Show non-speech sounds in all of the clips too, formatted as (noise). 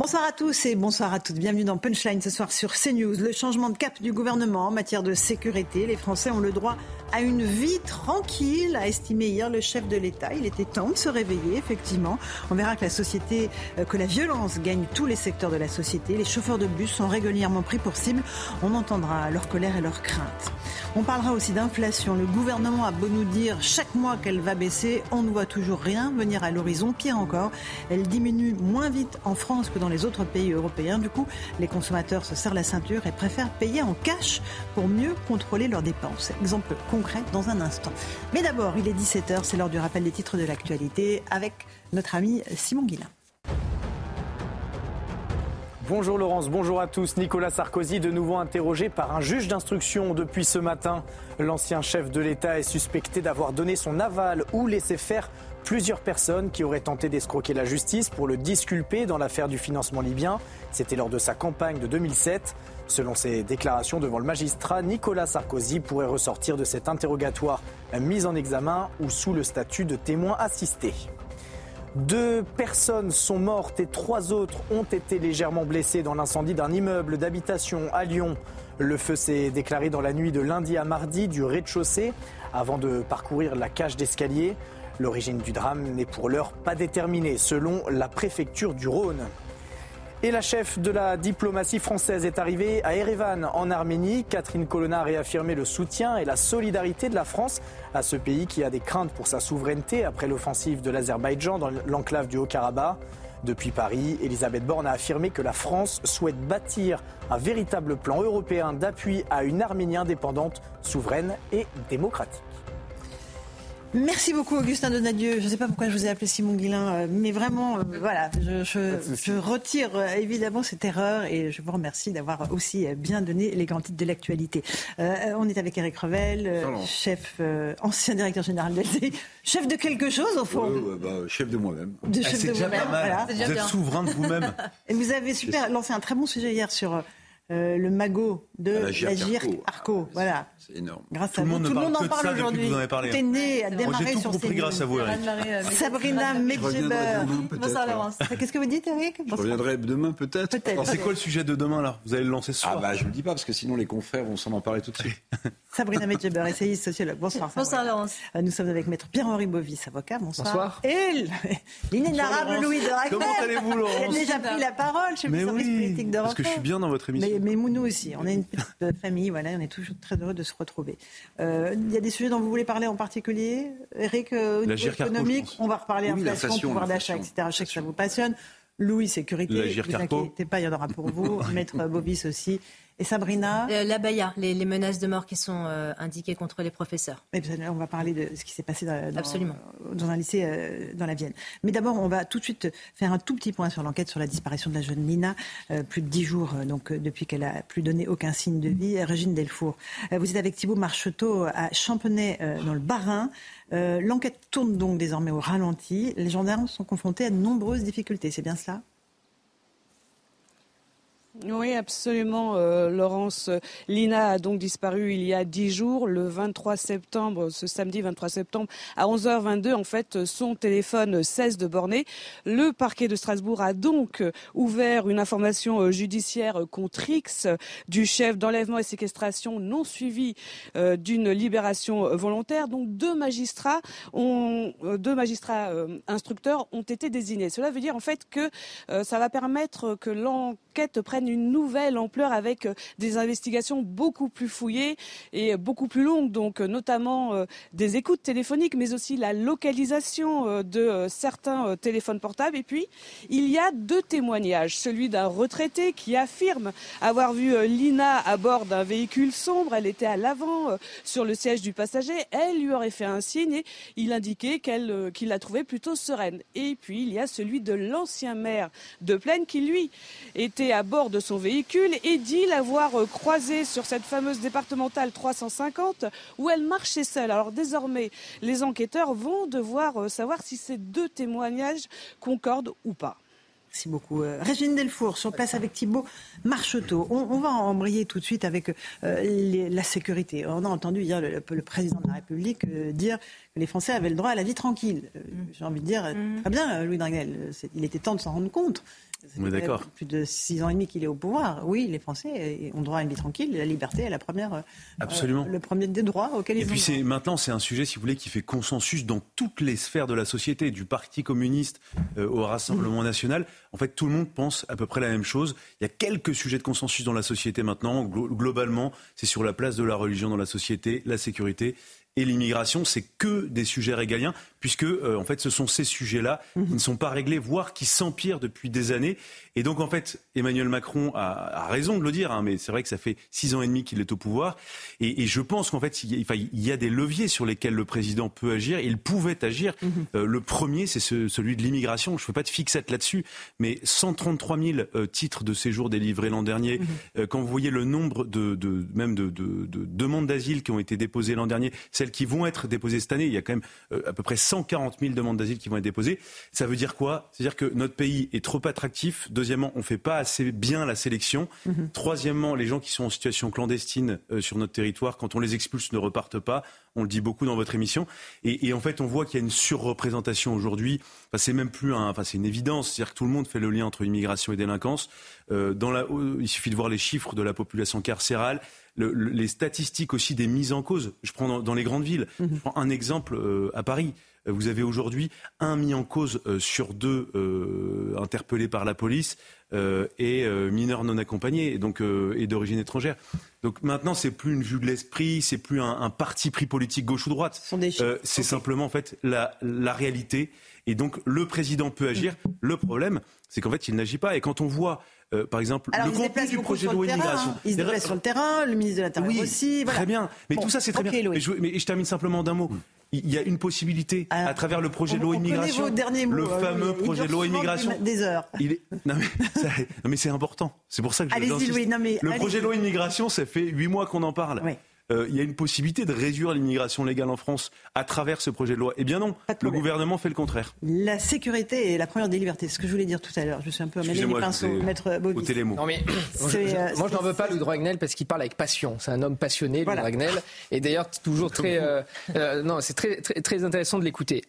Bonsoir à tous et bonsoir à toutes. Bienvenue dans Punchline ce soir sur CNews. Le changement de cap du gouvernement en matière de sécurité. Les Français ont le droit à une vie tranquille, a estimé hier le chef de l'État. Il était temps de se réveiller, effectivement. On verra que la société, euh, que la violence gagne tous les secteurs de la société. Les chauffeurs de bus sont régulièrement pris pour cible. On entendra leur colère et leur crainte. On parlera aussi d'inflation. Le gouvernement a beau nous dire chaque mois qu'elle va baisser, on ne voit toujours rien venir à l'horizon. Pire encore, elle diminue moins vite en France que dans les autres pays européens. Du coup, les consommateurs se serrent la ceinture et préfèrent payer en cash pour mieux contrôler leurs dépenses. Exemple dans un instant. Mais d'abord, il est 17h, c'est l'heure du rappel des titres de l'actualité avec notre ami Simon Guillain. Bonjour Laurence, bonjour à tous. Nicolas Sarkozy de nouveau interrogé par un juge d'instruction depuis ce matin. L'ancien chef de l'État est suspecté d'avoir donné son aval ou laissé faire plusieurs personnes qui auraient tenté d'escroquer la justice pour le disculper dans l'affaire du financement libyen. C'était lors de sa campagne de 2007. Selon ses déclarations devant le magistrat, Nicolas Sarkozy pourrait ressortir de cet interrogatoire mis en examen ou sous le statut de témoin assisté. Deux personnes sont mortes et trois autres ont été légèrement blessées dans l'incendie d'un immeuble d'habitation à Lyon. Le feu s'est déclaré dans la nuit de lundi à mardi du rez-de-chaussée avant de parcourir la cage d'escalier. L'origine du drame n'est pour l'heure pas déterminée, selon la préfecture du Rhône. Et la chef de la diplomatie française est arrivée à Erevan, en Arménie. Catherine Colonna a réaffirmé le soutien et la solidarité de la France à ce pays qui a des craintes pour sa souveraineté après l'offensive de l'Azerbaïdjan dans l'enclave du Haut-Karabakh. Depuis Paris, Elisabeth Borne a affirmé que la France souhaite bâtir un véritable plan européen d'appui à une Arménie indépendante, souveraine et démocratique. Merci beaucoup Augustin Donadieu. Je ne sais pas pourquoi je vous ai appelé Simon Guillain, euh, mais vraiment, euh, voilà, je, retire euh, évidemment cette erreur et je vous remercie d'avoir aussi bien donné les grands titres de l'actualité. on est avec Eric Revel, chef, ancien directeur général d'LD, chef de quelque chose au fond. Bah, chef de moi-même. De chef de vous-même. Voilà. Vous êtes souverain de vous-même. Et vous avez super lancé un très bon sujet hier sur le magot de la GIRC Arco. Voilà. C'est énorme. Grâce tout à le monde, tout le monde en parle aujourd'hui. Tout est né à démarrer sur compris grâce à vous, Eric. Sabrina Medjeber. Bonsoir Laurence. Qu'est-ce que vous dites, Eric Je reviendrai demain peut-être. C'est quoi le sujet de demain là Vous allez le lancer ce soir Ah bah je ne le dis pas parce que sinon les confrères vont s'en en parler tout de suite. (laughs) Sabrina Medjeber, essayiste sociologue. Bonsoir. Bonsoir Laurence. Euh, nous sommes avec Maître Pierre-Henri Bovis, avocat. Bonsoir. Bonsoir. Et (laughs) l'inénarrable Louis de Raquel. Comment allez-vous, Laurence a déjà pris la parole chez le service politique d'Europe. Parce que je suis bien dans votre émission. Mais, nous aussi. On est une petite famille. Voilà, on est toujours très heureux de se retrouver. Euh, il y a des sujets dont vous voulez parler en particulier Eric, euh, au niveau économique, on va reparler oui, inflation, pouvoir d'achat, etc. Je sais que ça vous passionne. Louis, sécurité, ne vous inquiétez pas, il y en aura pour vous. (laughs) Maître Bovis aussi. Et Sabrina euh, La Baya, les, menaces de mort qui sont euh, indiquées contre les professeurs. on va parler de ce qui s'est passé dans, dans, un lycée euh, dans la Vienne. Mais d'abord, on va tout de suite faire un tout petit point sur l'enquête sur la disparition de la jeune Nina. plus de dix jours donc, depuis qu'elle a plus donné aucun signe de vie. Régine Delfour, vous êtes avec Thibault Marcheteau à Champenay dans le Bas-Rhin. L'enquête tourne donc désormais au ralenti. Les gendarmes sont confrontés à de nombreuses difficultés, c'est bien cela? Oui, absolument, euh, Laurence. Lina a donc disparu il y a dix jours, le 23 septembre, ce samedi 23 septembre, à 11h22. En fait, son téléphone cesse de borner. Le parquet de Strasbourg a donc ouvert une information euh, judiciaire contre X du chef d'enlèvement et séquestration non suivi euh, d'une libération volontaire. Donc deux magistrats, ont, deux magistrats instructeurs ont été désignés. Cela veut dire en fait que ça va permettre que l'enquête prenne une nouvelle ampleur avec euh, des investigations beaucoup plus fouillées et beaucoup plus longues, donc euh, notamment euh, des écoutes téléphoniques, mais aussi la localisation de certains téléphones portables. Et puis, il y a deux témoignages. Celui d'un retraité qui affirme avoir vu Lina à bord d'un véhicule sombre. Elle était à l'avant sur le siège du passager. Elle lui aurait fait un signe et il indiquait qu'elle, qu'il la trouvait plutôt sereine. Et puis, il y a celui de l'ancien maire de Plaine qui, lui, était à bord de son véhicule et dit l'avoir euh, croisée sur cette fameuse départementale 350 où elle marchait seule. Alors désormais, les enquêteurs vont devoir euh, savoir si ces deux témoignages concordent ou pas. Merci beaucoup. Euh, Régine Delfour, sur place avec Thibault Marcheteau. On, va embrayer tout de suite avec la sécurité. On a entendu hier le, président de la République dire que les Français avaient le droit à la vie tranquille. J'ai envie de dire, mm. très bien, Louis Dragnel, il était temps de s'en rendre compte. On est d'accord. Plus de six ans et demi qu'il est au pouvoir. Oui, les Français ont droit à une vie tranquille. La liberté est la première, euh, Absolument. le premier des droits auxquels ils et ont puis droit. maintenant c'est un sujet si vous voulez qui fait consensus dans toutes les sphères de la société du parti communiste euh, au Rassemblement national en fait tout le monde pense à peu près la même chose il y a quelques sujets de consensus dans la société maintenant Glo- globalement c'est sur la place de la religion dans la société la sécurité et l'immigration, c'est que des sujets régaliens, puisque euh, en fait, ce sont ces sujets-là qui ne sont pas réglés, voire qui s'empirent depuis des années. Et donc, en fait, Emmanuel Macron a, a raison de le dire, hein, mais c'est vrai que ça fait six ans et demi qu'il est au pouvoir. Et, et je pense qu'en fait, il y, a, enfin, il y a des leviers sur lesquels le président peut agir. Il pouvait agir. Euh, le premier, c'est ce- celui de l'immigration. Je ne fais pas de fixette là-dessus, mais 133 000 euh, titres de séjour délivrés l'an dernier. Euh, quand vous voyez le nombre de, de même de, de- de demandes d'asile qui ont été déposées l'an dernier, celles qui vont être déposées cette année, il y a quand même à peu près 140 000 demandes d'asile qui vont être déposées. Ça veut dire quoi? C'est-à-dire que notre pays est trop attractif. Deuxièmement, on fait pas assez bien la sélection. Troisièmement, les gens qui sont en situation clandestine euh, sur notre territoire, quand on les expulse, ne repartent pas. On le dit beaucoup dans votre émission. Et, et en fait, on voit qu'il y a une surreprésentation aujourd'hui. Enfin, c'est même plus un, enfin, c'est une évidence. C'est-à-dire que tout le monde fait le lien entre immigration et délinquance. Euh, dans la, euh, il suffit de voir les chiffres de la population carcérale, le- le- les statistiques aussi des mises en cause. Je prends dans, dans les grandes villes. Je prends un exemple euh, à Paris. Euh, Vous avez aujourd'hui un mis en cause euh, sur deux euh, interpellés par la police et mineurs non accompagnés et donc et d'origine étrangère. Donc maintenant c'est plus une vue de l'esprit, c'est plus un, un parti pris politique gauche ou droite. C'est simplement en fait la, la réalité et donc le président peut agir. Le problème c'est qu'en fait il n'agit pas et quand on voit euh, par exemple Alors, le contenu du projet de loi immigration. hein. Il se Les- déplace sur le terrain, le ministre de l'Intérieur oui, aussi. Voilà. Très bien. Mais Bon, tout ça, c'est très ok, bien. Mais je, mais je termine simplement d'un mot. Il y a une possibilité, Ah, à travers le projet de loi immigration, mots, le hein, fameux projet de loi immigration. des- heures. Il est... Non mais, (laughs) ça- non, mais c'est important. C'est pour ça que je Allez-y. Louis, non, mais Le projet de loi immigration, ça fait huit mois qu'on en parle. Oui. Euh, il y a une possibilité de réduire l'immigration légale en France à travers ce projet de loi. Eh bien non, le gouvernement fait le contraire. La sécurité est la première des libertés. C'est ce que je voulais dire tout à l'heure. Je suis un peu emmêlé les pinceaux, maître les mots. Non mais (coughs) moi, je, euh, moi, je n'en veux pas Louis Dragnel parce qu'il parle avec passion. C'est un homme passionné, Louis Voilà. Dragnel. Et d'ailleurs toujours très euh, euh, non, c'est très, très très intéressant de l'écouter.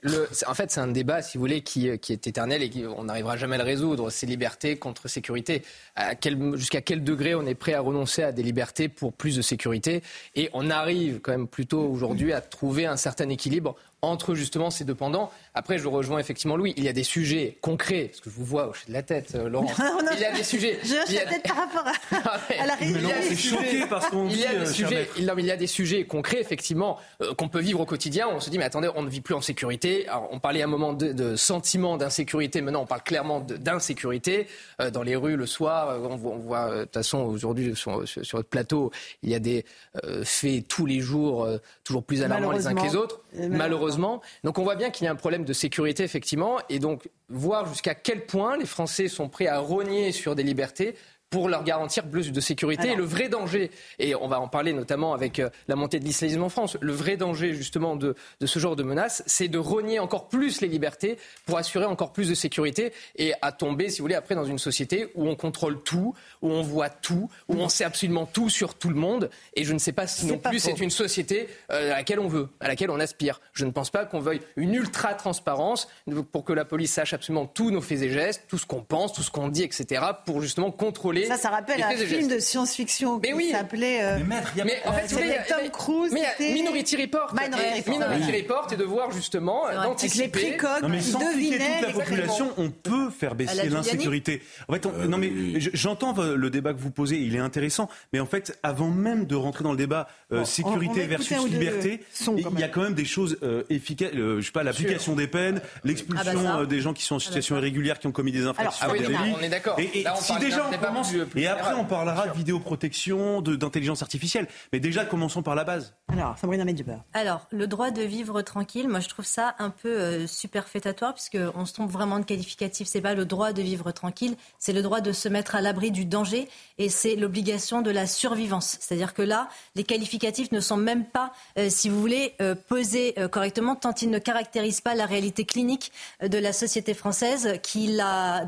En fait, c'est un débat, si vous voulez, qui, euh, qui est éternel et qui, on n'arrivera jamais à le résoudre. C'est liberté contre sécurité. Jusqu'à quel degré on est prêt à renoncer à des libertés pour plus de sécurité? Et on arrive quand même plutôt aujourd'hui à trouver un certain équilibre entre justement ces deux pendants. Après, je rejoins effectivement Louis. Il y a des sujets concrets, parce que je vous vois hocher de la tête, euh, Laurent. On a- Il y a des sujets. Je hoche il y a- la tête par rapport à, (laughs) Ah à la non, il sujets- Il dit, y a euh, des cher sujets, il, non, mais il y a des sujets concrets, effectivement, euh, qu'on peut vivre au quotidien. On se dit, mais attendez, on ne vit plus en sécurité. Alors, on parlait à un moment de, de sentiment d'insécurité. Maintenant, on parle clairement d'insécurité. Euh, dans les rues, le soir, euh, on voit, on voit, euh, de toute façon, aujourd'hui, sur, sur, sur votre plateau, il y a des euh, faits tous les jours, euh, toujours plus alarmants les uns que les autres. Malheureusement. Donc, on voit bien qu'il y a un problème de sécurité, effectivement. Et donc, voir jusqu'à quel point les Français sont prêts à rogner sur des libertés pour leur garantir plus de sécurité. Alors. Et le vrai danger, et on va en parler notamment avec euh, la montée de l'islamisme en France, le vrai danger justement de, de ce genre de menaces, c'est de renier encore plus les libertés pour assurer encore plus de sécurité et à tomber, si vous voulez, après dans une société où on contrôle tout, où on voit tout, où on sait absolument tout sur tout le monde. Et je ne sais pas si non plus c'est une société euh, à laquelle on veut, à laquelle on aspire. Je ne pense pas qu'on veuille une ultra transparence pour que la police sache absolument tous nos faits et gestes, tout ce qu'on pense, tout ce qu'on dit, etc., pour justement contrôler. Ça, ça rappelle les un film de science-fiction qui oui. s'appelait. euh, Mais en fait, si vous voulez, c'était Tom Cruise, Mais Minority Report. Minority Et Report. Minority Oui. Report et de voir justement les d'anticiper. précoques Non mais sans toute la population, on peut faire baisser l'insécurité. En fait, on- non mais je- j'entends euh, le débat que vous posez, il est intéressant. Mais en fait, avant même de rentrer dans le débat euh, Bon, on- on sécurité versus liberté, il y a quand même des choses euh, efficaces. euh, je sais pas, l'application des peines, l'expulsion Ah bah euh, des gens qui sont en situation irrégulière, qui ont commis des infractions, Ah oui, des non, délits. on est d'accord. Et, et si déjà on commence, plus- plus et après on parlera de vidéoprotection, d'intelligence artificielle. Mais déjà commençons par la base. Alors, Sabrina Medjeber. Alors, le droit de vivre tranquille, moi je trouve ça un peu euh, superfétatoire puisqu'on se trompe vraiment de qualificatif. C'est pas le droit de vivre tranquille, c'est le droit de se mettre à l'abri du danger et c'est l'obligation de la survivance. C'est-à-dire que là, les qualificatifs ne sont même pas, euh, si vous voulez, euh, posés euh, correctement tant ils ne caractérisent pas la réalité clinique euh, de la société française qui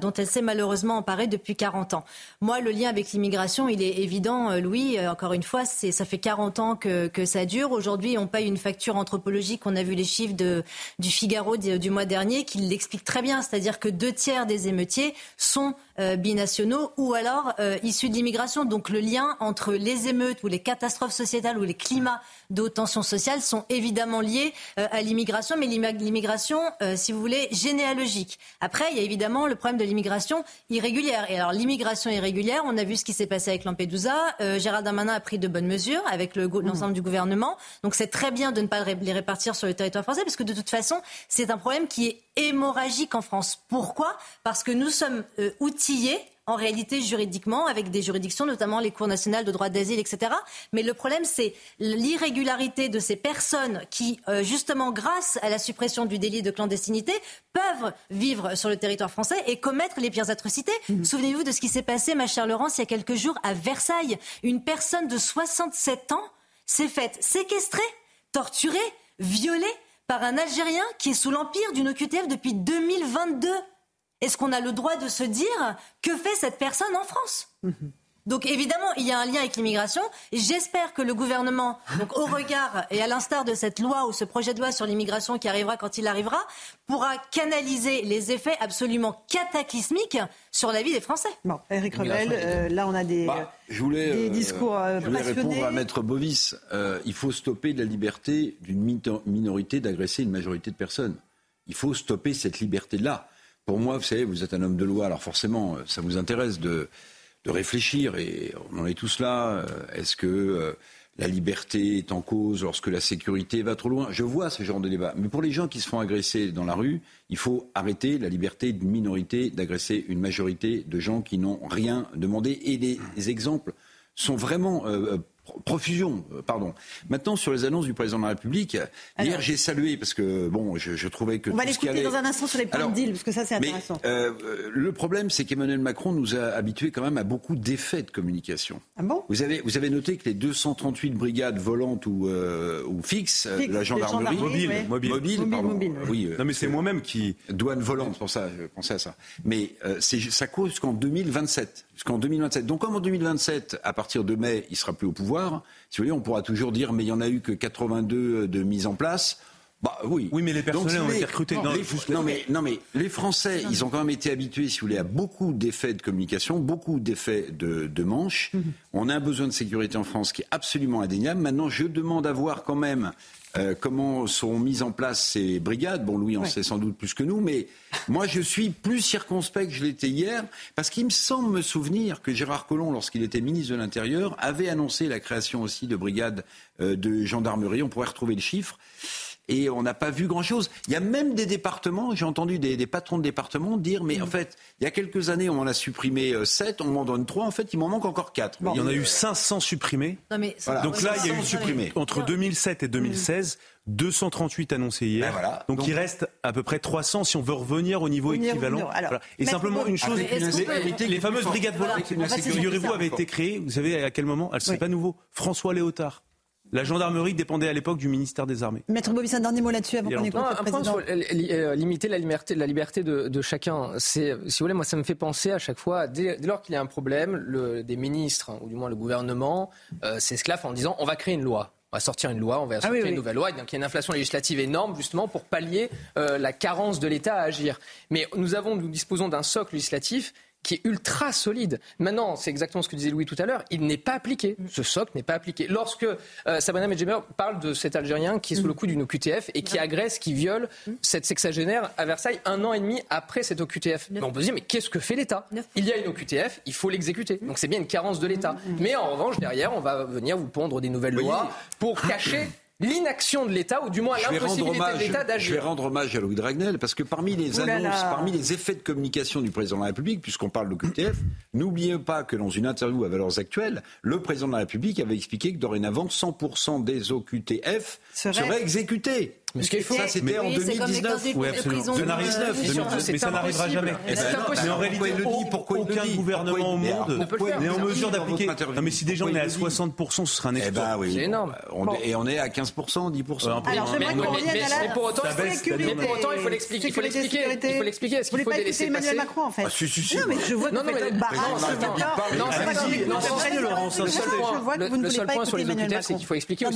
dont elle s'est malheureusement emparée depuis 40 ans. Moi, le lien avec l'immigration, il est évident, euh, Louis. Euh, Encore une fois, ça fait 40 ans que, ça dure. Aujourd'hui, on paye une facture anthropologique. On a vu les chiffres du Figaro du mois dernier qui l'expliquent très bien. C'est-à-dire que deux tiers des émeutiers sont euh, binationaux ou alors issus de l'immigration. Donc le lien entre les émeutes ou les catastrophes sociétales ou les climats de tension sociale sont évidemment liés à l'immigration, mais l'immigration, si vous voulez, généalogique. Après, il y a évidemment le problème de l'immigration irrégulière. Et alors l'immigration irrégulière, on a vu ce qui s'est passé avec Lampedusa. Gérald Darmanin a pris de bonnes mesures avec mmh. l'ensemble du gouvernement. Donc c'est très bien de ne pas les répartir sur le territoire français, parce que de toute façon, c'est un problème qui est hémorragique en France. Pourquoi? Parce que nous sommes outils en réalité juridiquement avec des juridictions, notamment les cours nationales de droit d'asile, etc. Mais le problème, c'est l'irrégularité de ces personnes qui, euh, justement, grâce à la suppression du délit de clandestinité, peuvent vivre sur le territoire français et commettre les pires atrocités. Mmh. Souvenez-vous de ce qui s'est passé, ma chère Laurence, il y a quelques jours à Versailles. Une personne de 67 ans s'est faite séquestrer, torturée, violée par un Algérien qui est sous l'empire d'une OQTF depuis 2022. Est-ce qu'on a le droit de se dire que fait cette personne en France? Donc évidemment, il y a un lien avec l'immigration. Et j'espère que le gouvernement, donc au regard et à l'instar de cette loi ou ce projet de loi sur l'immigration qui arrivera quand il arrivera, pourra canaliser les effets absolument cataclysmiques sur la vie des Français. Bon, Eric Revel, euh, là on a des, bah, je voulais, des discours euh, Je voulais répondre à Maître Bovis. Euh, il faut stopper la liberté d'une minorité d'agresser une majorité de personnes. Il faut stopper cette liberté-là. Pour moi, vous savez, vous êtes un homme de loi, alors forcément, euh, ça vous intéresse de, réfléchir, et on en est tous là. Euh, est-ce que euh, la liberté est en cause lorsque la sécurité va trop loin? Je vois ce genre de débat. Mais pour les gens qui se font agresser dans la rue, il faut arrêter la liberté d'une minorité d'agresser une majorité de gens qui n'ont rien demandé. Et les, exemples sont vraiment profusion, euh, pardon. Maintenant, sur les annonces du président de la République, hier j'ai salué parce que bon, je, trouvais que on va l'écouter dans un instant sur les plans de deal parce que ça c'est intéressant. Euh, le problème, c'est qu'Emmanuel Macron nous a habitués quand même à beaucoup d'effets de communication. Ah bon? Vous avez vous avez noté que les 238 brigades volantes ou, euh, ou fixes de la gendarmerie, mobile, mobile, mobile, pardon, oui. non mais c'est moi-même qui douane volante pour ça, je pensais à ça. Mais c'est ça cause qu'en 2027, jusqu'en 2027. Donc comme en 2027, à partir de mai, il sera plus au pouvoir si vous voulez, on pourra toujours dire, mais il n'y en a eu que 82 de mise en place. Bah oui. Oui, mais les personnels ont été recrutés. Non, non, mais, non, mais les Français, ils ont quand même été habitués, si vous voulez, à beaucoup d'effets de communication, beaucoup d'effets de, de manches. Mhm. On a un besoin de sécurité en France qui est absolument indéniable. Maintenant, je demande à voir quand même euh, comment sont mises en place ces brigades? Bon, Louis en sait sans doute plus que nous, mais moi, je suis plus circonspect que je l'étais hier, parce qu'il me semble me souvenir que Gérard Collomb, lorsqu'il était ministre de l'Intérieur, avait annoncé la création aussi de brigades euh, de gendarmerie. On pourrait retrouver le chiffre et on n'a pas vu grand-chose. Il y a même des départements, j'ai entendu des, patrons de départements dire, mais en fait, il y a quelques années, on en a supprimé 7, euh, on m'en donne 3, en fait, il m'en manque encore 4. il y en a eu 500 supprimés. Donc là, il y a eu supprimé. Entre 2007 et 2016, 238 annoncés hier. Ben donc, il reste à peu près 300 si on veut revenir au niveau équivalent. Et simplement une chose, les, fameuses brigades volantes, figurez-vous, avaient été créées, vous savez à quel moment Ce n'est pas nouveau. François Léotard. La gendarmerie dépendait à l'époque du ministère des Armées. Maître Bobis, un dernier mot là-dessus avant qu'on écoute le Un point sur euh, limiter la liberté, la liberté de, chacun. C'est, si vous voulez, moi, ça me fait penser à chaque fois, dès, lors qu'il y a un problème, le, des ministres, ou du moins le gouvernement, euh, s'esclave en disant on va créer une loi on va sortir une loi, on va ah sortir une nouvelle loi. Donc il y a une inflation législative énorme justement pour pallier euh, la carence de l'État à agir. Mais nous avons, nous disposons d'un socle législatif qui est ultra solide. Maintenant, c'est exactement ce que disait Louis tout à l'heure, il n'est pas appliqué. Ce socle n'est pas appliqué. Lorsque euh, Sabrina Medjemer parle de cet Algérien qui est sous le coup d'une OQTF et qui agresse, qui viole cette sexagénaire à Versailles un an et demi après cette OQTF, on peut se dire, mais qu'est-ce que fait l'État Il y a une OQTF, il faut l'exécuter. Donc c'est bien une carence de l'État. Mais en revanche, derrière, on va venir vous pondre des nouvelles lois pour cacher l'inaction de l'État, ou du moins l'impossibilité de l'État d'agir. Je vais rendre hommage à Louis Dragnel, parce que parmi les annonces, parmi les effets de communication du président de la République, puisqu'on parle de QTF, (clears throat) n'oubliez pas que dans une interview à Valeurs Actuelles, le président de la République avait expliqué que dorénavant, 100% des OQTF seraient exécutés. Mais ce qu'il faut, ça, c'était en Oui, c'est comme les 2019. candidats Oui, absolument. prison, Ça n'arrive- euh, 2019, c'est mais ça n'arrivera jamais. Mais en réalité, le dit Pourquoi aucun gouvernement au monde n'est en mesure d'appliquer. Non, mais si déjà on est à il le dit 60%, ce sera un Eh exploit. ben. C'est énorme. On- Et on est à 15%, 10%. Ouais, un peu Alors, j'aimerais qu'on mais- revienne à la mais pour autant, Ça baisse, sécurité. c'est-à-dire- Mais pour autant, il faut l'expliquer. Il faut l'expliquer. sécurité. Il faut l'expliquer. Est-ce qu'il faut pas des écouter laisser Emmanuel Macron, en fait Ah. Non, mais je vois que Non, vous barrage non, C'est non, pas Laurence, le seul- point sur les OQTF, c'est qu'il faut expliquer aux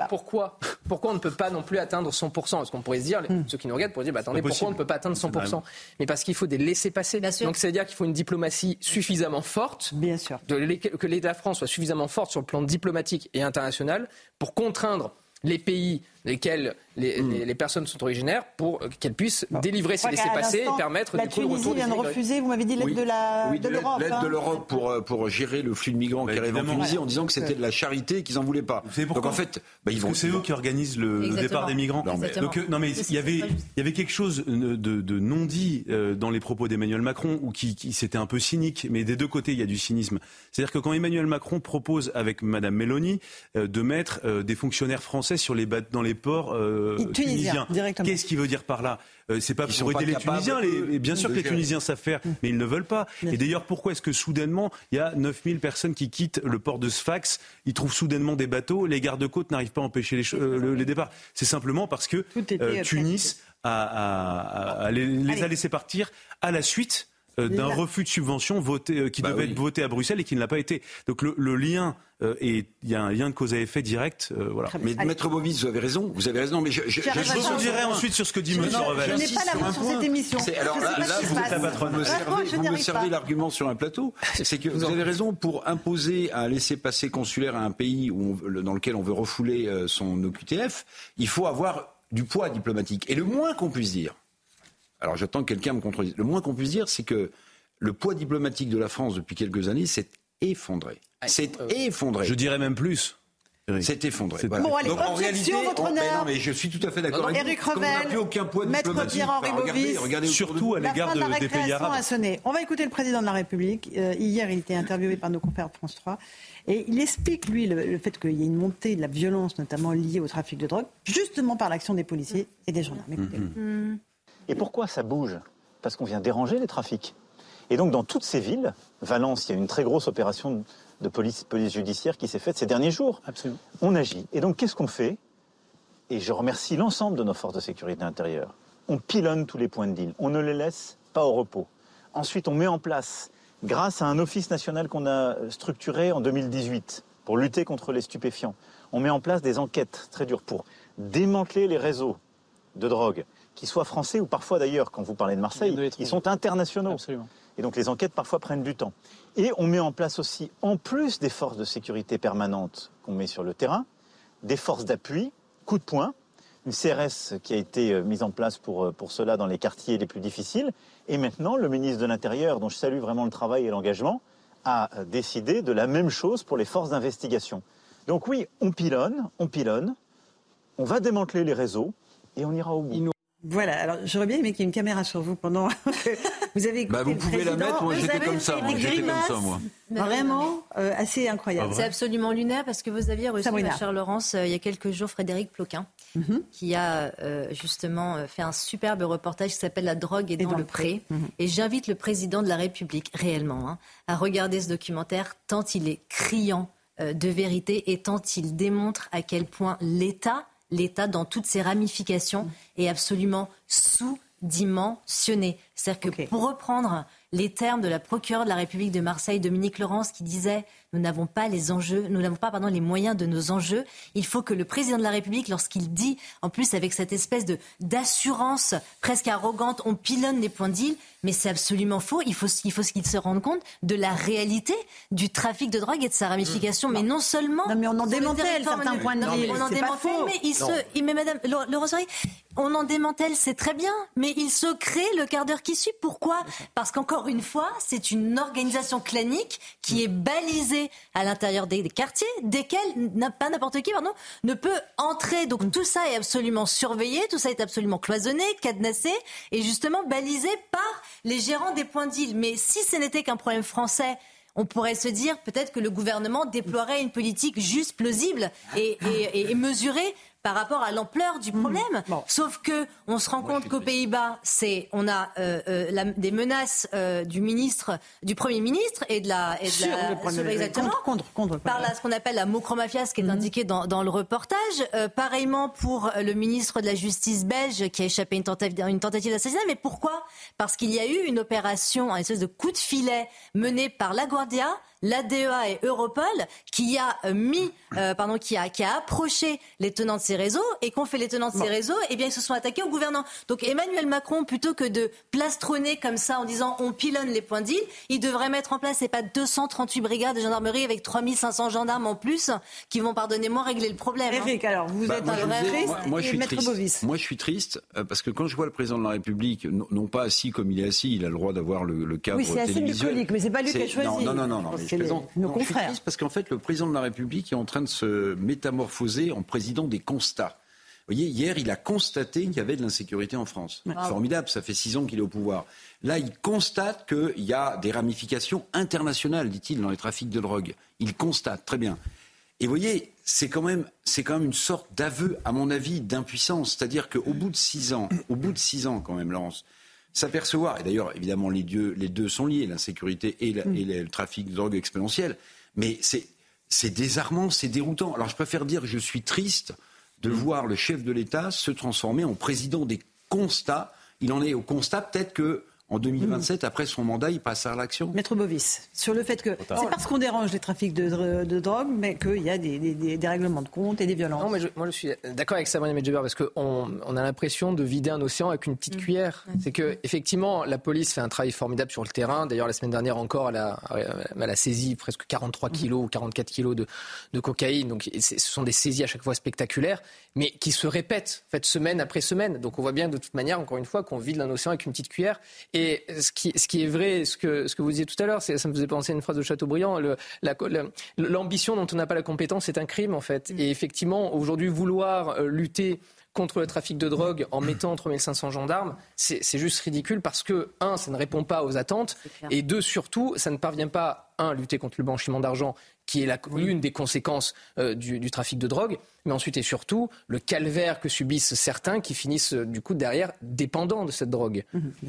pas. pourquoi, pourquoi on ne peut pas non plus atteindre 100%. Parce qu'on pourrait se dire, ceux qui nous regardent pourraient se dire, bah, attendez, pourquoi on ne peut pas atteindre 100% C'est Mais parce qu'il faut des laissés-passer. Donc, c'est-à-dire qu'il faut une diplomatie suffisamment forte Bien sûr. de l'é- que l'État de France soit suffisamment forte sur le plan diplomatique et international pour contraindre les pays desquels les, Hmm. les- les personnes sont originaires pour qu'elles puissent délivrer ces laissés-passer et permettre La du coup le Tunisie retour vient de refuser, vous m'avez dit, l'aide Oui. de la- Oui, de l'aide- l'Europe. L'aide hein. de l'Europe pour, euh, pour gérer le flux de migrants Bah, qui arrivent en. Tunisie en disant que c'était de la charité et qu'ils n'en voulaient pas. Vous savez Donc en fait, bah, ils vont. que c'est eux qui organisent le, départ des migrants. Non, mais-. Donc, euh, non, mais il y avait, il y avait quelque chose de, de non dit euh, dans les propos d'Emmanuel Macron, ou qui, qui c'était un peu cynique, mais des deux côtés, il y a du cynisme. C'est-à-dire que quand Emmanuel Macron propose avec Madame Meloni euh, de mettre des fonctionnaires français sur les bat- dans les ports euh, Tunisiens, tunisiens, directement. qu'est-ce qu'il veut dire par là? Euh, C'est pas Ils pour pas aider les Tunisiens. Les, bien sûr que les gérer. Tunisiens savent faire, mais ils ne veulent pas. Bien Et d'ailleurs, pourquoi est-ce que soudainement, il y a 9000 personnes qui quittent le port de Sfax? Ils trouvent soudainement des bateaux. Les gardes-côtes n'arrivent pas à empêcher les, euh, le- les départs. C'est simplement parce que Tunis a, a- a- les, les a laissés partir à la suite d'un La- refus de subvention voté, euh, qui Bah devait oui. être voté à Bruxelles et qui ne l'a pas été. Donc le, le lien, euh, est- il y a un lien de cause à effet direct. euh, voilà. Mais Allez. Maître Bovis, vous avez raison. Vous avez raison. Mais je, je, je- Je rebondirai ensuite sur ce que dit Je M. Revel. Je n'ai pas la main sur cette émission. Alors là, là, vous, vous me servez, vous me servez pas. l'argument sur un plateau. C'est que vous avez raison pour imposer un laissez-passer consulaire à un pays où on- dans lequel on veut refouler euh, son OQTF, il faut avoir du poids diplomatique. Et le moins qu'on puisse dire, alors j'attends que quelqu'un me contredise, le moins qu'on puisse dire, c'est que le poids diplomatique de la France depuis quelques années s'est effondré. C'est effondré. Je dirais même plus. Eric. C'est effondré. C'est- Voilà. Bon, allez, Donc en réalité, votre on- mais honneur. non, mais je suis tout à fait d'accord avec vous. Éric Comme on n'a Revel, plus aucun poids Maître diplomatique. Pierre-Henri Enfin, regardez, Bovis. regardez Surtout vous. à l'égard de des pays arabes. a sonné. On va écouter le président de la République. Euh, hier, il était interviewé par nos confrères de France 3. Et il explique, lui, le, le fait qu'il y ait une montée de la violence, notamment liée au trafic de drogue, justement par l'action des policiers et des gendarmes. Écoutez-le. Et pourquoi ça bouge? Parce qu'on vient déranger les trafics. Et donc dans toutes ces villes, Valence, il y a une très grosse opération de police, police judiciaire qui s'est faite ces derniers jours. Absolument. On agit. Et donc qu'est-ce qu'on fait? Et je remercie l'ensemble de nos forces de sécurité intérieure. On pilonne tous les points de deal. On ne les laisse pas au repos. Ensuite, on met en place, grâce à un office national qu'on a structuré en 2018 pour lutter contre les stupéfiants, on met en place des enquêtes très dures pour démanteler les réseaux de drogue, qu'ils soient français ou parfois d'ailleurs, quand vous parlez de Marseille, De ils sont internationaux. Absolument. Et donc les enquêtes parfois prennent du temps. Et on met en place aussi, en plus des forces de sécurité permanentes qu'on met sur le terrain, des forces d'appui, coup de poing, une CRS qui a été euh, mise en place pour, euh, pour cela dans les quartiers les plus difficiles. Et maintenant, le ministre de l'Intérieur, dont je salue vraiment le travail et l'engagement, a euh, décidé de la même chose pour les forces d'investigation. Donc oui, on pilonne, on pilonne, on va démanteler les réseaux et on ira au bout. Voilà, alors j'aurais bien aimé qu'il y ait une caméra sur vous pendant (laughs) que vous avez écouté Bah, vous le pouvez la mettre, moi Vous j'étais comme ça, moi comme ça, grimaces moi. Vraiment euh, assez incroyable. C'est absolument lunaire parce que vous aviez reçu, ma chère Laurence, euh, il y a quelques jours, Frédéric Ploquin, Mhm. qui a euh, justement fait un superbe reportage qui s'appelle La drogue est dans, dans le pré. Mhm. Et j'invite le président de la République, réellement, hein, à regarder ce documentaire tant il est criant euh, de vérité et tant il démontre à quel point l'État, l'État dans toutes ses ramifications, est absolument sous-dimensionné. C'est-à-dire que pour reprendre les termes de la procureure de la République de Marseille, Dominique Laurence, qui disait nous n'avons pas les enjeux, nous n'avons pas pardon les moyens de nos enjeux. Il faut que le président de la République, lorsqu'il dit, en plus avec cette espèce de d'assurance presque arrogante, on pilonne les points d'île, mais c'est absolument faux. Il faut il faut qu'il se rende compte de la réalité du trafic de drogue et de sa ramification. Mais non seulement Non, mais on en le démantèle certains points de deal, On en démantèle, faux. mais il se, il, mais Madame Ferrari, on en démantèle, c'est très bien, mais il se crée le quart d'heure qui suit. Pourquoi? Parce qu'encore une fois, c'est une organisation clanique qui est balisée à l'intérieur des, quartiers, desquels pas n'importe qui, pardon, ne peut entrer. Donc tout ça est absolument surveillé, tout ça est absolument cloisonné, cadenassé, et justement balisé par les gérants des points d'île. Mais si ce n'était qu'un problème français, on pourrait se dire peut-être que le gouvernement déploierait une politique juste, plausible et mesurée par rapport à l'ampleur du Mhm. problème. Sauf que on se rend compte qu'aux Pays-Bas, c'est on a euh, euh, la- des menaces euh, du ministre, du premier ministre et de la, et de Sur la- le premier- sur- exactement, contre- contre- contre- par la- ce qu'on appelle la mocromafia, ce qui est indiqué dans, dans le reportage. Euh, pareillement pour le ministre de la Justice belge qui a échappé à une tentative, une tentative d'assassinat. Mais pourquoi? Parce qu'il y a eu une opération, un espèce de coup de filet mené par la Guardia, l'ADEA et Europol, qui a euh, mis, euh, pardon, qui a, qui a approché les tenants de ces réseaux et qu'ont fait les tenants de ces réseaux, eh bien, ils se sont attaqués au gouvernement. Donc, Emmanuel Macron, plutôt que de plastronner comme ça en disant on pilonne les points d'île, il devrait mettre en place, c'est pas 238 brigades de gendarmerie avec 3500 gendarmes en plus qui vont, pardonnez-moi, régler le problème. hein. Eric, alors vous Bah, êtes un je vrai triste moi, moi, je et suis Maître triste. Bovis. Moi, je suis triste euh, parce que quand je vois le président de la République, non, non pas assis comme il est assis, il a le droit d'avoir le, le cadre Oui, c'est assez télévisuel. bucolique, mais c'est pas lui qui a choisi. Non, non, non, non, non, mais Je les- nos Non, je suis confrères? triste parce qu'en fait, le président de la République est en train de se métamorphoser en président des constats. Vous voyez, hier, il a constaté qu'il y avait de l'insécurité en France. Formidable, ça fait six ans qu'il est au pouvoir. Là, il constate qu'il y a des ramifications internationales, dit-il, dans les trafics de drogue. Il constate, très bien. Et vous voyez, c'est quand même, c'est quand même une sorte d'aveu, à mon avis, d'impuissance. C'est-à-dire qu'au bout de six ans, au bout de six ans, quand même, Laurence, s'apercevoir, et d'ailleurs, évidemment, les deux, les deux sont liés, l'insécurité et, la- et le trafic de drogue exponentiel, mais c'est, c'est désarmant, c'est déroutant. Alors, je préfère dire que je suis triste de voir le chef de l'État se transformer en président des constats. Il en est au constat, peut-être que en 2027, après son mandat, il passe à l'action. Maître Bovis, sur le fait que c'est parce qu'on dérange les trafics de, dr- de drogue, mais qu'il y a des, des- des- des règlements de compte et des violences. Non, mais je, moi je suis d'accord avec Sabrina Medjeber parce qu'on on a l'impression de vider un océan avec une petite cuillère. C'est que effectivement la police fait un travail formidable sur le terrain. D'ailleurs la semaine dernière encore, elle a, elle a saisi presque 43 kilos ou 44 kilos de, de cocaïne. Donc ce sont des saisies à chaque fois spectaculaires, mais qui se répètent en fait semaine après semaine. Donc on voit bien de toute manière encore une fois qu'on vide un océan avec une petite cuillère. Et ce qui, ce qui est vrai, ce que, ce que vous disiez tout à l'heure, ça me faisait penser à une phrase de Chateaubriand. la- L'ambition dont on n'a pas la compétence, c'est un crime en fait. Et effectivement, aujourd'hui, vouloir euh, lutter contre le trafic de drogue en mettant 3500 gendarmes, c'est juste ridicule parce que, un, ça ne répond pas aux attentes, et deux, surtout, ça ne parvient pas, un, à lutter contre le blanchiment d'argent, qui est la- l'une des conséquences euh, du, du trafic de drogue, mais ensuite et surtout, le calvaire que subissent certains qui finissent, euh, du coup, derrière, dépendants de cette drogue.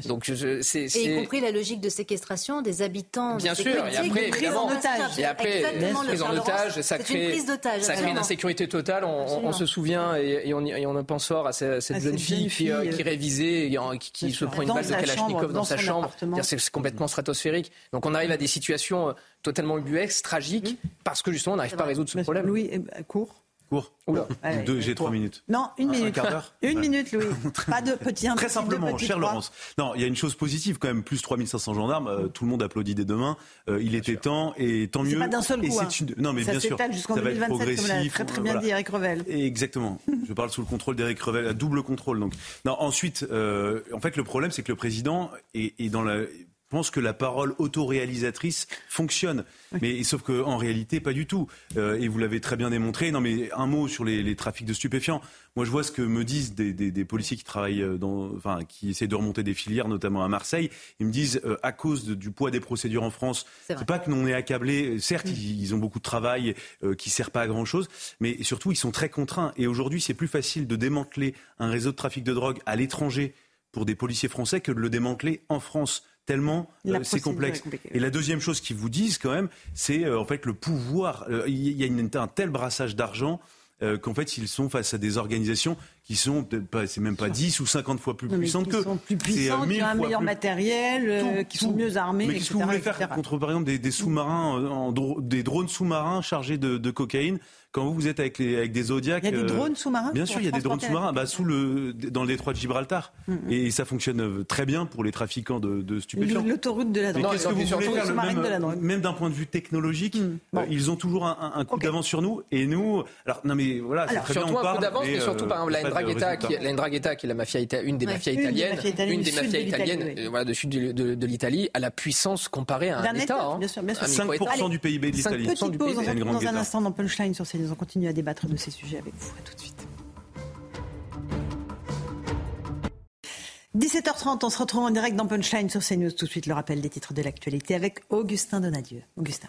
Donc, je- c'est... Et y compris la logique de séquestration des habitants. Bien de sûr, et après, prise en otage. Et après, prise en otage, ça crée, une prise d'otage. ça crée une absolument. insécurité totale. On, se souvient et, et on, et on en pense fort à ce- cette À jeune cette fille, euh, fille, qui révisait, et qui, se sûr. prend une balle de Kalachnikov dans, dans sa chambre. c'est complètement stratosphérique. Donc on arrive à des situations euh, totalement ubuesques, tragiques, parce que justement on n'arrive pas à résoudre ce sûr. problème. Louis, eh ben, court. Court. Oula. Allez, Deux, j'ai court. trois minutes. Non, une Un minute. quart d'heure (laughs) Une Ouais. minute, Louis. (laughs) Pas de petit un Très petit simplement, cher trois. Laurence. Non, il y a une chose positive quand même, plus 3500 gendarmes, euh, tout le monde applaudit des deux mains. Euh, il était temps et tant C'est mieux. pas d'un seul Et coup. hein. une- Non, mais ça bien sûr, s'étale jusqu'en ça va être 2027, comme l'a très très euh, bien voilà. dit Eric Revel. Et Exactement. Je parle sous le contrôle d'Éric Revel, à double contrôle. Donc, non. Ensuite, euh, en fait, le problème, c'est que le président est, est dans la pense que la parole autoréalisatrice fonctionne, mais sauf que en réalité pas du tout. Euh, et vous l'avez très bien démontré. Non, mais un mot sur les, les trafics de stupéfiants. Moi, je vois ce que me disent des, des- des policiers qui travaillent euh, dans, enfin, qui essaient de remonter des filières, notamment à Marseille. Ils me disent euh, à cause de- du poids des procédures en France, C'est pas que l'on est accablé. Certes, ils, ils ont beaucoup de travail euh, qui sert pas à grand chose, mais surtout ils sont très contraints. Et aujourd'hui, c'est plus facile de démanteler un réseau de trafic de drogue à l'étranger pour des policiers français que de le démanteler en France. Tellement euh, c'est complexe. Et la deuxième chose qu'ils vous disent quand même, c'est euh, en fait le pouvoir. Euh, Il y a une- un tel brassage d'argent euh, qu'en fait ils sont face à des organisations qui sont peut-être pas, c'est même pas 10 ou 50 fois plus puissantes qui qu'eux. sont plus euh, puissantes, qui ont un meilleur plus- matériel, euh, tout, qui tout. sont mieux armés, Mais qu'est-ce que vous voulez faire etc. contre, par exemple, des, des sous-marins, euh, en dro- des drones sous-marins chargés de, de cocaïne quand vous, vous êtes avec, les, avec des Zodiacs Il y a des drones sous-marins Bien sûr, il y a des drones sous-marins bah, sous le, dans le détroit de Gibraltar. Mm, Et ça fonctionne très bien pour les trafiquants de, de stupéfiants. L'autoroute de la Mais drogue. qu'est-ce que vous voulez surtout, faire même, de la drogue. même d'un point de vue technologique Mm. Bon. euh, Ils ont toujours un, coup Ok. d'avance sur nous. Et nous, alors non mais voilà, c'est Alors, très bien, on un parle. coup d'avance, mais surtout par exemple la Ndrangheta, qui, résultat. la Ndrangheta, qui est la mafia ita- une des Ouais, mafias une des italiennes, mafias italiennes une du des sud mafias de l'Italie, italiennes, oui. euh, voilà, du sud de, de- de l'Italie, à la puissance comparée à un État. Hein. bien sûr, bien sûr. Un 5% micro-État. du PIB de l'Italie. Cinq Petite du pause, PIB. on grande dans un instant dans Punchline sur CNews. On continue à débattre de ces sujets avec vous. À tout de suite. 17h30, on se retrouve en direct dans Punchline sur CNews. Tout de suite, le rappel des titres de l'actualité avec Augustin Donadieu. Augustin.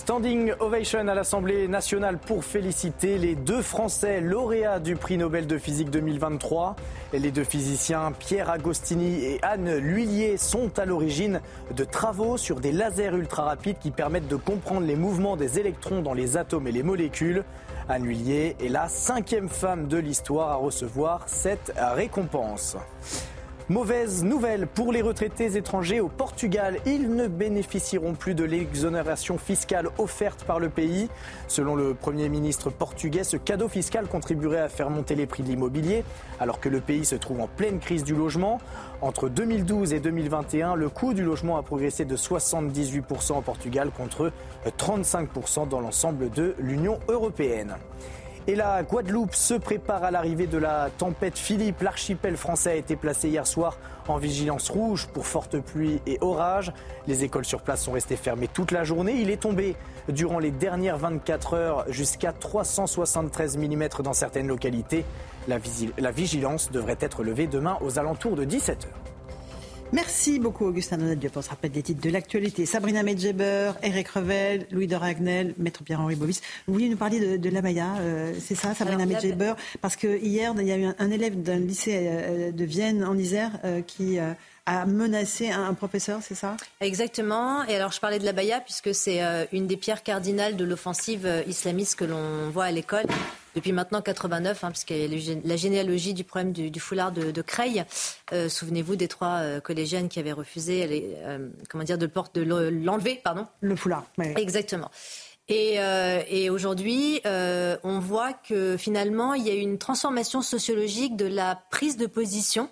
Standing ovation à l'Assemblée nationale pour féliciter les deux Français lauréats du prix Nobel de physique 2023. Les deux physiciens Pierre Agostini et Anne Lhuillier sont à l'origine de travaux sur des lasers ultra rapides qui permettent de comprendre les mouvements des électrons dans les atomes et les molécules. Anne Lhuillier est la cinquième femme de l'histoire à recevoir cette récompense. Mauvaise nouvelle pour les retraités étrangers au Portugal. Ils ne bénéficieront plus de l'exonération fiscale offerte par le pays. Selon le Premier ministre portugais, ce cadeau fiscal contribuerait à faire monter les prix de l'immobilier, alors que le pays se trouve en pleine crise du logement. Entre 2012 et 2021, le coût du logement a progressé de 78% au Portugal contre 35% dans l'ensemble de l'Union européenne. Et la Guadeloupe se prépare à l'arrivée de la tempête Philippe. L'archipel français a été placé hier soir en vigilance rouge pour fortes pluies et orages. Les écoles sur place sont restées fermées toute la journée. Il est tombé durant les dernières 24 heures jusqu'à 373 mm dans certaines localités. La, vigilance devrait être levée demain aux alentours de 17 heures. Merci beaucoup, Augustin Donadieu, pour ce rappel des titres de l'actualité. Sabrina Medjeber, Eric Revel, Louis de Ragnel, Maître Pierre-Henri Bovis. Vous vouliez nous parler de, de l'Abaya, euh, c'est ça, Sabrina Medjeber? Parce que hier, il y a eu un, élève d'un lycée euh, de Vienne, en Isère, euh, qui a menacé un, professeur, c'est ça? Exactement. Et alors, je parlais de l'Abaya, puisque c'est une des pierres cardinales de l'offensive islamiste que l'on voit à l'école depuis maintenant 89, hein, puisqu'il y a la généalogie du problème du, foulard de, de Creil. Euh, souvenez-vous des trois euh, collégiennes qui avaient refusé, euh, comment dire, de, de l'enlever, pardon. Le foulard. Exactement. Et, et aujourd'hui, on voit que finalement, il y a une transformation sociologique de la prise de position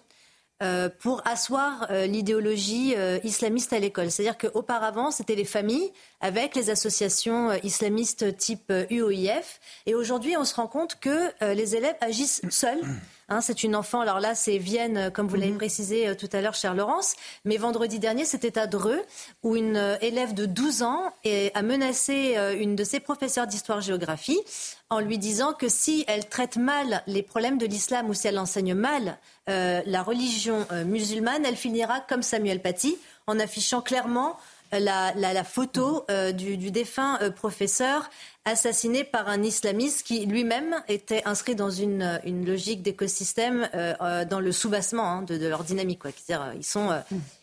euh, pour asseoir euh, l'idéologie euh, islamiste à l'école. C'est-à-dire qu'auparavant, c'était les familles avec les associations islamistes type UOIF. Et aujourd'hui, on se rend compte que les élèves agissent seuls. Hein, c'est une enfant, alors là c'est Vienne, comme vous l'avez mhm. précisé tout à l'heure, cher Laurence, mais vendredi dernier c'était à Dreux, où une élève de 12 ans a menacé une de ses professeurs d'histoire-géographie en lui disant que si elle traite mal les problèmes de l'islam ou si elle enseigne mal euh, la religion euh, musulmane, elle finira comme Samuel Paty en affichant clairement euh, la, photo du, défunt professeur assassiné par un islamiste qui lui-même était inscrit dans une, logique d'écosystème dans le soubassement hein, de, leur dynamique. Quoi. Ils sont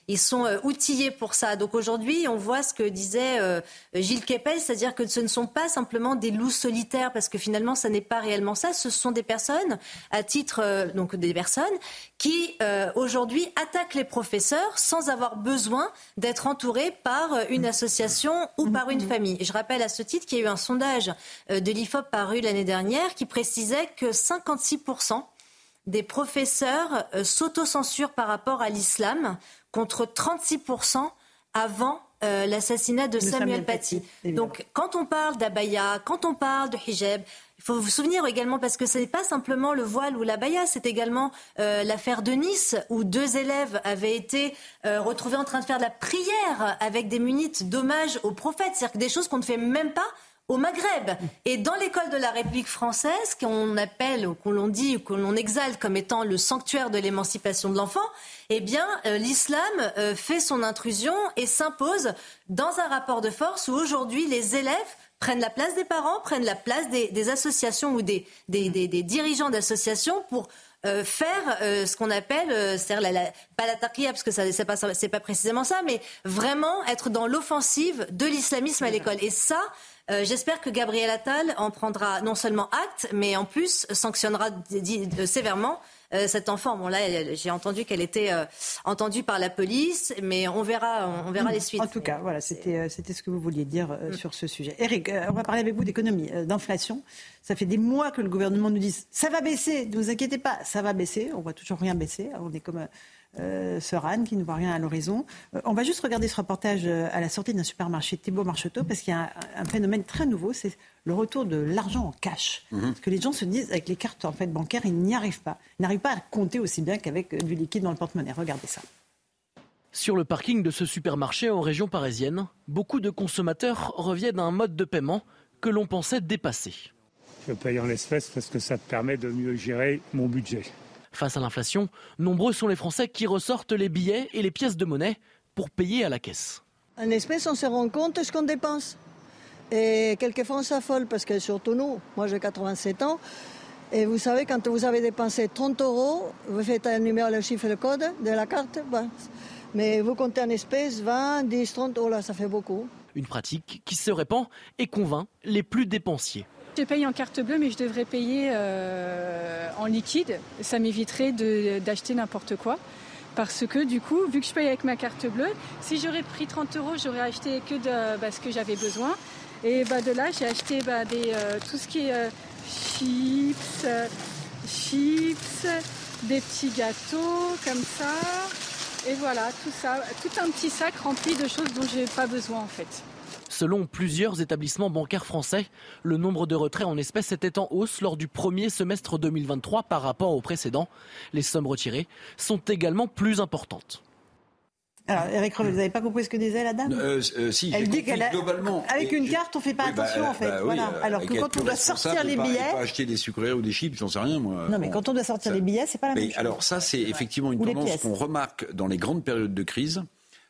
ils sont euh, outillés pour ça. Donc aujourd'hui, on voit ce que disait euh, Gilles Kepel, c'est-à-dire que ce ne sont pas simplement des loups solitaires, parce que finalement, ça n'est pas réellement ça. Ce sont des personnes, à titre euh, donc des personnes, qui aujourd'hui attaquent les professeurs sans avoir besoin d'être entourés par une association ou par une famille. je rappelle à ce titre qu'il y a eu un sondage de l'IFOP paru l'année dernière qui précisait que 56% des professeurs s'autocensurent par rapport à l'islam contre 36% avant euh, l'assassinat de, Samuel, Paty. Donc, quand on parle d'abaya, quand on parle de hijab, il faut vous souvenir également, parce que ce n'est pas simplement le voile ou l'abaya, c'est également euh, l'affaire de Nice, où deux élèves avaient été euh, retrouvés en train de faire de la prière avec des munites d'hommage au prophète. C'est-à-dire des choses qu'on ne fait même pas au Maghreb. Et dans l'école de la République française, qu'on appelle, ou qu'on l'on dit, ou qu'on l'on exalte comme étant le sanctuaire de l'émancipation de l'enfant, eh bien, euh, l'islam euh, fait son intrusion et s'impose dans un rapport de force où aujourd'hui les élèves prennent la place des parents, prennent la place des, associations ou des, des, dirigeants d'associations pour euh, faire ce qu'on appelle, c'est-à-dire la, pas la parce que ça c'est pas c'est pas précisément ça, mais vraiment être dans l'offensive de l'islamisme à l'école. Et ça, j'espère que Gabriel Attal en prendra non seulement acte, mais en plus sanctionnera sévèrement euh, cet enfant. Bon, là, j'ai entendu qu'elle était euh, entendue par la police, mais on verra, on, verra les suites. En tout cas, voilà, c'était euh, ce que vous vouliez dire mm. sur ce sujet. Eric, on va parler avec vous d'économie, d'inflation. Ça fait des mois que le gouvernement nous dit ça va baisser, ne vous inquiétez pas, ça va baisser. On voit toujours rien baisser. On est comme euh, Anne qui ne voit rien à l'horizon. on va juste regarder ce reportage à la sortie d'un supermarché Thibault Marcheteau parce qu'il y a un, phénomène très nouveau, c'est le retour de l'argent en cash. Mhm. Parce que les gens se disent, avec les cartes en fait, bancaires, ils n'y arrivent pas. Ils n'arrivent pas à compter aussi bien qu'avec euh, du liquide dans le porte-monnaie. Regardez ça. Sur le parking de ce supermarché en région parisienne, beaucoup de consommateurs reviennent à un mode de paiement que l'on pensait dépassé. Je paye en espèces parce que ça te permet de mieux gérer mon budget. Face à l'inflation, nombreux sont les Français qui ressortent les billets et les pièces de monnaie pour payer à la caisse. En espèces, on se rend compte de ce qu'on dépense. Et quelquefois, on s'affole parce que surtout nous, moi j'ai 87 ans, et vous savez, quand vous avez dépensé 30 euros, vous faites un numéro, le chiffre, le code de la carte, bah, mais vous comptez en espèces, 20, 10, 30, oh là, ça fait beaucoup. Une pratique qui se répand et convainc les plus dépensiers. Je paye en carte bleue, mais je devrais payer euh, en liquide. Ça m'éviterait d'acheter n'importe quoi. Parce que du coup, vu que je paye avec ma carte bleue, si j'aurais pris 30 euros, j'aurais acheté que de, bah, ce que j'avais besoin. Et bah, de là, j'ai acheté bah, euh, tout ce qui est euh, chips, chips, des petits gâteaux comme ça. Et voilà, tout ça, tout un petit sac rempli de choses dont je n'ai pas besoin en fait. Selon plusieurs établissements bancaires français, le nombre de retraits en espèces était en hausse lors du premier semestre 2023 par rapport au précédent. Les sommes retirées sont également plus importantes. Alors, Eric vous n'avez pas compris ce que disait la dame? Euh, euh, Si, Elle dit qu'elle globalement. Avec une carte, on ne fait pas attention, bah, en fait. Bah voilà. Euh, Alors que quand on doit sortir les billets. Pas acheter des sucreries ou des chips, j'en sais rien, moi. Non, mais quand on doit sortir les billets, c'est pas la même chose. Alors, ça, c'est effectivement une tendance qu'on remarque dans les grandes périodes de crise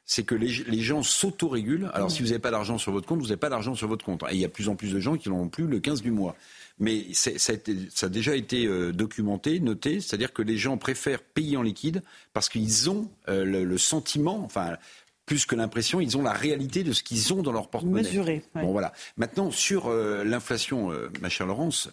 c'est que les, les gens s'autorégulent. Alors, si vous n'avez pas d'argent sur votre compte, vous n'avez pas d'argent sur votre compte. Et il y a de plus en plus de gens qui n'en ont plus le 15 du mois. Mais ça a, déjà été euh, documenté, noté, c'est-à-dire que les gens préfèrent payer en liquide parce qu'ils ont euh, le, sentiment, enfin, plus que l'impression, ils ont la réalité de ce qu'ils ont dans leur porte-monnaie. Mesuré. Bon, voilà. Maintenant, sur euh, l'inflation, ma chère Laurence,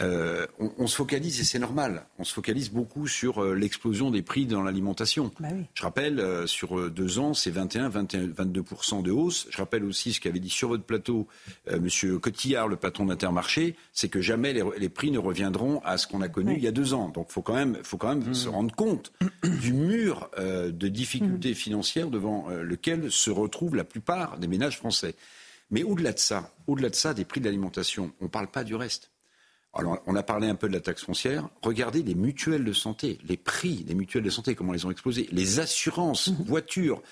euh, on, se focalise, et c'est normal, on se focalise beaucoup sur euh, l'explosion des prix dans l'alimentation. Bah Je rappelle, euh, sur deux ans, c'est 21, 21 22% de hausse. Je rappelle aussi ce qu'avait dit sur votre plateau Monsieur Cotillard, le patron d'Intermarché, c'est que jamais les, prix ne reviendront à ce qu'on a connu il y a deux ans. Donc il faut quand même, faut quand même mmh. se rendre compte du mur de difficultés mmh. financières devant lequel se retrouvent la plupart des ménages français. Mais au-delà de ça, au-delà de ça, des prix de l'alimentation, on ne parle pas du reste. Alors, on a parlé un peu de la taxe foncière. Regardez les mutuelles de santé, les prix des mutuelles de santé, comment elles ont explosé, les assurances, mmh. voitures,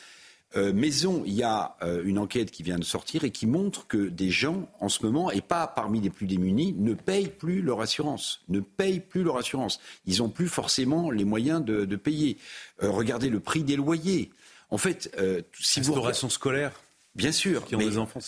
euh, maisons. Il y a euh, une enquête qui vient de sortir et qui montre que des gens, en ce moment, et pas parmi les plus démunis, ne payent plus leur assurance. Ne payent plus leur assurance. Ils n'ont plus forcément les moyens de, payer. Euh, regardez le prix des loyers. En fait, si vous. Restauration scolaire Bien sûr,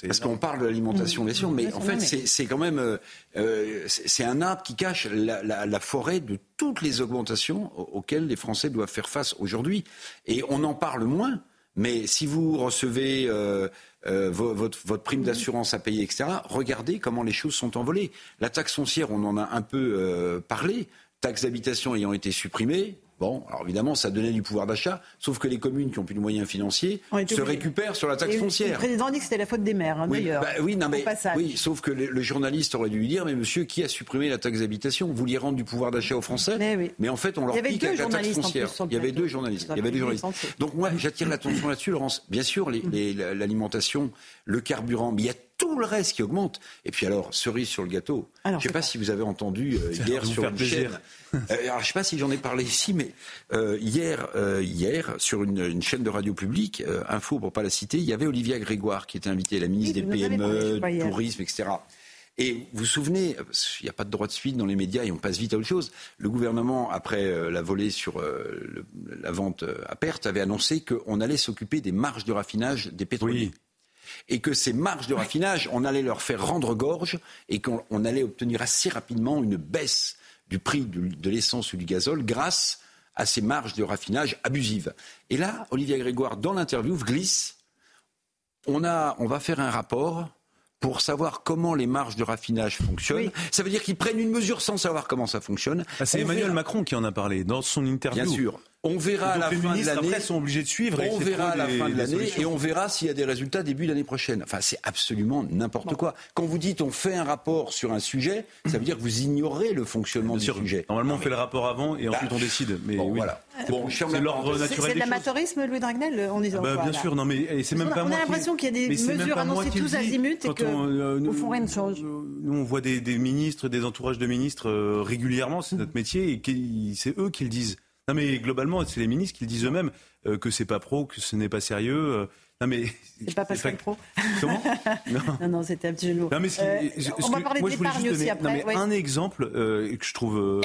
parce qu'on parle de l'alimentation, bien sûr, mmh. mais en fait, c'est quand même euh, euh, c'est un arbre qui cache la, forêt de toutes les augmentations auxquelles les Français doivent faire face aujourd'hui. Et on en parle moins, mais si vous recevez euh, votre, votre, prime mmh. d'assurance à payer, etc., regardez comment les choses sont envolées. La taxe foncière, on en a un peu parlé. Taxe d'habitation ayant été supprimée, Bon, alors évidemment, ça donnait du pouvoir d'achat, sauf que les communes qui ont plus de moyens financiers se récupèrent sur la taxe foncière. Le président dit que c'était la faute des maires, hein, d'ailleurs. Bah oui, non, mais, oui, sauf que le, journaliste aurait dû lui dire, mais monsieur, qui a supprimé la taxe d'habitation? Vous vouliez rendre du pouvoir d'achat aux Français? Mais, en fait, on leur pique avec la taxe foncière. Il y avait deux journalistes. Il y avait deux journalistes. Donc moi, j'attire l'attention là-dessus, Laurence. Bien sûr, l'alimentation, le carburant, mais il y a tout le reste qui augmente. Et puis alors, cerise sur le gâteau. je ne sais pas, si vous avez entendu euh, hier sur une chaîne. Euh, alors, je ne sais pas si j'en ai parlé ici, mais euh, hier, hier, sur une, chaîne de radio publique, info pour pas la citer, il y avait Olivia Grégoire qui était invitée, la ministre des PME, du tourisme, etc. Et vous vous souvenez, il n'y a pas de droit de suite dans les médias et on passe vite à autre chose. Le gouvernement, après la volée sur la vente à perte, avait annoncé qu'on allait s'occuper des marges de raffinage des pétroliers et que ces marges de raffinage, on allait leur faire rendre gorge et qu'on allait obtenir assez rapidement une baisse du prix de, l'essence ou du gazole grâce à ces marges de raffinage abusives. Et là, Olivier Grégoire, dans l'interview, glisse on, a, on va faire un rapport pour savoir comment les marges de raffinage fonctionnent. Ça veut dire qu'ils prennent une mesure sans savoir comment ça fonctionne. Ah, c'est Emmanuel Macron qui en a parlé dans son interview. Bien sûr. On verra à la fin de l'année. sont obligés de suivre. On verra à la fin de l'année et on verra s'il y a des résultats début l'année prochaine. Enfin, c'est absolument n'importe quoi. Quand vous dites on fait un rapport sur un sujet, ça veut dire que vous ignorez le fonctionnement du sujet. Normalement, on fait le rapport avant et ensuite bah, on décide. Mais bon, voilà. c'est l'ordre naturel. C'est de l'amateurisme, Louis Dragnel On est ah bah, Bien sûr, non, mais c'est même pas On a l'impression qu'il y a des mesures annoncées tous azimuts et qu'au euh, fond rien ne change. Nous, on voit des ministres, des entourages de ministres euh, régulièrement, c'est notre métier, et c'est eux qui le disent. Non, mais globalement, c'est les ministres qui le disent eux-mêmes euh, que c'est pas pro, que ce n'est pas sérieux. Euh. non, mais. C'est pas Pascal Pro Comment (laughs) non. non, c'était un petit. Non, mais euh, on va parler d'épargne aussi après. Un exemple que je trouve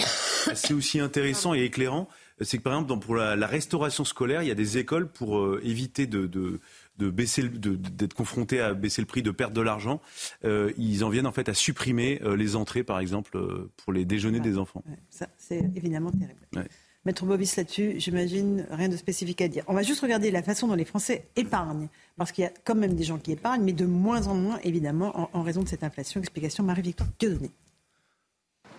assez aussi intéressant et éclairant, c'est que par exemple, dans, pour la, restauration scolaire, il y a des écoles pour euh, éviter de, de de baisser, d'être confrontés à baisser le prix, de perdre de l'argent, euh, ils en viennent en fait à supprimer les entrées, par exemple, pour les déjeuners des enfants. ça, c'est évidemment terrible. Maître Bobis, là-dessus, j'imagine rien de spécifique à dire. On va juste regarder la façon dont les Français épargnent, parce qu'il y a quand même des gens qui épargnent, mais de moins en moins, évidemment, en, raison de cette inflation. Explication Marie-Victoire Dieudonné.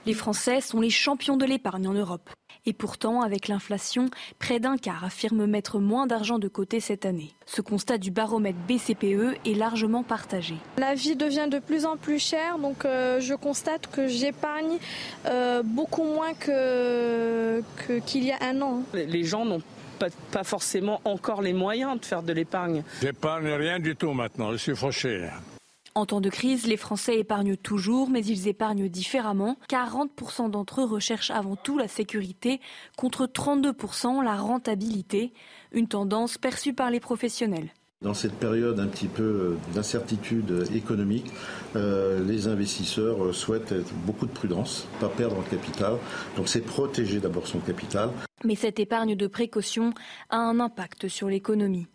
Les Français sont les champions de l'épargne en Europe. Et pourtant, avec l'inflation, près d'un quart affirme mettre moins d'argent de côté cette année. Ce constat du baromètre BCPE est largement partagé. La vie devient de plus en plus chère, donc euh, je constate que j'épargne euh, beaucoup moins qu'il que, qu'il y a un an. Les gens n'ont pas, pas, forcément encore les moyens de faire de l'épargne. J'épargne rien du tout maintenant, je suis fauché. En temps de crise, les Français épargnent toujours, mais ils épargnent différemment. 40% d'entre eux recherchent avant tout la sécurité, contre 32% la rentabilité, une tendance perçue par les professionnels. Dans cette période un petit peu d'incertitude économique, euh, les investisseurs souhaitent beaucoup de prudence, pas perdre en capital. Donc c'est protéger d'abord son capital. Mais cette épargne de précaution a un impact sur l'économie.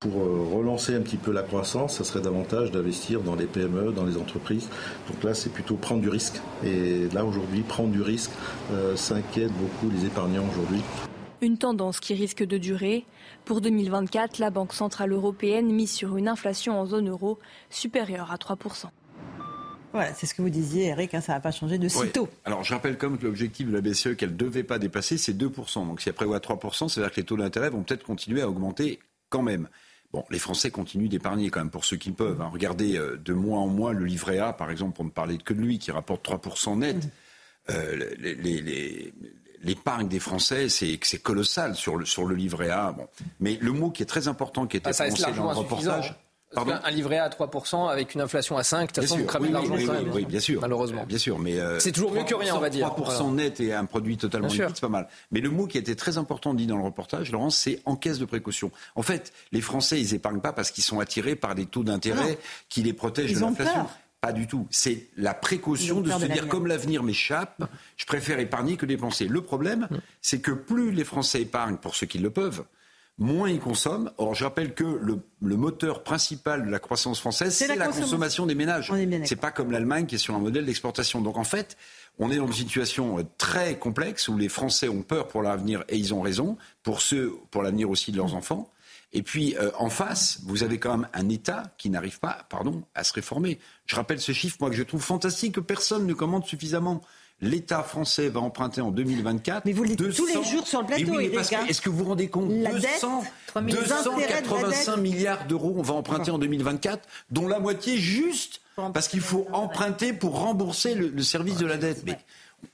Pour euh, relancer un petit peu la croissance, ça serait davantage d'investir dans les PME, dans les entreprises. Donc là, c'est plutôt prendre du risque. Et là, aujourd'hui, prendre du risque, euh, ça inquiète beaucoup les épargnants aujourd'hui. Une tendance qui risque de durer. Pour 2024, la Banque Centrale Européenne mise sur une inflation en zone euro supérieure à 3%. Voilà, c'est ce que vous disiez, Eric, hein, ça n'a pas changé de sitôt. Alors, je rappelle comme que l'objectif de la BCE qu'elle ne devait pas dépasser, c'est 2%. Donc, si elle prévoit 3%, c'est-à-dire que les taux d'intérêt vont peut-être continuer à augmenter quand même. Bon, les Français continuent d'épargner quand même pour ceux qui peuvent. Hein. Regardez euh, de mois en mois le livret A, par exemple, pour ne parler que de lui, qui rapporte 3% net. Mmh. Euh, l'épargne des Français, c'est colossal sur le, sur le livret A. Bon. Mais le mot qui est très important, qui était ah, prononcé dans le reportage, un livret A à 3% avec une inflation à 5, de toute façon, vous cramez l'argent oui, oui, bien sûr. Malheureusement. Bien sûr, mais euh, c'est toujours mieux que rien, on va dire. 3% net et un produit totalement liquide, c'est pas mal. Mais le mot qui était très important dit dans le reportage, Laurence, c'est en caisse de précaution. En fait, les Français, ils épargnent pas parce qu'ils sont attirés par des taux d'intérêt qui les protègent de l'inflation. Pas du tout. C'est la précaution de se dire comme l'avenir m'échappe, je préfère épargner que dépenser. Le problème, mm. c'est que plus les Français épargnent pour ceux qui le peuvent, moins ils consomment. Or, je rappelle que le, moteur principal de la croissance française, c'est la, consommation des ménages. C'est pas comme l'Allemagne qui est sur un modèle d'exportation. Donc, en fait, on est dans une situation très complexe où les Français ont peur pour l'avenir et ils ont raison, pour ceux, pour l'avenir aussi de leurs enfants. Et puis, euh, en face, vous avez quand même un État qui n'arrive pas, pardon, à se réformer. Je rappelle ce chiffre, moi, que je trouve fantastique, que personne ne commande suffisamment l'État français va emprunter en 2024. Mais vous le dites tous les jours sur le plateau, oui, hein. Est-ce que vous vous rendez compte la 200, 285 milliards d'euros on va emprunter en 2024, dont la moitié juste parce qu'il faut emprunter pour rembourser le, service de la dette. Mais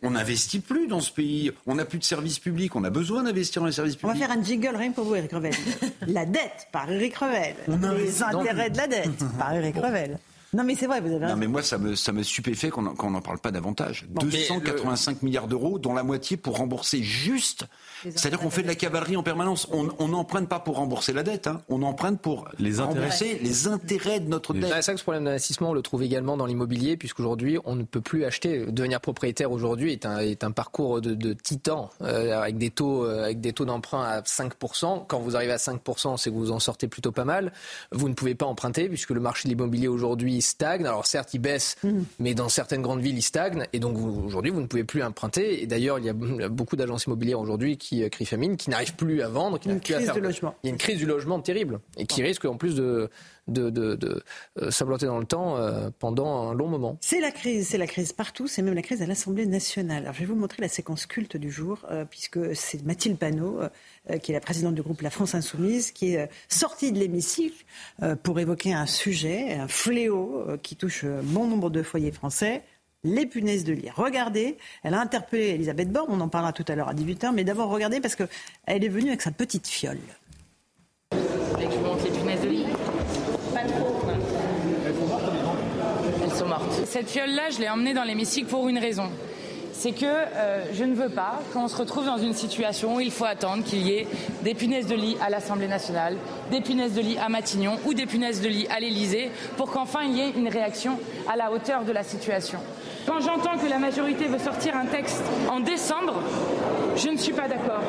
on n'investit plus dans ce pays. On n'a plus de services publics. On a besoin d'investir dans les services publics. On va faire un jingle rien pour vous, Eric Revel. (laughs) la dette par Eric Revel. les intérêts de la dette (laughs) par Eric Revel. Non, mais c'est vrai, vous avez raison. Non, mais moi, ça me, ça me stupéfait qu'on n'en parle pas davantage. 285 milliards d'euros, dont la moitié pour rembourser juste c'est-à-dire qu'on fait de la cavalerie en permanence. On n'emprunte pas pour rembourser la dette, hein. on emprunte pour les rembourser les intérêts de notre dette. C'est ça que ce problème d'investissement, on le trouve également dans l'immobilier, puisqu'aujourd'hui, on ne peut plus acheter. Devenir propriétaire aujourd'hui est un, est un parcours de, de titan, euh, avec des taux, euh, avec des taux d'emprunt à 5%. Quand vous arrivez à 5%, c'est que vous en sortez plutôt pas mal. Vous ne pouvez pas emprunter, puisque le marché de l'immobilier aujourd'hui stagne. Alors certes, il baisse, mmh. mais dans certaines grandes villes, il stagne. Et donc aujourd'hui, vous ne pouvez plus emprunter. Et d'ailleurs, il y a beaucoup d'agences immobilières aujourd'hui qui euh, famine, qui n'arrive plus à vendre, qui n'arrive plus à faire. De logement. Il y a une crise du logement terrible et qui risque en plus de, de, de, euh, dans le temps euh, pendant un long moment. C'est la crise, c'est la crise partout, c'est même la crise à l'Assemblée nationale. Alors je vais vous montrer la séquence culte du jour, puisque c'est Mathilde Panot, qui est la présidente du groupe La France Insoumise, qui est sortie de l'hémicycle pour évoquer un sujet, un fléau qui touche bon nombre de foyers français les punaises de lit. Regardez, elle a interpellé Elisabeth Borne, on en parlera tout à l'heure à 18h, mais d'abord regardez parce qu'elle est venue avec sa petite fiole. je vous montre les punaises de lit Pas trop. Cette fiole-là, je l'ai emmenée dans l'hémicycle pour une raison c'est que euh, je ne veux pas qu'on se retrouve dans une situation où il faut attendre qu'il y ait des punaises de lit à l'Assemblée nationale, des punaises de lit à Matignon ou des punaises de lit à l'Élysée pour qu'enfin il y ait une réaction à la hauteur de la situation. Quand j'entends que la majorité veut sortir un texte en décembre, je ne suis pas d'accord.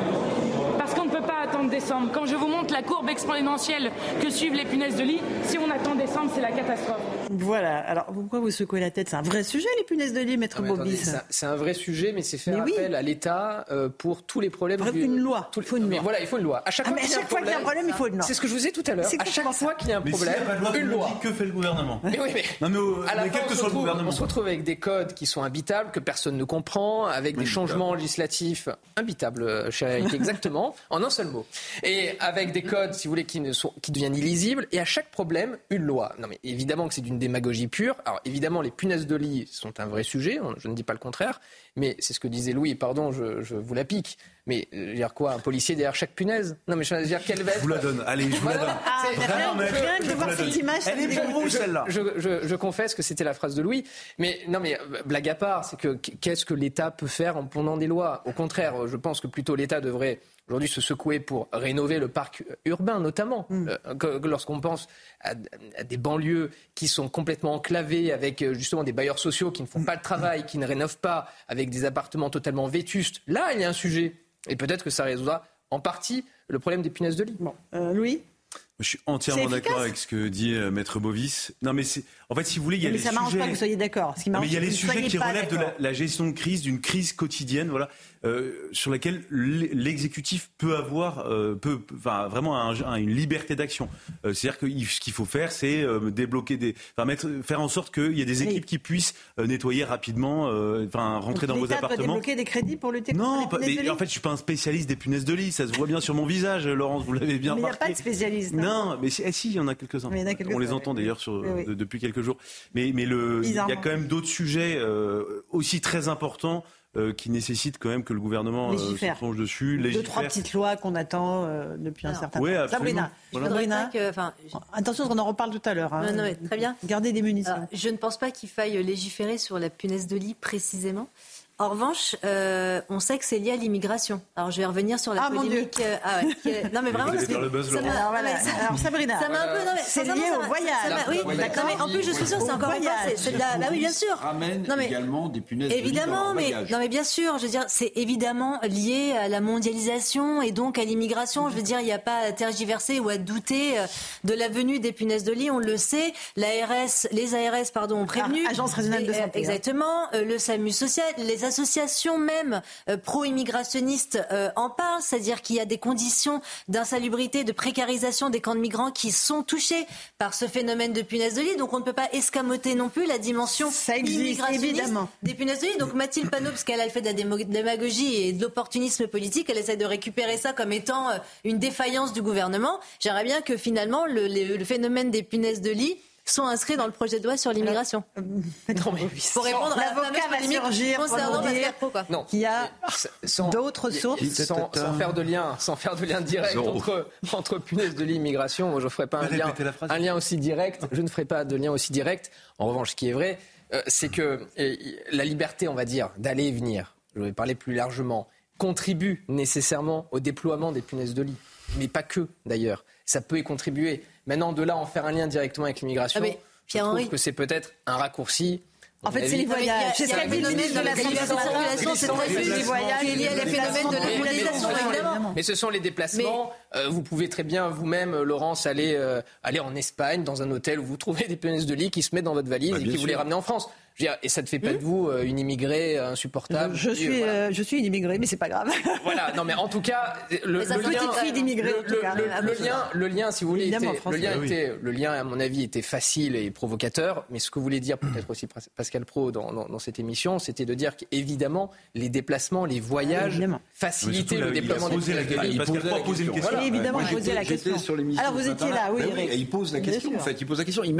Attendre décembre. Quand je vous montre la courbe exponentielle que suivent les punaises de lit, si on attend décembre, c'est la catastrophe. Voilà. Alors pourquoi vous secouez la tête? C'est un vrai sujet, les punaises de lit, maître Bobis. C'est un vrai sujet, mais c'est faire appel à l'État euh, pour tous les problèmes. Il faut une loi. Il faut une loi. Voilà, il faut une loi. À chaque Ah, fois mais à qu'il y a un chaque fois qu'il y a un problème, il faut une loi. C'est ce que je vous ai tout à l'heure. À chaque fois qu'il y a un Mais s'il y a problème, pas loi une loi. dit, que fait le gouvernement Mais oui, mais Non, mais, au- à la mais fin, quel on que se, soit le retrouve, gouvernement. on se retrouve avec des codes qui sont habitables, que personne ne comprend, avec des changements législatifs imbitables, euh, cher Eric, (laughs) exactement, en un seul mot. Et avec des codes, si vous voulez, qui, ne sont, qui deviennent illisibles, et à chaque problème, une loi. Non, mais évidemment que c'est d'une démagogie pure. Alors, évidemment, les punaises de lit sont un vrai sujet, je ne dis pas le contraire, mais c'est ce que disait Louis, pardon, je, je vous la pique. Mais, euh, je veux dire quoi, un policier derrière chaque punaise? Non, mais je veux dire, quelle va Je vous la donne. Allez, je vous la donne. Ah, rien, mais- rien que de voir cette image, Elle est pour vous, celle-là. je, je- je confesse que c'était la phrase de Louis. Mais non, mais euh, blague à part, c'est que qu'est-ce que l'État peut faire en pondant des lois? Au contraire, je pense que plutôt l'État devrait aujourd'hui se secouer pour rénover le parc urbain, notamment. Mm. Euh, Lorsqu'on pense à, à des banlieues qui sont complètement enclavées avec euh, justement des bailleurs sociaux qui ne font pas le travail, qui ne rénovent pas, avec des appartements totalement vétustes, là, il y a un sujet. Et peut-être que ça résoudra en partie le problème des punaises de lit. Euh, Louis? Je suis entièrement d'accord avec ce que dit euh, Maître Bovis. Non, mais c'est. En fait, si vous voulez, il y a Mais les ça m'arrange sujets. pas que vous soyez d'accord. M'arrange, mais il y a les sujets qui relèvent de la, gestion de crise, d'une crise quotidienne, voilà, euh, sur laquelle l'exécutif peut avoir, euh, peut, enfin, vraiment un- un- une liberté d'action. C'est-à-dire que ce qu'il faut faire, c'est débloquer des, enfin, mettre, faire en sorte qu'il y ait des équipes qui puissent nettoyer rapidement, enfin, rentrer Donc, dans vos appartements. débloquer des crédits pour lutter contre Non, les punaises de mais lit en fait, je suis pas un spécialiste des punaises de lit. Ça se voit bien sur mon visage, Laurence. Vous l'avez bien Mais il n'y a remarqué. pas de spécialiste. hein. Non, mais si, eh si, il y en a quelques-uns. On les entend d'ailleurs Oui, de- depuis quelques jours. Mais, mais le, il y a quand même d'autres sujets euh, aussi très importants euh, qui nécessitent quand même que le gouvernement euh, se plonge dessus. Deux, légifère. trois petites lois qu'on attend euh, depuis un certain Ouais, temps. Sabrina, Sabrina, que, enfin, attention, on en reparle tout à l'heure. hein. Non, non, mais très bien. Gardez des munitions. Alors, je ne pense pas qu'il faille légiférer sur la punaise de lit précisément. En revanche, euh, on sait que c'est lié à l'immigration. Alors, je vais revenir sur la Ah, mon polémique. euh, ah ouais, qui est- Non, mais vraiment, parce que le buzz, ça m'a- voilà. Alors, Sabrina, ça m'a un peu. non, mais c'est lié ça au voyage. Oui, d'accord, mais en plus, je suis sûre, c'est encore voyage. c'est de la. Bah oui, bien sûr. Ramène Non, mais- également des punaises de Évidemment, leur mais non, mais bien sûr, je veux dire, c'est évidemment lié à la mondialisation et donc à l'immigration. Je veux dire, il n'y a pas à tergiverser ou à douter euh, de la venue des punaises de lit. On le sait. L'ARS, les ARS, pardon, ont prévenu. Ah, Agence régionale de santé, hein. Exactement. Le SAMU social, les associations même euh, pro-immigrationnistes euh, en parlent, c'est-à-dire qu'il y a des conditions d'insalubrité, de précarisation des camps de migrants qui sont touchés par ce phénomène de punaises de lit. Donc on ne peut pas escamoter non plus la dimension Ça existe, immigrationniste évidemment. des punaises de lit. Donc Mathilde Panot, parce qu'elle a fait de la démagogie et de l'opportunisme politique, elle essaie de récupérer ça comme étant euh, une défaillance du gouvernement. J'aimerais bien que finalement le, le- le phénomène des punaises de lit soit inscrit dans le projet de loi sur l'immigration. Non, mais Pour répondre à la L'avocat fameuse va surgir concernant Pro, quoi. non. qu'il y a d'autres sources. sans, sans faire de lien, sans faire de lien direct entre, entre punaise de l'immigration, moi je ne ferai pas lien, un lien aussi direct. Je ne ferai pas de lien aussi direct. En revanche, ce qui est vrai, euh, c'est que euh, la liberté, on va dire, d'aller et venir, je vais parler plus largement, contribue nécessairement au déploiement des punaises de lit. Mais pas que, d'ailleurs. Ça peut y contribuer. Maintenant, de là en faire un lien directement avec l'immigration, Ah, mais je trouve que c'est peut-être un raccourci. En fait, c'est les il y a- voyages. il y a C'est ce le qu'a dit le phénomène ministre de la circulation, c'est très Les voyages, est lié à les phénomènes de la évidemment. Mais ce sont les déplacements. Euh, vous pouvez très bien vous-même, euh, Laurence, aller, euh, aller en Espagne, dans un hôtel où vous trouvez des punaises de lit qui se mettent dans votre valise Bah, et qui vous les ramenez en France. Je veux dire, et ça ne fait pas de vous euh, une immigrée euh, insupportable. Je suis, voilà. euh, je suis une immigrée, mais c'est pas grave. (laughs) Voilà, non mais en tout cas, le, ça lien, être fille d'immigrés, le, en tout cas. le- Ah, le oui. lien, le lien, si vous voulez, Évidemment, était- France, le lien oui. était, le lien, à mon avis, était facile et provocateur. Mais ce que voulait dire peut-être aussi Pas- Pascal Pro dans, dans- dans cette émission, c'était de dire qu'évidemment, les déplacements, les voyages Évidemment. facilitaient le il a déploiement des lit. Parce qu'elle posait la a posé une question. évidemment, il posait la question. J'étais sur l'émission. Alors, vous étiez là, oui, il pose la question, en fait. Il pose la question. Il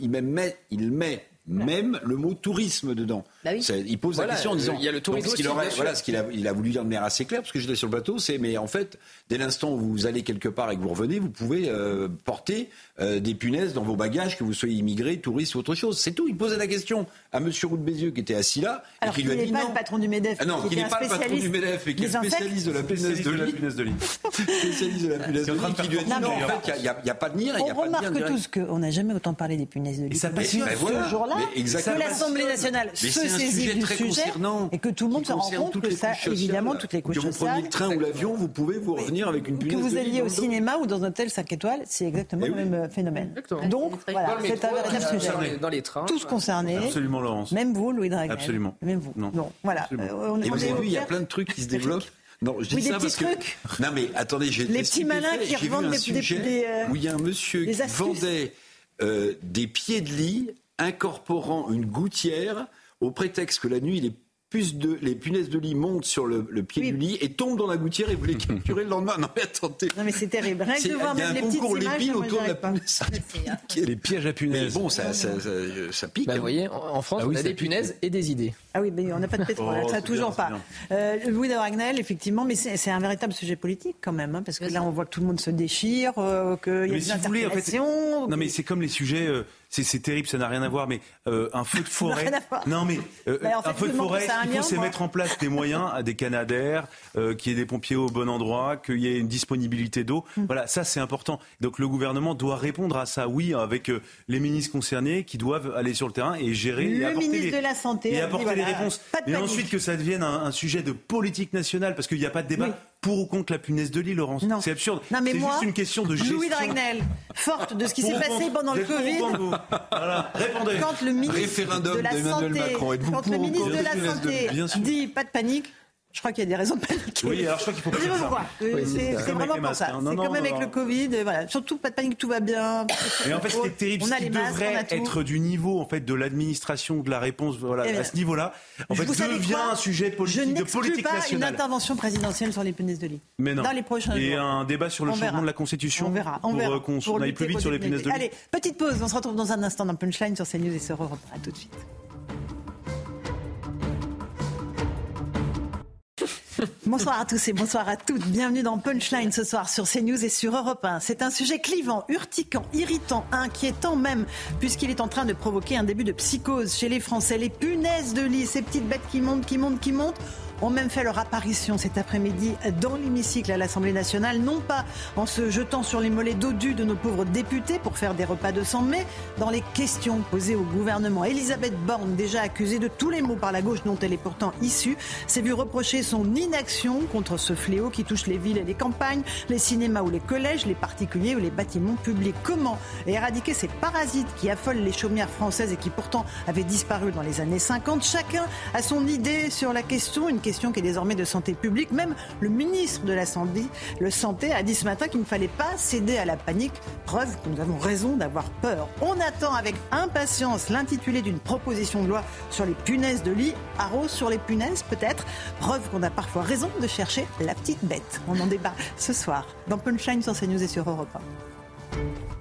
il met- il met même le mot tourisme dedans. Bah oui. Il pose Voilà, la question en le- disant. il y a le tourisme aussi, aurait- voilà, ce qu'il a, il a voulu dire de manière assez claire, parce que j'étais sur le bateau, c'est mais en fait, dès l'instant où vous allez quelque part et que vous revenez, vous pouvez euh, porter euh, des punaises dans vos bagages, que vous soyez immigré, touriste ou autre chose. C'est tout. Il posait la question à Monsieur Roux de Bézieux qui était assis là, Alors et qui qu'il lui a n'est dit pas non. le patron du MEDEF, Ah non, qui qui est n'est pas le patron du MEDEF et qui est spécialiste de la punaise de lit. spécialiste de la punaise de lit de qui lui a dit non, en fait, il n'y a, il y a pas de n'y On remarque tous qu'on n'a jamais autant parlé des punaises de lit. Et ça passionne. ce Ben voilà. jour-là. que l'Assemblée nationale saisit du sujet et que tout le monde se rend compte que ça, évidemment, toutes les couches sociales. Que vous preniez le train ou l'avion, vous pouvez vous revenir avec une Que vous alliez au cinéma ou dans un hôtel 5 étoiles, c'est exactement Eh le même euh, phénomène. Donc, voilà, c'est un véritable sujet. Dans les trains. Tous concernés. Absolument, Laurence. Même vous, Louis Dragnel. Absolument. Même vous. Non. Voilà. Euh, on- Et on vous avez vu, il y a plein de trucs qui se développent. Non, je dis Oui, des ça petits parce que. trucs. Non, mais attendez, j'ai Les petits malins qui revendent des- des- sujet des, euh, où il y a un monsieur qui astuces. vendait euh, des pieds de lit incorporant une gouttière au prétexte que la nuit, les, puces de, les punaises de lit montent sur le, le pied du lit et tombent dans la gouttière et vous les (laughs) capturez le lendemain. Non, mais attendez. Non, mais c'est terrible. Rien que C'est- de voir il y a même un les petites concours autour de la arrive pas. (laughs) Les pièges à punaises. Mais bon, ça, ça, ça, ça pique. Bah, hein. vous voyez, en, France, Ah oui, on a des pique. punaises et des idées. Ah oui, mais on n'a pas de pétrole, Oh, ça c'est toujours bien, pas. Euh, Louis de Ragnel, effectivement, mais c'est un véritable sujet politique quand même, hein, parce que là on voit que tout le monde se déchire, euh, qu'il y a Mais des si vous voulez, en fait, interpellations. non mais c'est comme les sujets, euh, c'est terrible, ça n'a rien à voir, mais euh, un feu de (laughs) forêt. Non mais euh, en fait, un feu de forêt, il faut c'est mettre en place des moyens, à (laughs) des canadaires, euh, qu'il y ait des pompiers au bon endroit, qu'il y ait une disponibilité d'eau. Hmm. Voilà, ça c'est important. Donc le gouvernement doit répondre à ça, oui, avec euh, les ministres concernés qui doivent aller sur le terrain et gérer et Le apporter ministre les, de la Santé et apporter voilà, les réponses. Et ensuite que ça devienne un, un sujet de politique nationale, parce qu'il n'y a pas de débat Oui. Pour ou contre la punaise de lit, Laurence. Non. C'est absurde. Non, mais c'est moi, juste une question de gestion. Louis Dragnel, forte de ce qui s'est passé pendant le Covid, contre vous Voilà, répondez. quand le ministre Référendum de la Santé, Macron. Quand le ministre de la Santé lit Bien sûr. dit pas de panique, je crois qu'il y a des raisons de paniquer. Oui, alors je crois qu'il faut pas Je ça. Oui, C'est- c'est c'est comme vraiment pour masques, ça. hein. C'est comme non, avec non. le Covid. euh, Voilà. Surtout pas de panique, tout va bien. Et en fait, ce qui est terrible, on ce a qui les masques, on a devrait être du niveau en fait de l'administration, de la réponse, voilà, à ce niveau-là, en fait, devient un sujet Je politique, de n'exclus politique pas une nationale. intervention présidentielle sur les punaises de lit. Mais non. Dans les prochains Et jours. un débat sur le On changement verra. de la Constitution. On verra. On pour verra. euh, qu'on Pour aille lutter plus vite sur les les punaises de lit. Allez, petite pause. On se retrouve dans un instant dans Punchline sur CNews et sur Europe. À tout de suite. Bonsoir à tous et bonsoir à toutes. Bienvenue dans Punchline ce soir sur CNews et sur Europe 1. C'est un sujet clivant, urticant, irritant, inquiétant même, puisqu'il est en train de provoquer un début de psychose chez les Français. Les punaises de lit, ces petites bêtes qui montent, qui montent, qui montent ont même fait leur apparition cet après-midi dans l'hémicycle à l'Assemblée nationale, non pas en se jetant sur les mollets dodus de nos pauvres députés pour faire des repas de sang, mais dans les questions posées au gouvernement. Elisabeth Borne, déjà accusée de tous les maux par la gauche dont elle est pourtant issue, s'est vue reprocher son inaction contre ce fléau qui touche les villes et les campagnes, les cinémas ou les collèges, les particuliers ou les bâtiments publics. Comment éradiquer ces parasites qui affolent les chaumières françaises et qui pourtant avaient disparu dans les années 50 Chacun a son idée sur la question, question qui est désormais de santé publique. Même le ministre de la Santé, le Santé a dit ce matin qu'il ne fallait pas céder à la panique, preuve que nous avons raison d'avoir peur. On attend avec impatience l'intitulé d'une proposition de loi sur les punaises de lit, arrose sur les punaises peut-être, preuve qu'on a parfois raison de chercher la petite bête. On en débat ce soir dans Punchline sur CNews et sur Europe 1.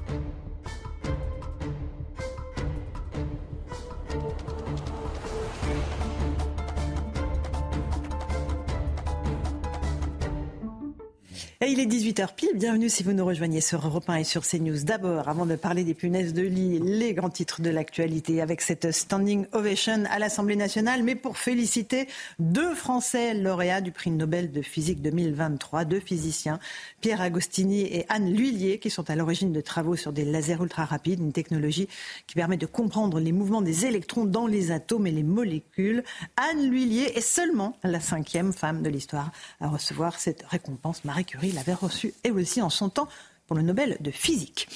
Et il est 18h pile, bienvenue si vous nous rejoignez sur Europe 1 et sur CNews. D'abord, avant de parler des punaises de lit, les grands titres de l'actualité avec cette standing ovation à l'Assemblée nationale, mais pour féliciter deux Français lauréats du prix Nobel de physique 2023, deux physiciens, Pierre Agostini et Anne Lhuillier, qui sont à l'origine de travaux sur des lasers ultra rapides, une technologie qui permet de comprendre les mouvements des électrons dans les atomes et les molécules. Anne Lhuillier est seulement la cinquième femme de l'histoire à recevoir cette récompense. Marie Curie l'avait reçue et aussi en son temps pour le Nobel de physique.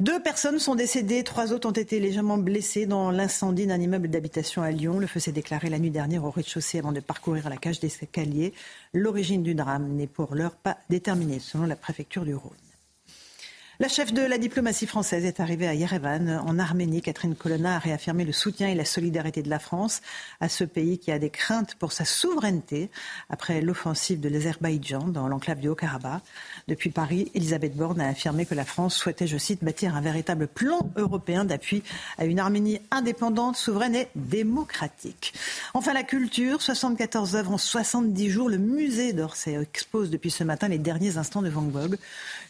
Deux personnes sont décédées, trois autres ont été légèrement blessées dans l'incendie d'un immeuble d'habitation à Lyon. Le feu s'est déclaré la nuit dernière au rez-de-chaussée avant de parcourir la cage d'escalier. L'origine du drame n'est pour l'heure pas déterminée, selon la préfecture du Rhône. La chef de la diplomatie française est arrivée à Yerevan, en Arménie. Catherine Colonna a réaffirmé le soutien et la solidarité de la France à ce pays qui a des craintes pour sa souveraineté après l'offensive de l'Azerbaïdjan dans l'enclave du Haut-Karabakh. Depuis Paris, Elisabeth Borne a affirmé que la France souhaitait, je cite, bâtir un véritable plan européen d'appui à une Arménie indépendante, souveraine et démocratique. Enfin, la culture, 74 œuvres en 70 jours. Le musée d'Orsay expose depuis ce matin les derniers instants de Van Gogh.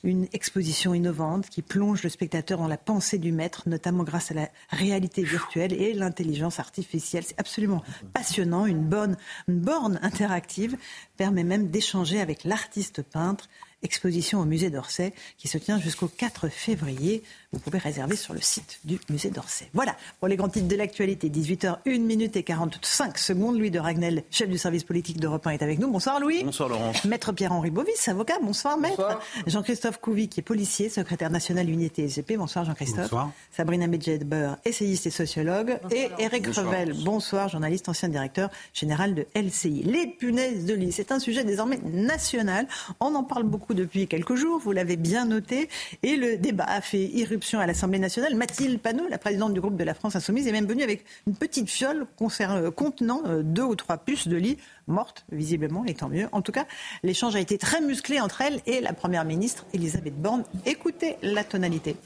Une exposition innovante qui plonge le spectateur dans la pensée du maître, notamment grâce à la réalité virtuelle et l'intelligence artificielle. C'est absolument passionnant. Une borne, une borne interactive permet même d'échanger avec l'artiste peintre. Exposition au musée d'Orsay qui se tient jusqu'au 4 février vous pouvez réserver sur le site du musée d'Orsay. Voilà pour les grands titres de l'actualité. 18h, 1 minute et 45 secondes. Louis de Ragnel, chef du service politique d'Europe 1, est avec nous. Bonsoir Louis. Bonsoir Laurent. Maître Pierre-Henri Bovis, avocat. Bonsoir Maître. Jean-Christophe Couvi, qui est policier, secrétaire national unité SGP. Bonsoir Jean-Christophe. Bonsoir. Sabrina Medjedber, essayiste et sociologue. et Eric Revel, bonsoir, journaliste, ancien directeur général de LCI. Les punaises de lit, c'est un sujet désormais national. On en parle beaucoup depuis quelques jours, vous l'avez bien noté. Et le débat a fait irruption à l'Assemblée nationale. Mathilde Panot, la présidente du groupe de la France Insoumise, est même venue avec une petite fiole contenant euh, deux ou trois puces de lit mortes, visiblement, et tant mieux. En tout cas, l'échange a été très musclé entre elle et la Première ministre, Elisabeth Borne. Écoutez la tonalité.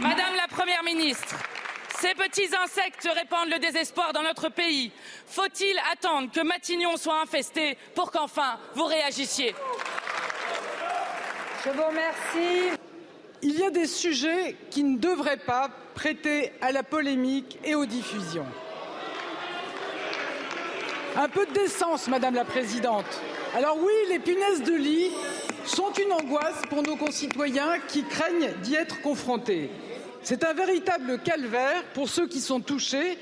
Madame la Première ministre, ces petits insectes répandent le désespoir dans notre pays. Faut-il attendre que Matignon soit infesté pour qu'enfin vous réagissiez? Je vous remercie. Il y a des sujets qui ne devraient pas prêter à la polémique et aux diffusions. Un peu de décence, Madame la Présidente. Alors oui, les punaises de lit sont une angoisse pour nos concitoyens qui craignent d'y être confrontés. C'est un véritable calvaire pour ceux qui sont touchés.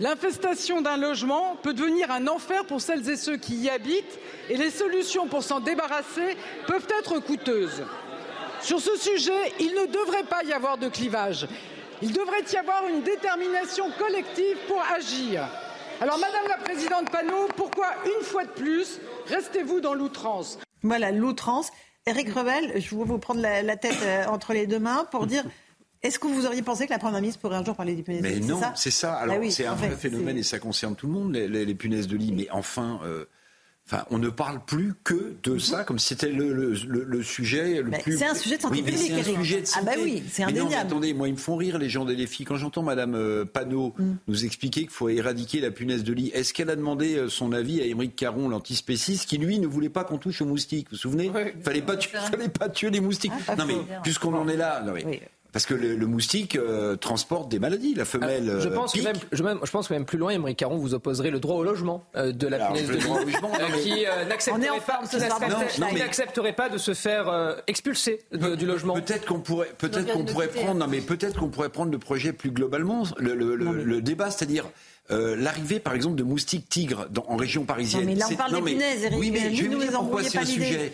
L'infestation d'un logement peut devenir un enfer pour celles et ceux qui y habitent et les solutions pour s'en débarrasser peuvent être coûteuses. Sur ce sujet, il ne devrait pas y avoir de clivage. Il devrait y avoir une détermination collective pour agir. Alors, Madame la Présidente Panot, pourquoi, une fois de plus, restez-vous dans l'outrance? Voilà, l'outrance. Éric Revel, je vais vous prendre la, la tête euh, entre les deux mains pour dire est-ce que vous auriez pensé que la Première ministre pourrait un jour parler des punaises de lit? Mais non, c'est ça? Alors, Ah oui, c'est un vrai fait, phénomène et ça concerne tout le monde, les, les- les punaises de lit. Mais enfin, euh, enfin, on ne parle plus que de ça, comme si c'était le, le- le- le sujet le Mhm. Mais plus. c'est un sujet de santé Oui, publique, c'est un sujet de Ah bah oui, c'est Mais non, mais indéniable. attendez, moi, ils me font rire, les gens des filles. Quand j'entends Madame euh, Panot Mm. nous expliquer qu'il faut éradiquer la punaise de lit, est-ce qu'elle a demandé euh, son avis à Émeric Caron, l'antispéciste, qui lui ne voulait pas qu'on touche aux moustiques? Vous vous souvenez? Fallait pas, tuer, fallait pas tuer les moustiques. Ah, pas non mais puisqu'on en est là, non, mais- Parce que le, le moustique euh, transporte des maladies. La femelle. Je euh, pense, que pique. même, je, même- je pense que même plus loin, Émeric Caron vous opposerait le droit au logement euh, de la Alors, punaise le de lit, droit au logement, non, mais- qui euh, n'accepterait pas, de se faire euh, expulser de- du logement. Peut-être qu'on pourrait, peut-être qu'on pourrait prendre, non mais peut-être qu'on pourrait prendre le projet plus globalement, le, le- le- le débat, c'est-à-dire. euh, L'arrivée, par exemple, de moustiques tigres dans- en région parisienne. Non, mais là, on parle des punaises, Eric. Oui, mais je vais nous, vous dire pourquoi c'est l'idée. sujet.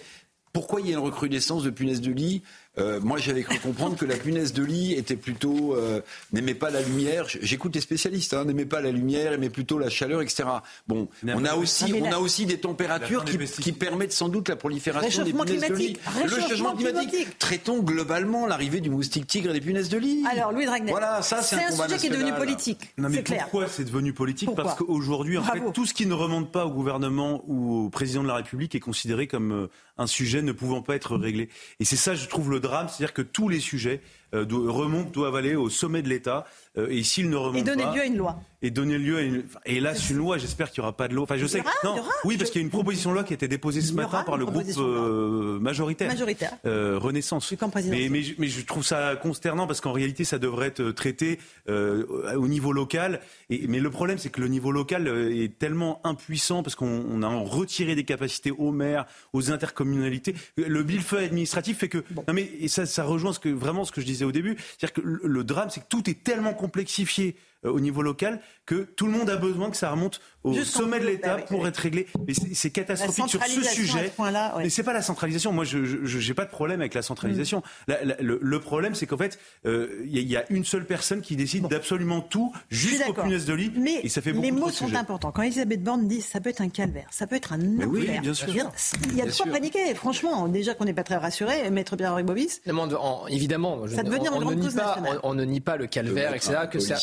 Pourquoi il y a une recrudescence de punaises de lit Euh, Moi, j'avais cru comprendre que la punaise de lit était plutôt euh, n'aimait pas la lumière. J'écoute les spécialistes, hein, n'aimait pas la lumière, aimait plutôt la chaleur, etc. Bon, on a aussi, on la- a aussi des températures qui, permettent sans doute la prolifération des punaises de lit. climatique. Réchauffement climatique. Traitons globalement l'arrivée du moustique tigre et des punaises de lit. Alors, Louis Dragnet, Voilà, ça c'est un, sujet qui est devenu politique. Non mais clair. pourquoi c'est devenu politique? Pourquoi? Parce qu'aujourd'hui, en Bravo. fait, tout ce qui ne remonte pas au gouvernement ou au président de la République est considéré comme euh, un sujet ne pouvant pas être réglé. Et c'est ça, je trouve, le drame, c'est-à-dire que tous les sujets euh, remontent, doivent aller au sommet de l'État. Euh, et s'ils ne remontent Et donner pas, lieu à une loi. et donner lieu à une, hélas, une loi. J'espère qu'il n'y aura pas de loi. Enfin, je sais aura, que, non, aura. oui, parce qu'il y a une proposition de loi qui a été déposée ce matin par le groupe euh, majoritaire, Majoritaire. euh, Renaissance. Mais, mais, je- mais je trouve ça consternant parce qu'en réalité, ça devrait être traité au niveau local. Et, mais le problème, c'est que le niveau local est tellement impuissant parce qu'on on a retiré des capacités aux maires, aux intercommunalités. Le millefeuille administratif fait que non mais et ça, ça rejoint ce que vraiment ce que je disais au début, c'est-à-dire que le, le drame, c'est que tout est tellement complexifié. euh, au niveau local que tout le monde a besoin que ça remonte au Jusqu'en sommet de l'État oui, pour oui. être réglé. Mais c'est c'est catastrophique sur ce sujet. ce ouais. Mais c'est pas la centralisation. Moi, je je- j'ai pas de problème avec la centralisation. Mm. La- la- le, le problème, c'est qu'en fait, euh, il y, a- il y a une seule personne qui décide d'absolument tout, suis jusqu'aux punaises de lit. Mais et ça fait beaucoup les mots sont sujets. importants. Quand Elisabeth Borne dit ça peut être un calvaire, ça peut être un enfer. oui, bien sûr. Il y a de quoi paniquer. Franchement, déjà qu'on n'est pas très rassuré, Maître Pierre-Henri Bobis. Demande en- évidemment, je- Ça on, une on grande ne nie pas, nationale. on, on ne nie pas le calvaire, etc. Que ça,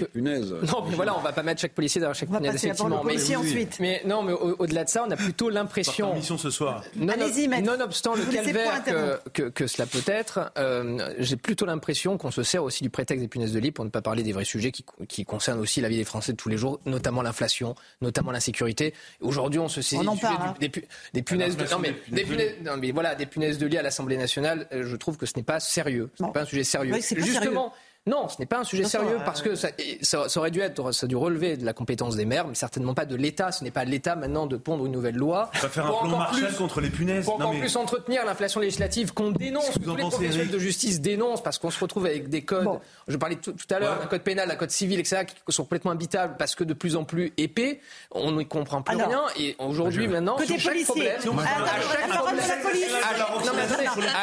chaque punaise. Non, mais voilà, on va pas mettre chaque policier derrière chaque On va punaise, effectivement. au policier mais, ensuite. mais non, mais au- au-delà de ça, on a plutôt l'impression. Mission ce soir. Non, nonobstant le Je vous laisse calvaire que, que, que cela peut être, euh, j'ai plutôt l'impression qu'on se sert aussi du prétexte des punaises de lit pour ne pas parler des vrais sujets qui, qui concernent aussi la vie des Français de tous les jours, notamment l'inflation, notamment l'insécurité. Aujourd'hui, on se saisit On du sujet hein. du- des, pu- des punaises de, L'inflation non, mais, des punaises non, mais voilà, des punaises de lit à l'Assemblée nationale. euh, Je trouve que ce n'est pas sérieux. Ce n'est Non. pas un sujet sérieux. Oui, Justement, Non, ce n'est pas un sujet sérieux parce que ça, ça, aurait dû être, ça a dû relever de la compétence des maires, mais certainement pas de l'État. Ce n'est pas l'État maintenant de pondre une nouvelle loi. On va faire un plan Marshall contre les punaises. Pour encore plus entretenir l'inflation législative qu'on dénonce, que tous les professionnels de justice dénoncent parce qu'on se retrouve avec des codes. Je parlais tout, à l'heure d'un code pénal, d'un code civil, etc., qui sont complètement habitables parce que de plus en plus épais. On ne comprend plus rien. Et aujourd'hui, maintenant, côté chaque problème, à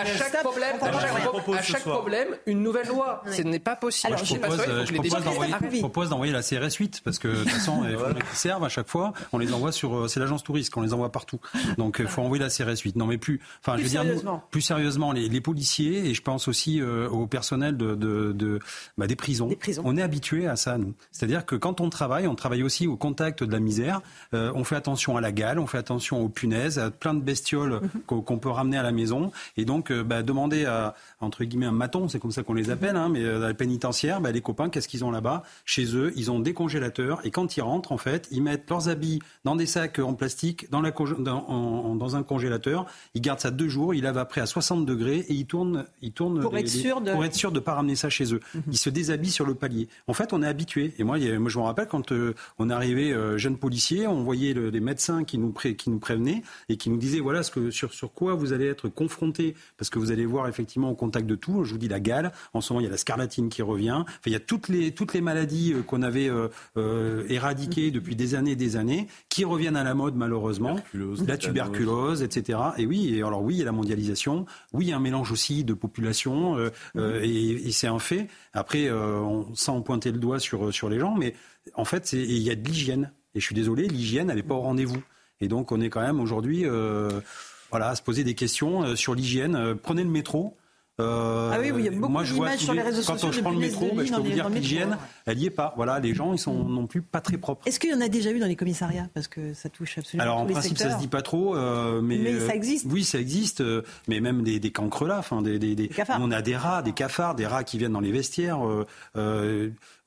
chaque problème, à chaque problème, une nouvelle loi. Ce n'est pas possible. Alors, je propose, je propose d'envoyer la CRS 8 parce que de toute façon, il faut qu'ils servent à chaque fois. On les envoie sur, euh, c'est l'agence touriste qu'on les envoie partout. Donc, il faut envoyer la CRS 8. Non, mais plus, enfin, je veux dire, plus sérieusement, les, les, policiers et je pense aussi euh, au personnel de, de, de bah, des, prisons. des, prisons. On est habitué à ça, nous. C'est-à-dire que quand on travaille, on travaille aussi au contact de la misère. Euh, on fait attention à la gale, on fait attention aux punaises, à plein de bestioles mhm. qu'on peut ramener à la maison. Et donc, bah, demander à, entre guillemets, un maton, c'est comme ça qu'on les appelle, hein, mais pénitentiaire, bah, les copains, qu'est-ce qu'ils ont là-bas Chez eux, ils ont des congélateurs et quand ils rentrent, en fait, ils mettent leurs habits dans des sacs en plastique, dans, la, dans, dans un congélateur. Ils gardent ça deux jours, ils lavent après à 60 degrés et ils tournent, ils tournent pour, être, sûr de... pour être sûr de pas ramener ça chez eux. Mhm. Ils se déshabillent sur le palier. En fait, on est habitué. Et moi, moi je me rappelle quand euh, on arrivait euh, jeune policier, on voyait le, les médecins qui nous, pré, qui nous prévenaient et qui nous disaient voilà ce que, sur, sur quoi vous allez être confronté parce que vous allez voir effectivement au contact de tout. Je vous dis la gale. En ce moment, il y a la scarlatine qui revient. Enfin, il y a toutes les, toutes les maladies euh, qu'on avait euh, euh, éradiquées depuis des années et des années qui reviennent à la mode malheureusement. la tuberculose, etc. Et oui, et alors oui, il y a la mondialisation. Oui, il y a un mélange aussi de population et, c'est un fait. Après, on, sans pointer le doigt sur, sur les gens, mais en fait, il y a de l'hygiène. Et je suis désolé, l'hygiène, elle n'est pas au rendez-vous. Et donc, on est quand même aujourd'hui voilà, à se poser des questions sur l'hygiène. prenez le métro. Euh, ah oui, oui, il y a beaucoup d'images sur les réseaux sociaux. Quand je prends le métro, ben, je peux vous dire que l'hygiène, elle n'y est pas. Voilà, les gens, ils sont non plus pas très propres. Est-ce qu'il y en a déjà eu dans les commissariats? Parce que ça touche absolument Alors, en principe, ça se dit pas trop. Euh, mais, mais ça euh, existe Oui, ça existe. Mais même des, des cancres là. Enfin, des, des, des on a des rats, des cafards, des rats qui viennent dans les vestiaires.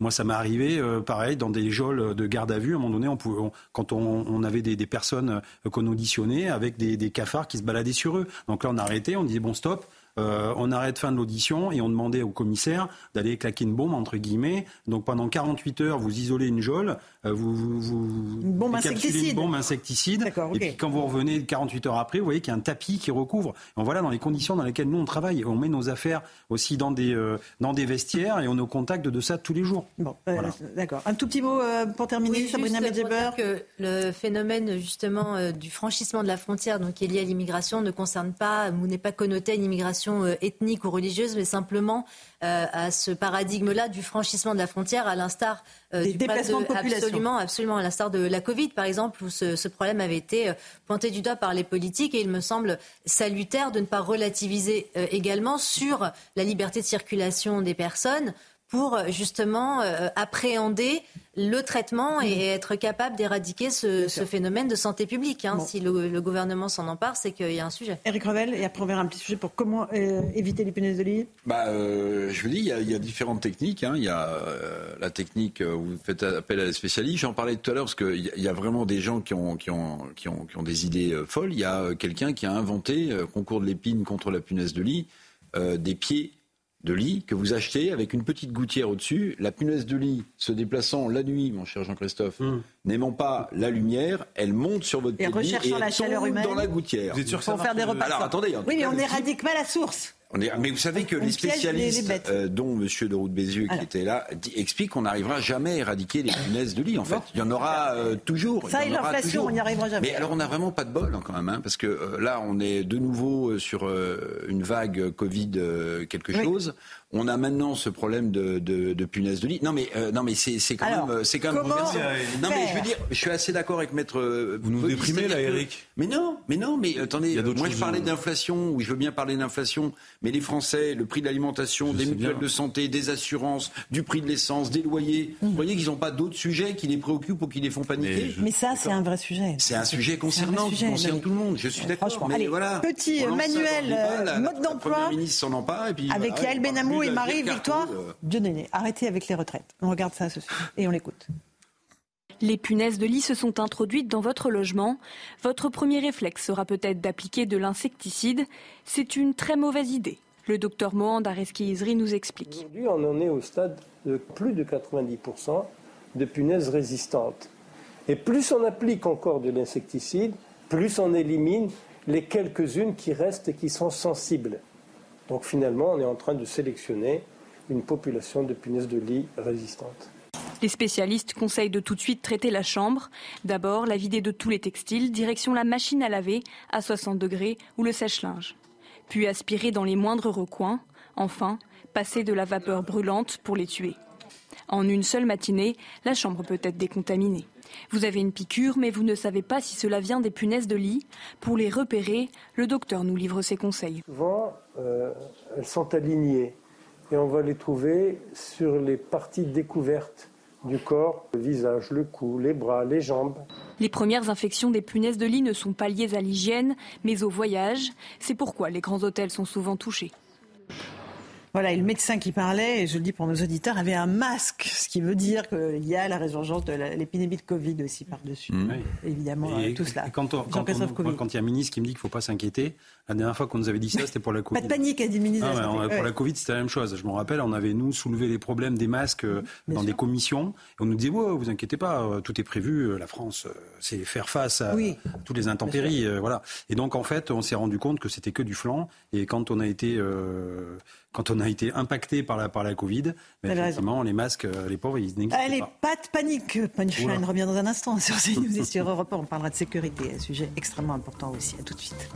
Moi, ça m'est arrivé, pareil, dans des geôles de garde à vue. À un moment donné, on pouvait, quand on, on, avait des, personnes qu'on auditionnait avec des, des cafards qui se baladaient sur eux. Donc là, on a arrêté, on disait bon, stop. Euh, on arrête fin de l'audition et on demandait au commissaire d'aller claquer une bombe, entre guillemets. Donc pendant 48 heures, vous isolez une geôle, euh, vous, vous, une bombe insecticide. Une bombe insecticide. Et puis quand vous revenez 48 heures après, vous voyez qu'il y a un tapis qui recouvre. Et voilà dans les conditions dans lesquelles nous on travaille. On met nos affaires aussi dans des, euh, dans des vestiaires et on est au contact de ça tous les jours. Bon, d'accord. Un tout petit mot pour terminer, Sabrina Medjeber. que le phénomène justement du franchissement de la frontière, donc qui est lié à l'immigration, ne concerne pas ou n'est pas connoté à une immigration euh, ethnique ou religieuse, mais simplement euh, à ce paradigme-là du franchissement de la frontière, à l'instar euh, des déplacements de, population. Absolument, absolument, à l'instar de la Covid, par exemple, où ce, ce, problème avait été pointé du doigt par les politiques, et il me semble salutaire de ne pas relativiser également sur la liberté de circulation des personnes pour justement appréhender le traitement et être capable d'éradiquer ce, phénomène de santé publique. Hein. Si le, gouvernement s'en empare, c'est qu'il y a un sujet. Eric Revel, et après on verra un petit sujet pour comment euh, éviter les punaises de lit. Bah, euh, je vous dis, il y, a, différentes techniques. Hein. Il y a euh, la technique où vous faites appel à des spécialistes. J'en parlais tout à l'heure parce qu'il y, a vraiment des gens qui ont, qui ont, qui ont, qui ont des idées folles. Il y a quelqu'un qui a inventé, concours de l'épine contre la punaise de lit, des pieds de lit que vous achetez avec une petite gouttière au-dessus. La punaise de lit se déplaçant la nuit, mon cher Jean-Christophe, hmm. n'aimant pas la lumière, elle monte sur votre et lit et la chaleur humaine. dans la goutière. Vous êtes sûr que ça faire des repas. Alors attendez. Oui, mais on n'éradique pas la source. Mais vous savez que les spécialistes, euh, dont Monsieur de Route Bézieux qui était là, expliquent qu'on n'arrivera jamais à éradiquer les punaises de lit. En fait, il y en aura euh, toujours. Ça et l'inflation, on n'y arrivera jamais. Mais alors, on a vraiment pas de bol hein, quand même, hein, parce que euh, là, on est de nouveau sur une vague Covid quelque chose. On a maintenant ce problème de, de, de punaises de lit. Non, mais non, mais c'est quand même c'est quand même. Non, mais je veux dire, je suis assez d'accord avec maître. Vous nous déprimez là, Eric. Mais non, mais non, mais attendez. Moi, je parlais d'inflation. Oui, je veux bien parler d'inflation mais les Français, le prix de l'alimentation, des mutuelles de santé, des assurances, du prix de l'essence, des loyers, vous voyez qu'ils n'ont pas d'autres sujets qui les préoccupent ou qui les font paniquer Mais, ça, c'est un vrai sujet. C'est un sujet concernant, qui concerne tout le monde. Je suis d'accord. Mais voilà. Petit manuel euh, mode d'emploi. Le ministre s'en empare et puis avec Yael Benamou et Marie Victoire euh. Arrêtez avec les retraites. On regarde ça ce soir et on l'écoute. Les punaises de lit se sont introduites dans votre logement. Votre premier réflexe sera peut-être d'appliquer de l'insecticide. C'est une très mauvaise idée. Le docteur Mohand Areski nous explique. Aujourd'hui, on en est au stade de plus de 90% de punaises résistantes. Et plus on applique encore de l'insecticide, plus on élimine les quelques-unes qui restent et qui sont sensibles. Donc finalement, on est en train de sélectionner une population de punaises de lit résistantes. Les spécialistes conseillent de tout de suite traiter la chambre. D'abord, la vider de tous les textiles, direction la machine à laver à 60 degrés ou le sèche-linge. Puis aspirer dans les moindres recoins. Enfin, passer de la vapeur brûlante pour les tuer. En une seule matinée, la chambre peut être décontaminée. Vous avez une piqûre, mais vous ne savez pas si cela vient des punaises de lit. Pour les repérer, le docteur nous livre ses conseils. Souvent, euh, elles sont alignées et on va les trouver sur les parties découvertes du corps, le visage, le cou, les bras, les jambes. Les premières infections des punaises de lit ne sont pas liées à l'hygiène, mais au voyage. C'est pourquoi les grands hôtels sont souvent touchés. Voilà, et le médecin qui parlait, et je le dis pour nos auditeurs, avait un masque, ce qui veut dire qu'il y a la résurgence de l'épidémie de Covid aussi par-dessus. Mmh. Évidemment, Et- tout cela. et quand, on- quand, on- Covid. quand il y a un ministre qui me dit qu'il ne faut pas s'inquiéter, la dernière fois qu'on nous avait dit ça, c'était pour la Covid. Pas de panique, a dit le ministre Ah ouais, pour Ouais. la Covid, c'était la même chose. Je me rappelle, on avait, nous, soulevé les problèmes des masques euh, dans des commissions. Et on nous disait, ouais, vous inquiétez pas, euh, tout est prévu. euh, La France, c'est faire face à Oui. toutes les intempéries. euh, voilà. Et donc, en fait, on s'est rendu compte que c'était que du flanc. Et quand on a été, euh, quand on a été impacté par la, par la Covid, ben, avez effectivement, les masques, euh, les pauvres, ils n'existaient Allez, pas. pas de panique. Punchline revient dans un instant sur CNews et sur Europe 1. On parlera de sécurité, un sujet extrêmement important aussi. À tout de suite.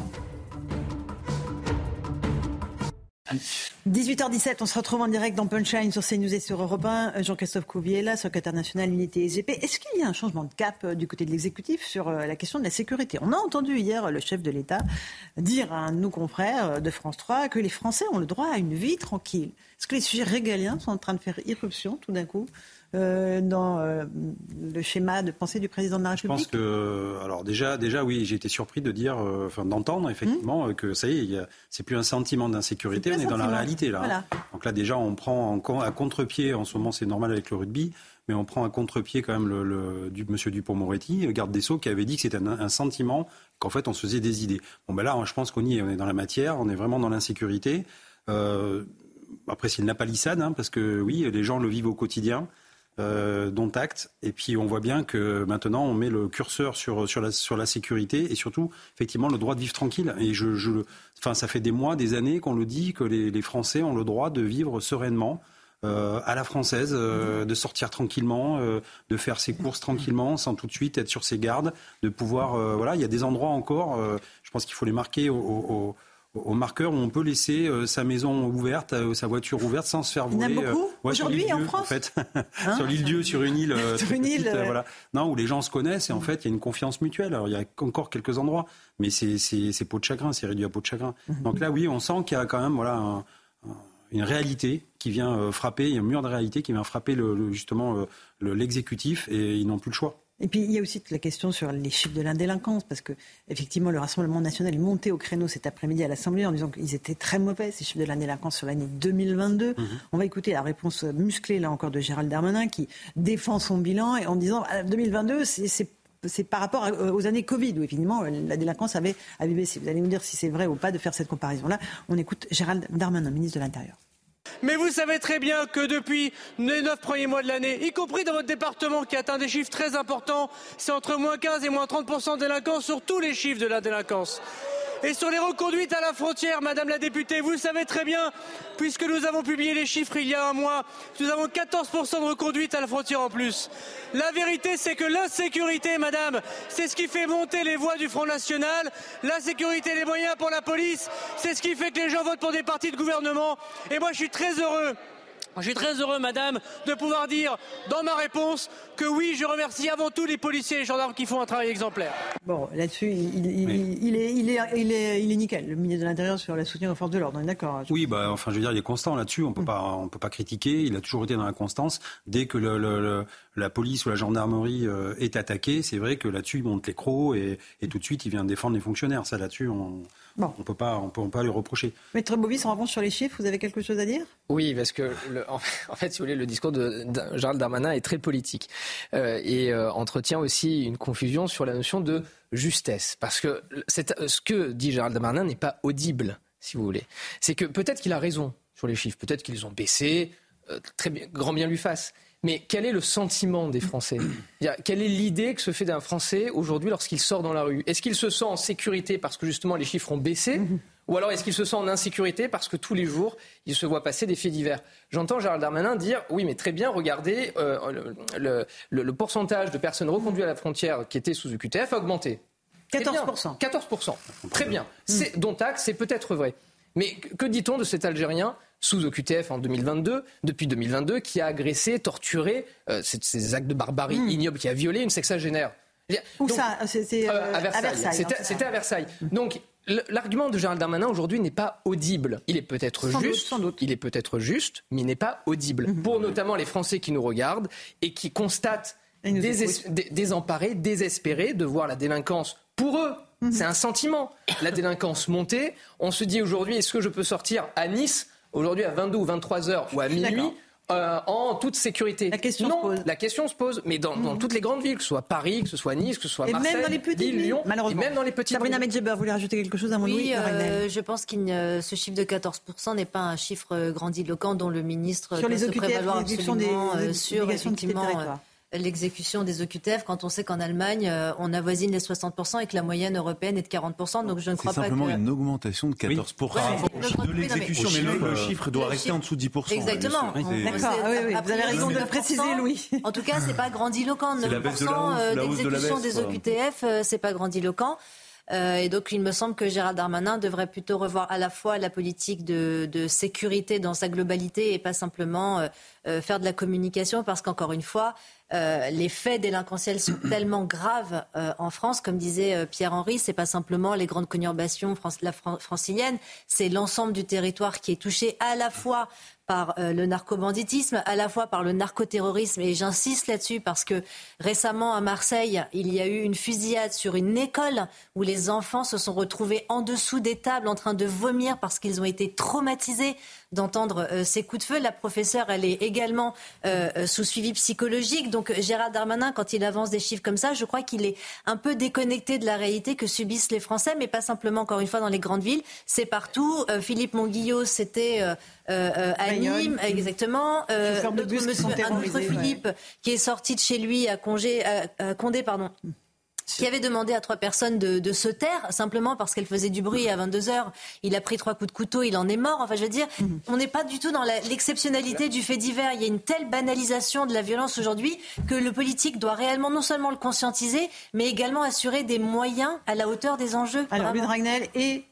18h17, on se retrouve en direct dans Punchline sur CNews et sur Europe 1. Jean-Christophe Couvier, là, secrétaire national unité SGP. Est-ce qu'il y a un changement de cap euh, du côté de l'exécutif sur euh, la question de la sécurité? On a entendu hier euh, le chef de l'État dire à un de nos confrères de France 3 que les Français ont le droit à une vie tranquille. Est-ce que les sujets régaliens sont en train de faire irruption tout d'un coup? Euh, dans euh, le schéma de pensée du président de la Je pense République? que, alors déjà, déjà oui, j'ai été surpris de dire, euh, enfin d'entendre effectivement euh, que ça y est, c'est plus un sentiment d'insécurité, on est dans la réalité là. hein. Voilà. Donc là déjà, on prend en à contre-pied. En ce moment, c'est normal avec le rugby, mais on prend à contre-pied quand même le, le- du Monsieur Dupont-Moretti, garde des sceaux, qui avait dit que c'était un, un sentiment qu'en fait on se faisait des idées. Bon ben là, je pense qu'on y est, on est dans la matière, on est vraiment dans l'insécurité. Euh, après, c'est une la palissade, hein, parce que oui, les gens le vivent au quotidien euh, dont acte. Et puis on voit bien que maintenant on met le curseur sur, sur, la, sur la sécurité et surtout effectivement le droit de vivre tranquille. Et je, je, enfin, ça fait des mois, des années qu'on le dit que les, les Français ont le droit de vivre sereinement. euh, à la française, euh, de sortir tranquillement, euh, de faire ses courses tranquillement, sans tout de suite être sur ses gardes, de pouvoir, euh, voilà, il y a des endroits encore, euh, je pense qu'il faut les marquer au, au, au- marqueur où on peut laisser euh, sa maison ouverte, euh, sa voiture ouverte sans se faire Il y en a voler. euh, beaucoup sur aujourd'hui en France en fait. (laughs) Hein sur l'île Dieu, sur une île, euh, (laughs) Sur une île, petite, euh, voilà. Non, où les gens se connaissent et en fait il y a une confiance mutuelle. Alors il y a encore quelques endroits, mais c'est peau de chagrin, c'est réduit à peau de chagrin. Mhm. Donc là, oui, on sent qu'il y a quand même voilà un- un- une réalité qui vient euh, frapper, il y a un mur de réalité qui vient frapper le, le- justement euh, le- l'exécutif et ils n'ont plus le choix. Et puis il y a aussi toute la question sur les chiffres de l'indélinquance, parce que effectivement le Rassemblement national est monté au créneau cet après-midi à l'Assemblée en disant qu'ils étaient très mauvais ces chiffres de l'indélinquance sur l'année 2022. On va écouter la réponse musclée là encore de Gérald Darmanin qui défend son bilan et en disant ah, 2022 c'est c'est c'est par rapport à- aux années Covid où évidemment la délinquance avait, avait baissé. Vous allez nous dire si c'est vrai ou pas de faire cette comparaison-là. On écoute Gérald Darmanin, ministre de l'Intérieur. Mais vous savez très bien que depuis les neuf premiers mois de l'année, y compris dans votre département qui atteint des chiffres très importants, c'est entre moins 15 et moins 30% de délinquance sur tous les chiffres de la délinquance. Et sur les reconduites à la frontière, Madame la députée, vous le savez très bien, puisque nous avons publié les chiffres il y a un mois, nous avons 14% de reconduites à la frontière en plus. La vérité, c'est que l'insécurité, Madame, c'est ce qui fait monter les voix du Front National. La sécurité, moyens pour la police, c'est ce qui fait que les gens votent pour des partis de gouvernement. Et moi, je suis très heureux je suis très heureux, madame, de pouvoir dire dans ma réponse que oui, je remercie avant tout les policiers et les gendarmes qui font un travail exemplaire. Bon, là-dessus, il, il- il- il est, il, est, il, est, il est nickel, le ministre de l'Intérieur sur le soutien aux forces de l'ordre, on est d'accord hein. Oui, bah, enfin, je veux dire, il est constant là-dessus. On peut pas, on peut pas critiquer. Il a toujours été dans la constance. Dès que le, le- le- la police ou la gendarmerie euh, est attaquée, c'est vrai que là-dessus, il monte les crocs et, et tout de suite, il vient défendre les fonctionnaires. Ça, là-dessus, on, on peut pas, on peut, on peut pas lui reprocher. Maître Bovis, en revanche, sur les chiffres, vous avez quelque chose à dire? Oui, parce que le- en, fait, si vous voulez, le discours de, de Gérald Darmanin est très politique euh, et euh, entretient aussi une confusion sur la notion de justesse, parce que ce que dit Gérald Darmanin n'est pas audible. si vous voulez. C'est que peut-être qu'il a raison sur les chiffres, peut-être qu'ils ont baissé, euh, très bien, grand bien lui fasse. Mais quel est le sentiment des Français (clears throat) Quelle est l'idée que se fait d'un Français aujourd'hui lorsqu'il sort dans la rue? Est-ce qu'il se sent en sécurité parce que justement les chiffres ont baissé? Ou alors est-ce qu'il se sent en insécurité parce que tous les jours, il se voit passer des faits divers? J'entends Gérald Darmanin dire oui, mais très bien, regardez, euh, le, pourcentage de personnes reconduites à la frontière qui étaient sous UQTF a augmenté. 14%. 14%. Très bien. C'est, dont acte, c'est peut-être vrai. Mais que dit-on de cet Algérien sous OQTF en 2022, depuis 2022, qui a agressé, torturé, euh, ces actes de barbarie hmm. ignobles, qui a violé une sexagénaire Où ça? C'était euh, à Versailles. C'était, à Versailles. Donc L'argument de Gérald Darmanin aujourd'hui n'est pas audible. Il est peut-être juste, sans doute. il est peut-être juste, mais il n'est pas audible. Mhm. Pour notamment les Français qui nous regardent et qui constatent désemparés, désespérés de voir la délinquance pour eux. Mhm. C'est un sentiment. La délinquance montée. On se dit aujourd'hui, est-ce que je peux sortir à Nice aujourd'hui à 22 ou 23 heures ou à minuit euh, en toute sécurité. La question se pose. La question se pose, mais dans, dans, toutes les grandes villes, que ce soit Paris, que ce soit Nice, que ce soit Marseille, et même dans les petites Lyon, malheureusement. Et même dans les petites Sabrina Medjeber, vous voulez rajouter quelque chose à mon Oui, euh, je pense que ce chiffre de 14% n'est pas un chiffre grandiloquent dont le ministre sur les OQTF, prévaloir absolument des, euh, sur effectivement l'exécution des OQTF quand on sait qu'en Allemagne, euh, on avoisine les 60% et que la moyenne européenne est de 40%. Donc je ne crois pas que... C'est simplement une augmentation de 14% de l'exécution, mais le, chiffre doit rester en dessous de 10%. Exactement. D'accord, oui, oui. vous avez raison de le préciser, Louis. En tout cas, c'est pas grandiloquent. 9% d'exécution des OQTF, euh, c'est pas grandiloquent. Euh, et donc, il me semble que Gérald Darmanin devrait plutôt revoir à la fois la politique de, de sécurité dans sa globalité et pas simplement euh, euh faire de la communication, parce qu'encore une fois, euh, les faits délinquentiels sont (clears throat) tellement graves euh, en France, comme disait euh, Pierre-Henri, c'est pas simplement les grandes conurbations francilienne, c'est l'ensemble du territoire qui est touché à la fois par le narcobanditisme, à la fois par le narcoterrorisme. Et j'insiste là-dessus parce que récemment à Marseille, il y a eu une fusillade sur une école où les enfants se sont retrouvés en dessous des tables en train de vomir parce qu'ils ont été traumatisés d'entendre euh, ces coups de feu. La professeure, elle est également euh, sous suivi psychologique. Donc Gérald Darmanin, quand il avance des chiffres comme ça, je crois qu'il est un peu déconnecté de la réalité que subissent les Français, mais pas simplement, encore une fois, dans les grandes villes. C'est partout. Philippe Monguillot, c'était à Nîmes, exactement. Euh, notre monsieur, un autre Philippe qui est sorti de chez lui à, congé, à, Condé, pardon qui avait demandé à trois personnes de, se taire simplement parce qu'elles faisaient du bruit à 22 heures. Il a pris trois coups de couteau, il en est mort. Enfin, je veux dire, mhm. on n'est pas du tout dans l'exceptionnalité du fait divers. Il y a une telle banalisation de la violence aujourd'hui que le politique doit réellement non seulement le conscientiser, mais également assurer des moyens à la hauteur des enjeux. Alors, Ragnel et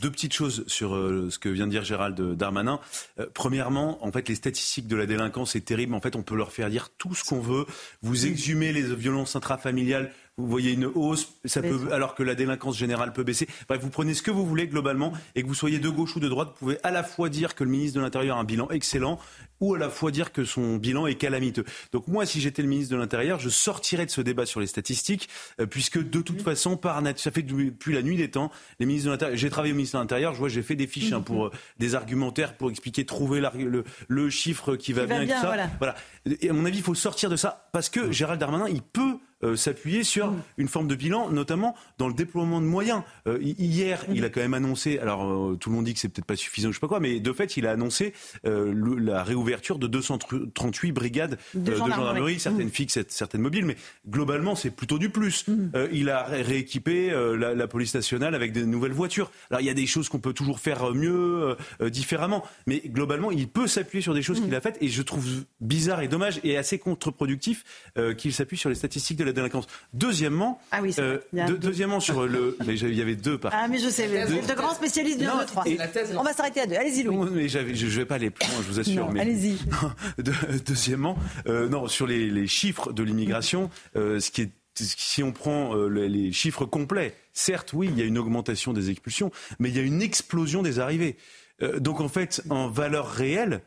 deux petites choses sur euh, ce que vient de dire Gérald Darmanin. Euh, premièrement, en fait, les statistiques de la délinquance, c'est terrible. En fait, on peut leur faire dire tout ce qu'on veut. Vous exhumez les violences intrafamiliales, vous voyez une hausse, ça peut, alors que la délinquance générale peut baisser. Bref, vous prenez ce que vous voulez globalement, et que vous soyez de gauche ou de droite, vous pouvez à la fois dire que le ministre de l'Intérieur a un bilan excellent, ou à la fois dire que son bilan est calamiteux. Donc moi, si j'étais le ministre de l'Intérieur, je sortirais de ce débat sur les statistiques, euh, puisque de toute façon, par ça fait depuis la nuit des temps, les ministres de l'Intérieur, j'ai travaillé au ministère de l'Intérieur, je vois, j'ai fait des fiches hein, pour euh, des argumentaires pour expliquer, trouver le, le, chiffre qui va, bien, ça. voilà. Et à mon avis, il faut sortir de ça, parce que. Gérald Darmanin, il peut euh, s'appuyer sur mm. une forme de bilan, notamment dans le déploiement de moyens. Euh, hier, mm. il a quand même annoncé, alors euh, tout le monde dit que c'est peut-être pas suffisant, je sais pas quoi, mais de fait, il a annoncé la réouverture de 238 brigades de, gendarmerie, certaines mm. fixes, certaines mobiles, mais globalement, c'est plutôt du plus. il a rééquipé la, police nationale avec de nouvelles voitures. Alors il y a des choses qu'on peut toujours faire mieux, différemment, mais globalement, il peut s'appuyer sur des choses qu'il a faites, et je trouve bizarre et dommage et assez contre-productif qu'il s'appuie sur les statistiques de la délinquance. Deuxièmement, ah oui, euh, deuxièmement sur le, (laughs) mais il y avait deux par. Ah mais je sais, de, grands spécialistes 1, 2, 3. On va s'arrêter à deux. Allez-y Louis. mais je ne vais pas aller plus loin, je vous assure. mais... Allez-y. (laughs) deuxièmement, euh, non sur les, les, chiffres de l'immigration, euh, ce qui est si on prend euh, les chiffres complets, certes, oui, il y a une augmentation des expulsions, mais il y a une explosion des arrivées. Euh, donc en fait, en valeur réelle,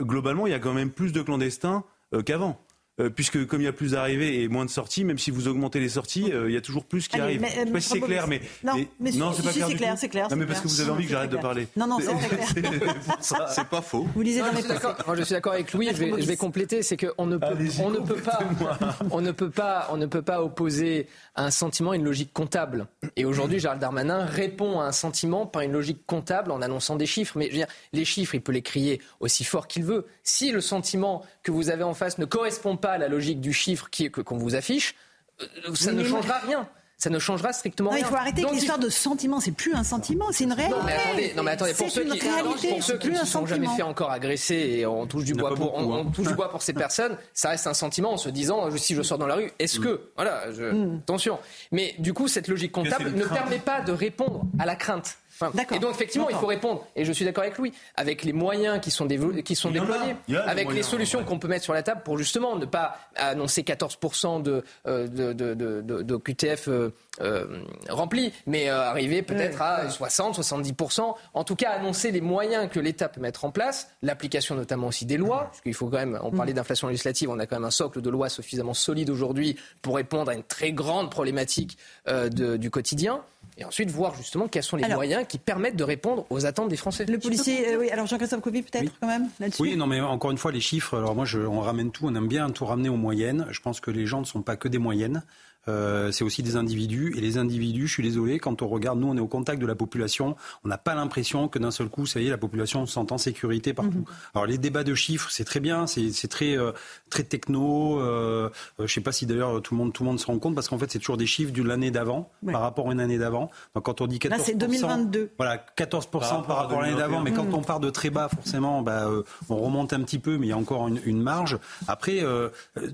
globalement, il y a quand même plus de clandestins qu'avant. Euh, puisque comme il y a plus d'arrivées et moins de sorties, même si vous augmentez les sorties, euh, il y a toujours plus qui Allez, arrivent. mais, euh, Je sais pas si c'est clair, mais Non, mais- mais si, non, si, c'est pas si, clair c'est du clair, tout. c'est clair, Non, mais parce clair. que vous avez Non, envie que c'est j'arrête de clair. parler. Non, non, c'est très clair. (laughs) C'est pas faux. Vous lisez dans je les suis d'accord. Moi, je suis d'accord avec Louis. Je vais, je vais compléter. C'est qu'on ne peut, on ne peut pas, (laughs) on ne peut pas, on ne peut pas opposer à un sentiment une logique comptable. Et aujourd'hui, Gérald Darmanin répond à un sentiment par une logique comptable en annonçant des chiffres. Mais je veux dire, les chiffres, il peut les crier aussi fort qu'il veut. Si le sentiment que vous avez en face ne correspond pas à la logique du chiffre qui- que- qu'on vous affiche, euh, ça Oui, ne mais moi- changera rien. Ça ne changera strictement Non, il rien. faut arrêter Donc, avec il l'histoire de sentiment. C'est plus un sentiment, c'est une réalité. non mais attendez, non mais attendez, pour C'est ceux une qui, réalité, pour ceux qui ne se sont jamais fait encore agresser et on touche du bois pas pour, beaucoup, on, hein. on touche du bois (laughs) pour ces personnes, ça reste un sentiment en se disant si je sors dans la rue, est-ce que voilà, je- Mm. attention. Mais du coup cette logique comptable ne crainte. permet pas de répondre à la crainte. Enfin, et donc effectivement, il faut répondre. Et je suis d'accord avec lui, avec les moyens qui sont, dévo- qui sont déployés, avec les solutions qu'on peut mettre sur la table pour justement ne pas annoncer 14% de, euh, de, de, de, de- de QTF euh, euh, remplis, mais euh, arriver peut-être à 60, 70%. En tout cas, annoncer les moyens que l'État peut mettre en place, l'application notamment aussi des lois, parce qu'il faut quand même, on parlait d'inflation législative, on a quand même un socle de lois suffisamment solide aujourd'hui pour répondre à une très grande problématique euh, du quotidien. Et ensuite, voir justement quels sont les Alors- moyens qui permettent de répondre aux attentes des Français. Le policier, euh, oui, alors Jean-Christophe Couvi peut-être quand même là-dessus Oui, non, mais encore une fois, les chiffres, alors moi, je, on ramène tout, on aime bien tout ramener aux moyennes. Je pense que les gens ne sont pas que des moyennes. Euh, c'est aussi des individus. Et les individus, je suis désolé, quand on regarde, nous, on est au contact de la population, on n'a pas l'impression que d'un seul coup, ça y est, la population se sent en sécurité partout. Alors, les débats de chiffres, c'est très bien, c'est très, euh, très techno. Euh, euh, je sais pas si d'ailleurs tout le monde, tout le monde se rend compte, parce qu'en fait, c'est toujours des chiffres de l'année d'avant par rapport à une année d'avant. Donc, quand on dit 14%. Là, c'est 2022. Voilà, 14% par rapport à rapport à l'année d'avant, mais 2021. quand on part de très bas, forcément, bah, euh, on remonte un petit peu, mais il y a encore une, une marge. Après, euh,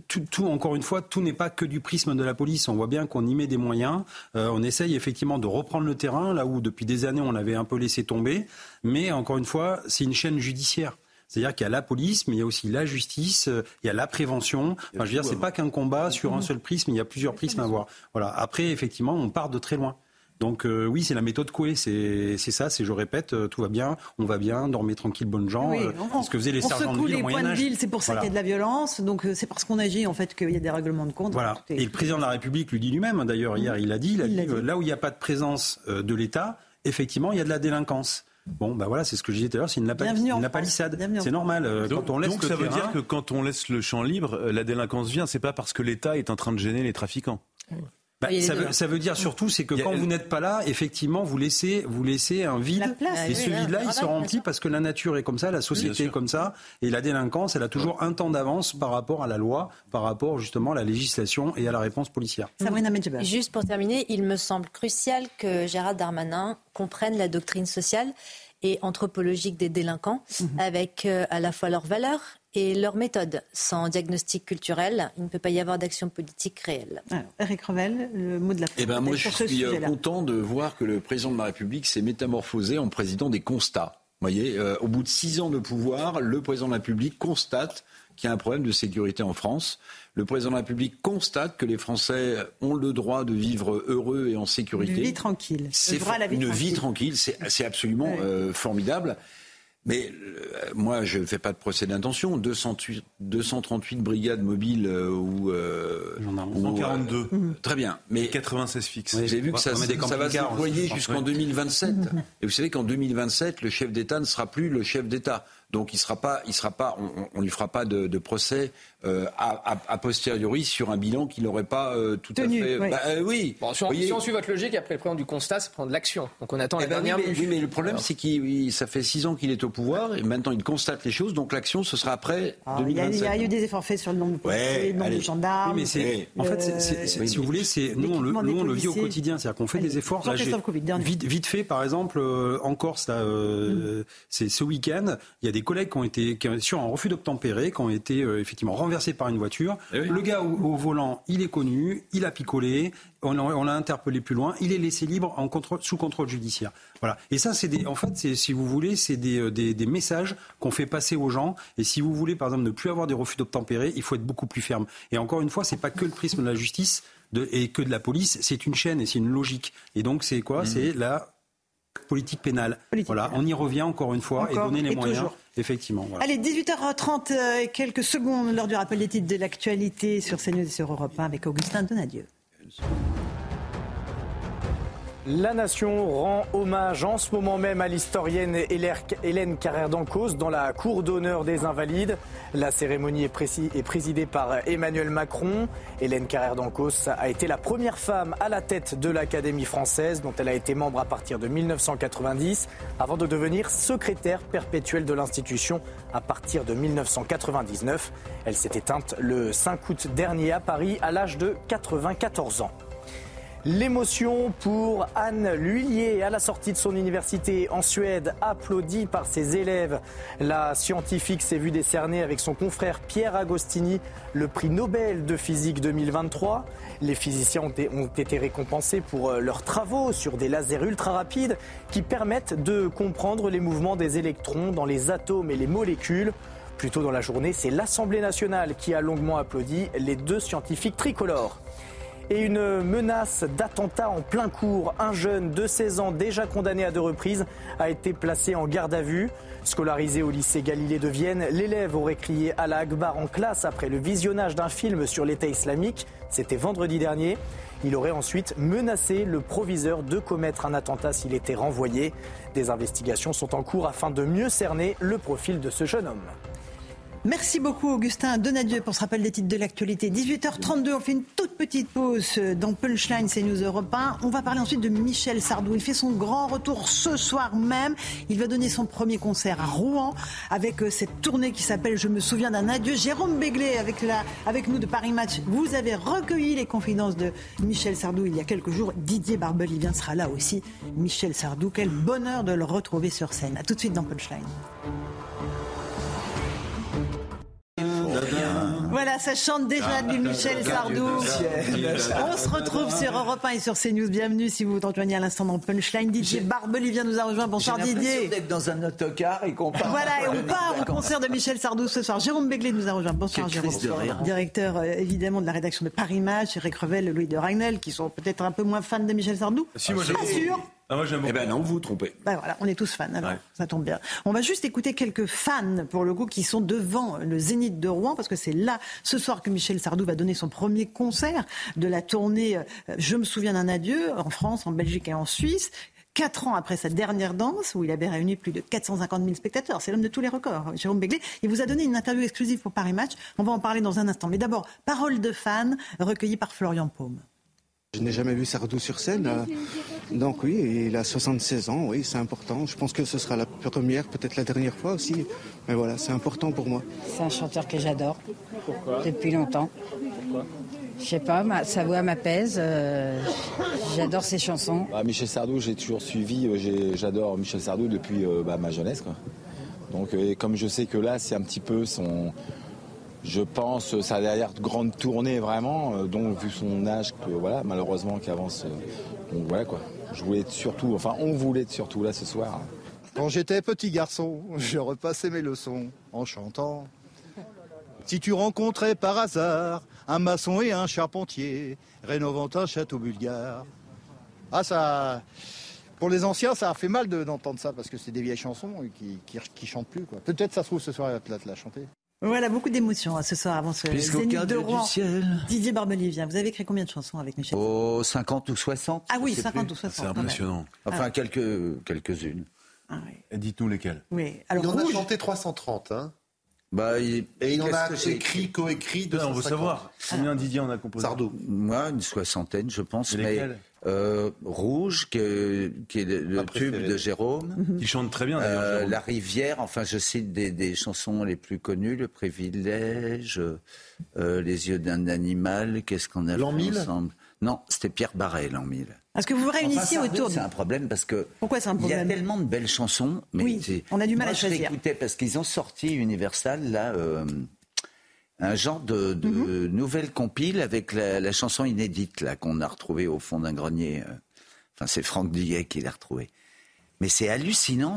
tout, tout, encore une fois, tout n'est pas que du prisme de la police. On voit bien qu'on y met des moyens. Euh, on essaye effectivement de reprendre le terrain, là où depuis des années on l'avait un peu laissé tomber. Mais encore une fois, c'est une chaîne judiciaire. C'est-à-dire qu'il y a la police, mais il y a aussi la justice, euh, il y a la prévention. Enfin, je veux dire, c'est pas qu'un combat sur un seul prisme, il y a plusieurs prismes à voir. Voilà. Après, effectivement, on part de très loin. Donc euh, oui, c'est la méthode Coué, c'est c'est ça, c'est je rèpète, euh, tout va bien, on va bien, dormez tranquille, bonnes gens. Oui, euh, on, c'est ce que faisaient les sergents de ville au les Moyen points de Âge. ville, c'est pour ça Voilà. qu'il y a de la violence. Donc euh, c'est parce qu'on agit en fait qu'il y a des règlements de compte. Voilà. Tout est- Et le président de la République lui dit lui-même, hein, d'ailleurs, hier, il a dit, il a Il dit, l'a dit. euh, là où il n'y a pas de présence euh, de l'État, effectivement, il y a de la délinquance. Bon, ben voilà, c'est ce que je disais tout à l'heure, c'est une, une en C'est normal. euh, Donc, quand on laisse donc le ça veut dire que quand on laisse le champ libre, euh, la délinquance vient. C'est pas parce que l'État est en train de gêner les trafiquants. Bah, ça, veut, ça veut dire surtout, c'est que quand vous n'êtes pas là, effectivement, vous laissez, vous laissez un vide. La place, et oui, ce oui, vide-là, il se remplit parce que la nature est comme ça, la société est comme ça, et la délinquance, elle a toujours un temps d'avance par rapport à la loi, par rapport justement à la législation et à la réponse policière. Sabrina. Juste pour terminer, il me semble crucial que Gérald Darmanin comprenne la doctrine sociale et anthropologique des délinquants avec euh, à la fois leurs valeurs et leurs méthodes. Sans diagnostic culturel, il ne peut pas y avoir d'action politique réelle. Alors, Eric Revel, le mot de la fin. Eh ben moi, je suis euh, content de voir que le président de la République s'est métamorphosé en président des constats. Vous voyez, euh, au bout de six ans de pouvoir, le président de la République constate qu'il y a un problème de sécurité en France. Le président de la République constate que les Français ont le droit de vivre heureux et en sécurité. Une vie tranquille. C'est Le droit à la vie une vie tranquille. tranquille, c'est c'est absolument Ouais. euh, formidable. Mais euh, moi, je ne fais pas de procès d'intention. 238, 238 brigades mobiles euh, ou, euh, ou, 142. euh, très bien. Mais 96 fixes. vous avez vu que ça, ça va se déployer jusqu'en Ouais. (laughs) 2027. Et vous savez qu'en 2027, le chef d'État ne sera plus le chef d'État. Donc il sera pas, il sera pas, on, ne lui fera pas de, de procès euh, a, a- a posteriori sur un bilan qu'il n'aurait pas euh, tout Tenu, à fait. oui. Bah, euh, oui. Bon, si, on, Voyez- si on suit votre logique, après le président du constat, c'est prendre de l'action. Donc on attend Eh la ben oui, dernière mais, mue. oui, mais le problème, c'est qu'il il- ça fait six ans qu'il est au pouvoir et maintenant il constate les choses. Donc l'action, ce sera après Ah, il, y a, il 2027. y a eu des efforts faits sur le nombre de policiers, Ouais, le nombre allez. de gendarmes. Oui, mais c'est, Oui. en fait, c'est- c'est- c'est- oui, si mais- vous voulez, c'est nous on le, nous, on le vit au quotidien, c'est-à-dire qu'on fait Allez, des efforts. Là, dernier. vite, vite fait, par exemple, euh, en Corse, là, euh, c'est ce week-end, il y a des collègues qui ont été qui sur un refus d'obtempérer, qui ont été effectivement renversés par une voiture. Eh oui. Le gars au, au volant, il est connu, il a picolé, on l'a on l'a interpellé plus loin, il est laissé libre en contrôle, sous contrôle judiciaire. Voilà. Et ça, c'est des, en fait, c'est, si vous voulez, c'est des, euh, des, des messages qu'on fait passer aux gens. Et si vous voulez, par exemple, ne plus avoir des refus d'obtempérer, il faut être beaucoup plus ferme. Et encore une fois, c'est pas que le prisme de la justice de, et que de la police, c'est une chaîne et c'est une logique. Et donc, c'est quoi? C'est la politique pénale. voilà, on y revient encore une fois et donner les moyens. Effectivement. Allez, 18h30 euh, et quelques secondes lors du rappel des titres de l'actualité sur CNews et sur Europe 1 avec Augustin Donadieu. La Nation rend hommage en ce moment même à l'historienne Hélène Carrère d'Ancos dans la cour d'honneur des Invalides. La cérémonie est, présidée par Emmanuel Macron. Hélène Carrère d'Ancos a été la première femme à la tête de l'Académie française, dont elle a été membre à partir de 1990, avant de devenir secrétaire perpétuelle de l'institution à partir de 1999. Elle s'est éteinte le 5 août dernier à Paris à l'âge de 94 ans. L'émotion pour Anne Lhuillier à la sortie de son université en Suède, applaudie par ses élèves. La scientifique s'est vue décerner avec son confrère Pierre Agostini le prix Nobel de physique 2023. Les physiciens ont été récompensés pour euh, leurs travaux sur des lasers ultra rapides qui permettent de comprendre les mouvements des électrons dans les atomes et les molécules. Plus tôt dans la journée, c'est l'Assemblée nationale qui a longuement applaudi les deux scientifiques tricolores et une menace d'attentat en plein cours. Un jeune de 16 ans, déjà condamné à deux reprises, a été placé en garde à vue. Scolarisé au lycée Galilée de Vienne, l'élève aurait crié à la Akbar en classe après le visionnage d'un film sur l'État islamique. C'était vendredi dernier. Il aurait ensuite menacé le proviseur de commettre un attentat s'il était renvoyé. Des investigations sont en cours afin de mieux cerner le profil de ce jeune homme. Merci beaucoup Augustin Donadieu pour ce rappel des titres de l'actualité. 18h32, on fait une toute petite pause dans Punchline, c'est News Europe 1. On va parler ensuite de Michel Sardou. Il fait son grand retour ce soir même. Il va donner son premier concert à Rouen avec euh, cette tournée qui s'appelle Je me souviens d'un adieu. Jérôme Béglé avec, nous de Paris Match. Vous avez recueilli les confidences de Michel Sardou il y a quelques jours. Didier Barbelivien sera là aussi. Michel Sardou, quel bonheur de le retrouver sur scène. A tout de suite dans Punchline. Voilà, ça chante déjà du Michel Sardou. On se retrouve sur Europe 1 et sur CNews. Bienvenue si vous vous rejoignez à l'instant dans Punchline. Didier Barbelivien nous a rejoint. Bonsoir Didier. d'être dans un autocar et qu'on part. Voilà, et on part au concert de Michel Sardou ce soir. Jérôme Béglé nous a rejoint. Bonsoir Jérôme. Directeur euh, évidemment de la rédaction de Paris Match, Eric Revel, Louis de Ragnel, qui sont peut-être un peu moins fans de Michel Sardou. Si, moi, Pas sûr. Ah, moi, eh ben non, vous vous trompez. Ben voilà, on est tous fans, alors ça tombe bien. On va juste écouter quelques fans, pour le coup, qui sont devant le Zénith de Rouen, parce que c'est là, ce soir, que Michel Sardou va donner son premier concert de la tournée euh, Je me souviens d'un adieu, en France, en Belgique et en Suisse. Quatre ans après sa dernière danse, où il avait réuni plus de 450 000 spectateurs. C'est l'homme de tous les records, Jérôme Béglé. Il vous a donné une interview exclusive pour Paris Match. On va en parler dans un instant. Mais d'abord, parole de fans recueillies par Florian Paume. Je n'ai jamais vu Sardou sur scène. Euh, donc oui, il a 76 ans, oui, c'est important. Je pense que ce sera la première, peut-être la dernière fois aussi. Mais voilà, c'est important pour moi. C'est un chanteur que j'adore. Pourquoi Depuis longtemps. Pourquoi Je sais pas, sa voix m'apaise. Euh, j'adore ses chansons. Bah, Michel Sardou, j'ai toujours suivi. euh, J'adore Michel Sardou depuis euh, bah, ma jeunesse. Quoi. Donc, et comme je sais que là, c'est un petit peu son. Je pense sa dernière grande tournée vraiment, euh, donc vu son âge, que voilà, malheureusement qui avance. euh, donc voilà quoi. Je voulais être surtout, enfin on voulait être surtout là ce soir. Quand j'étais petit garçon, (laughs) je repassais mes leçons en chantant. Si tu rencontrais par hasard un maçon et un charpentier rénovant un château bulgare. Ah ça, pour les anciens, ça a fait mal de- d'entendre ça parce que c'est des vieilles chansons qui, qui, chantent plus. Peut-être ça se trouve ce soir elle va te la chanter. Voilà, beaucoup d'émotions hein, ce soir avant ce Zénith de du Rouen. ciel. Didier Barbelivien, vous avez écrit combien de chansons avec Michel Oh, 50 ou 60 Ah oui, je sais 50 plus. ou 60, C'est impressionnant. Enfin, Ah. quelques, quelques-unes. Dites-nous lesquelles. Oui, alors il en a Rouge. chanté 330. Hein. Bah, il- Et il en a écrit, coécrit on veut 250. savoir. Combien Didier en a composé Sardou. Moi, une soixantaine, je pense. Et mais lesquelles euh, Rouge, que- qui est le, le tube de Jérôme. Il chante très bien, d'ailleurs, Euh. La rivière, enfin, je cite des, des chansons les plus connues. Le privilège, euh, Les yeux d'un animal. Qu'est-ce qu'on a L'an fait 1000? ensemble Non, c'était Pierre Barret, l'an 1000. Est-ce que vous vous réunissiez Enfin, autour de... C'est un problème parce que. Pourquoi c'est un Il y a tellement de belles chansons. Mais Oui, on a du mal Moi, à je choisir. l'écoutais parce qu'ils ont sorti Universal, là, euh, un genre de, de Mhm. nouvelle compile avec la, la chanson inédite, là, qu'on a retrouvée au fond d'un grenier. euh. Enfin, c'est Franck Duguet qui l'a retrouvée. Mais c'est hallucinant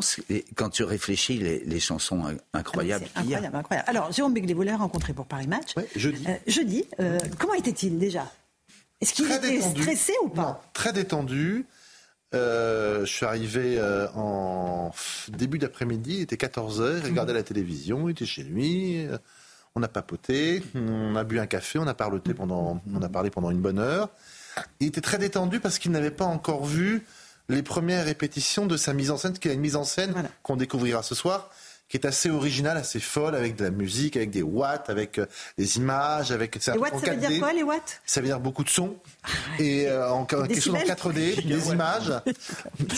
quand tu réfléchis les, les chansons in- incroyables qu'il y a. Incroyable, incroyable. Alors, Jérôme Béglé, vous l'avez rencontré pour Paris Match. jeudi. Euh, jeudi, euh, comment était-il déjà? Est-ce qu'il était détendu. stressé ou pas? Non, très détendu. Euh, je suis arrivé euh, en début d'après-midi, il était 14h, il regardait la télévision, il était chez lui, euh, on a papoté, on a bu un café, on a, parloté pendant, on a parlé pendant une bonne heure. Il était très détendu parce qu'il n'avait pas encore vu les premières répétitions de sa mise en scène, qui est une mise en scène qu'on découvrira ce soir, qui est assez originale, assez folle, avec de la musique, avec des watts, avec euh, des images, avec... Les watts, ça veut dire 4D. quoi, les watts? Ça veut dire beaucoup de sons et euh, en, quelque chose en décibels 4D, (laughs) des images.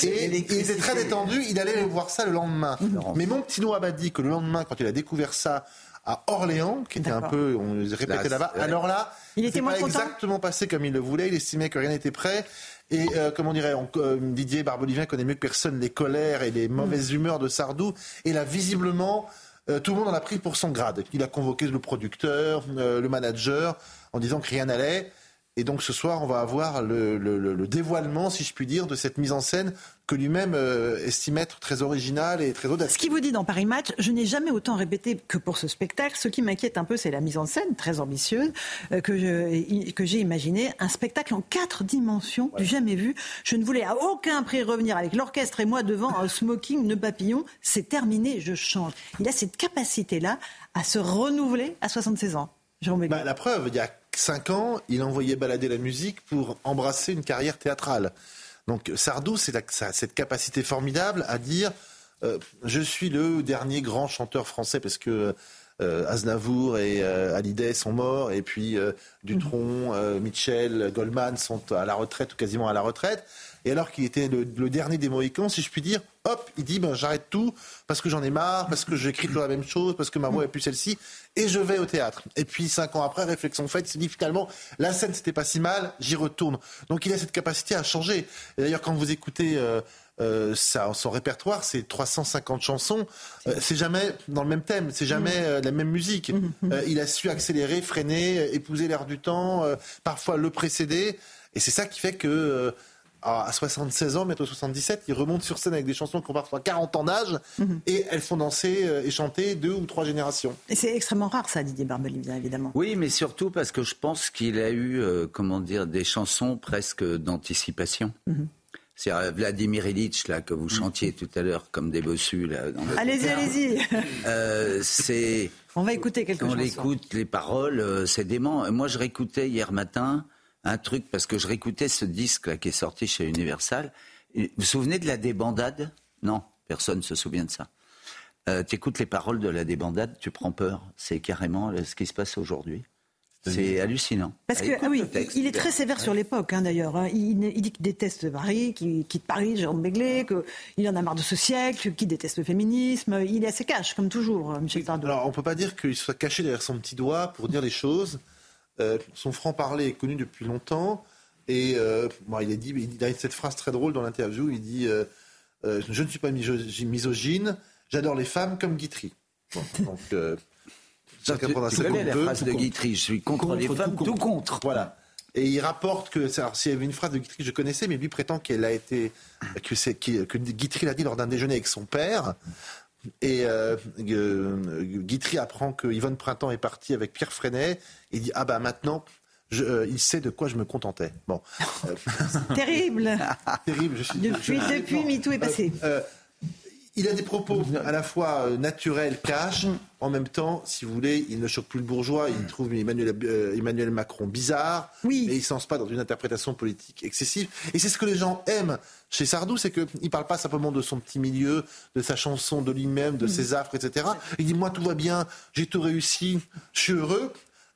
Et, (laughs) et il était très détendu. Il allait voir ça le lendemain. Mais mon petit Noah m'a dit que le lendemain, quand il a découvert ça à Orléans, qui était un peu, on le répétait Là, là-bas. Alors là, Il était c'est moins pas content exactement passé comme il le voulait. Il estimait que rien n'était prêt. Et euh, comment dirait on, euh, Didier Barbelivien connaît mieux que personne les colères et les mauvaises humeurs de Sardou. Et là, visiblement, euh, tout le monde en a pris pour son grade. Il a convoqué le producteur, euh, le manager, en disant que rien n'allait. Et donc ce soir, on va avoir le, le- le- le dévoilement, si je puis dire, de cette mise en scène que lui-même euh, estime être très originale et très audacieux. Ce qui vous dit dans Paris Match, je n'ai jamais autant répété que pour ce spectacle. Ce qui m'inquiète un peu, c'est la mise en scène très ambitieuse euh, que je- que j'ai imaginé. Un spectacle en quatre dimensions, du jamais vu. Je ne voulais à aucun prix revenir avec l'orchestre et moi devant un smoking, ne papillon. C'est terminé, je change. Il a cette capacité-là à se renouveler à 76 ans. Jérôme. Bah, la preuve, il y a 5 ans, il envoyait balader la musique pour embrasser une carrière théâtrale. Donc Sardou, c'est cette capacité formidable à dire euh, je suis le dernier grand chanteur français parce que euh, Aznavour et euh, Hallyday sont morts et puis euh, Dutronc, euh, Mitchell, Goldman sont à la retraite ou quasiment à la retraite. Et alors qu'il était le, le dernier des Mohicans, si je puis dire, hop, il dit ben, j'arrête tout parce que j'en ai marre, parce que j'écris toujours la même chose, parce que ma voix est plus celle-ci, et je vais au théâtre. Et puis cinq ans après, réflexion faite, il s'est dit finalement la scène c'était pas si mal, j'y retourne. Donc il a cette capacité à changer. Et d'ailleurs quand vous écoutez euh, euh, sa- son répertoire, c'est 350 chansons, euh, c'est jamais dans le même thème, c'est jamais euh, la même musique. Euh, il a su accélérer, freiner, épouser l'air du temps, euh, parfois le précéder, et c'est ça qui fait que euh, à 76 ans, bientôt 77, il remonte sur scène avec des chansons qui ont parfois 40 ans d'âge et elles font danser euh, et chanter deux ou trois générations. Et c'est extrêmement rare, ça, Didier Barbelivien, évidemment. Oui, mais surtout parce que je pense qu'il a eu, euh, comment dire, des chansons presque d'anticipation. C'est euh, Vladimir Ilitch, là, que vous chantiez tout à l'heure, comme des bossus, là. Allez-y, allez-y. Euh, c'est. (laughs) On va écouter quelques Quand on écoute les paroles, euh, c'est dément. Moi, je réécoutais hier matin un truc, parce que je réécoutais ce disque là, qui est sorti chez Universal. Vous vous souvenez de la débandade? Non, personne ne se souvient de ça. Euh, tu écoutes les paroles de la débandade, tu prends peur. C'est carrément ce qui se passe aujourd'hui. C'est hallucinant. Parce que, ah oui, le texte. il est très sévère sur l'époque, hein, d'ailleurs. hein. Il, il dit qu'il déteste Paris, qu'il quitte Paris, Jérôme Béglé, qu'il en a marre de ce siècle, qu'il déteste le féminisme. Il est assez cash, comme toujours, euh, Michel Sardou. Alors, on peut pas dire qu'il soit caché derrière son petit doigt pour dire les choses. Euh, son franc-parler est connu depuis longtemps. Et euh, bon, il, a dit, il a cette phrase très drôle dans l'interview. Il dit euh, euh, Je ne suis pas miso- misogyne, j'adore les femmes comme Guitry. Bon, donc, euh, Ça, chacun tu- prendra tu ça connais comme la phrase de. Guitry, je suis contre les femmes, tout contre. Voilà. Et il rapporte que, c'est- alors, s'il y avait une phrase de Guitry que je connaissais, mais lui prétend qu'elle a été, que c'est, qu'il- que Guitry l'a dit lors d'un déjeuner avec son père. Et euh, euh, Guitry apprend que Yvonne Printemps est partie avec Pierre Freinet. Il dit ah bah maintenant. je- euh, il sait de quoi je me contentais. Bon, (laughs) Euh, Terrible. (laughs) terrible. Je suis, Depuis, je- depuis, MeToo est passé. euh, il a des propos à la fois euh, naturels, cash, en même temps, si vous voulez, il ne choque plus le bourgeois, il trouve Emmanuel, euh, Emmanuel Macron bizarre, oui. et il ne se lance pas dans une interprétation politique excessive. Et c'est ce que les gens aiment chez Sardou, c'est qu'il ne parle pas simplement de son petit milieu, de sa chanson, de lui-même, de ses affres, etc. Il dit, moi tout va bien, j'ai tout réussi, je suis heureux,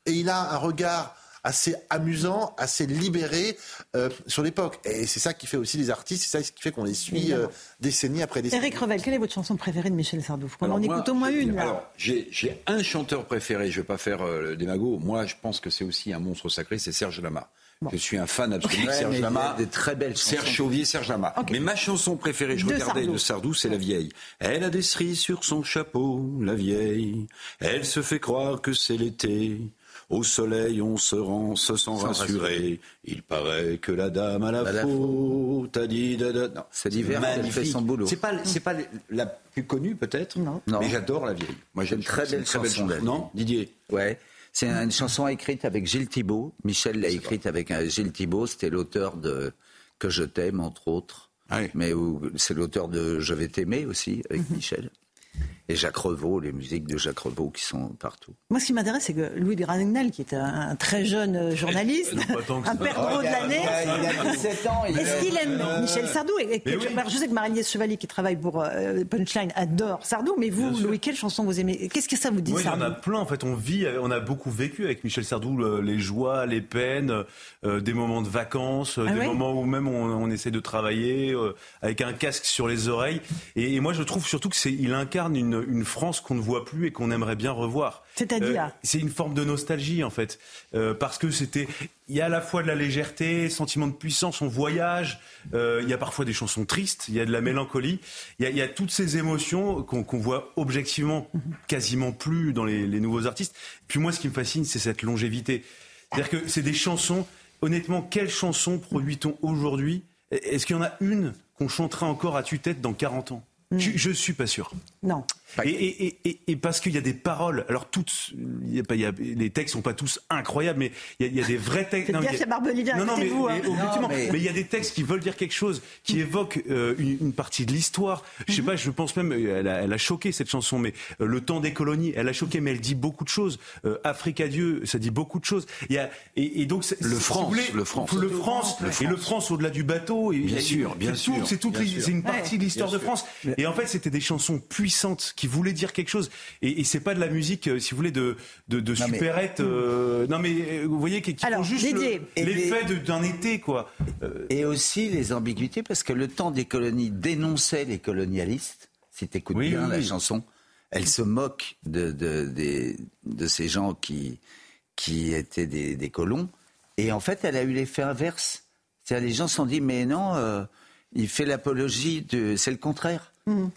et il a un regard assez amusant, assez libéré euh, sur l'époque. Et c'est ça qui fait aussi les artistes, c'est ça qui fait qu'on les suit euh, décennie après décennie. Eric Revel, quelle est votre chanson préférée de Michel Sardou Alors en moi, écoute au moins une, là. Alors, j'ai j'ai un chanteur préféré, je ne vais pas faire euh, le démago. Moi, je pense que c'est aussi un monstre sacré, c'est Serge Lama. Je suis un fan absolu de Ouais, Serge mais il y a Lama. des très belles chansons. Serge Chauvier, Serge Lama. Mais ma chanson préférée, je De regardais Sardou. de Sardou, c'est La Vieille. Elle a des cerises sur son chapeau, la vieille. Elle se fait croire que c'est l'été. Au soleil, on se rend, se sent rassuré. Il paraît que la dame a la faute. A dit, da, da. Non, C'est qu'elle magnifique. fait son boulot. C'est pas, c'est pas la plus connue peut-être, Non. mais j'adore la vieille. Moi, C'est j'aime une très belle chanson. la Non, Didier. Ouais. C'est une chanson écrite avec Gilles Thibault. Michel l'a écrite avec un Gilles Thibault. C'était l'auteur de Que je t'aime, entre autres. mais où c'est l'auteur de Je vais t'aimer aussi, avec Michel. Et Jacques Revaux, les musiques de Jacques Revaux qui sont partout. Moi, ce qui m'intéresse, c'est que Louis de Ragnel, qui est un, un très jeune euh, journaliste, un perdreau de l'année, Il a 17 ans. il est-ce a- qu'il aime Euh, Michel Sardou et, et oui. Je sais que Marie-Liesse Chevalier, qui travaille pour euh, Punchline, adore Sardou, mais vous, Louis, quelle chanson vous aimez? Qu'est-ce que ça vous dit, Oui, il y en a plein. En fait, on vit, on a beaucoup vécu avec Michel Sardou le- les joies, les peines, euh, des moments de vacances, Ah des moments où même on, on essaie de travailler euh, avec un casque sur les oreilles. Et, et moi, je trouve surtout que c'est, il incarne une, une France qu'on ne voit plus et qu'on aimerait bien revoir. C'est-à-dire Euh, C'est une forme de nostalgie en fait, Euh, parce que c'était, il y a à la fois de la légèreté, sentiment de puissance, on voyage. euh, il y a parfois des chansons tristes, il y a de la mélancolie, il y a, il y a toutes ces émotions qu'on voit objectivement quasiment plus dans les, les nouveaux artistes. Puis moi, ce qui me fascine, c'est cette longévité. C'est-à-dire que c'est des chansons. Honnêtement, quelles chansons produit-on aujourd'hui? Est-ce qu'il y en a une qu'on chantera encore à tue-tête dans 40 ans? Je, je suis pas sûr. Non. Et, et- et- et- et parce qu'il y a des paroles, alors toutes, il y a pas- il y a- les textes sont pas tous incroyables, mais il y a, il y a des vrais textes. Non, y a- Barbelivien Non, mais, vous, hein. mais objectivement, Non, mais... mais- il y a des textes qui veulent dire quelque chose, qui évoquent euh, une, une partie de l'histoire. Je sais Mhm. pas, je pense même, euh, elle a, elle a choqué cette chanson, mais euh, le temps des colonies, elle a choqué, mais elle dit beaucoup de choses. Euh, Afrique à Dieu, ça dit beaucoup de choses. Il y a, et, et donc Le France, voulez, le France. le France, Le et le France au-delà du bateau. Et, Bien et- sûr, bien sûr, C'est toute bien c'est une partie Ouais, de l'histoire bien de. France. Et en fait, c'était des chansons puissantes qui voulaient dire quelque chose. Et, et c'est pas de la musique, euh, si vous voulez, de, de, de Non, mais- euh, non, mais euh, vous voyez, qui, qui Alors, font juste l'effet les- d'un été, quoi. Euh, Et aussi les ambiguïtés, parce que le temps des colonies dénonçait les colonialistes. Si tu écoutes Oui, bien oui, la oui. chanson, elle se moque de, de, des- de ces gens qui, qui étaient des, des colons. Et en fait, elle a eu l'effet inverse. C'est-à-dire, les gens se sont dit, mais non, euh, il fait l'apologie de. C'est le contraire.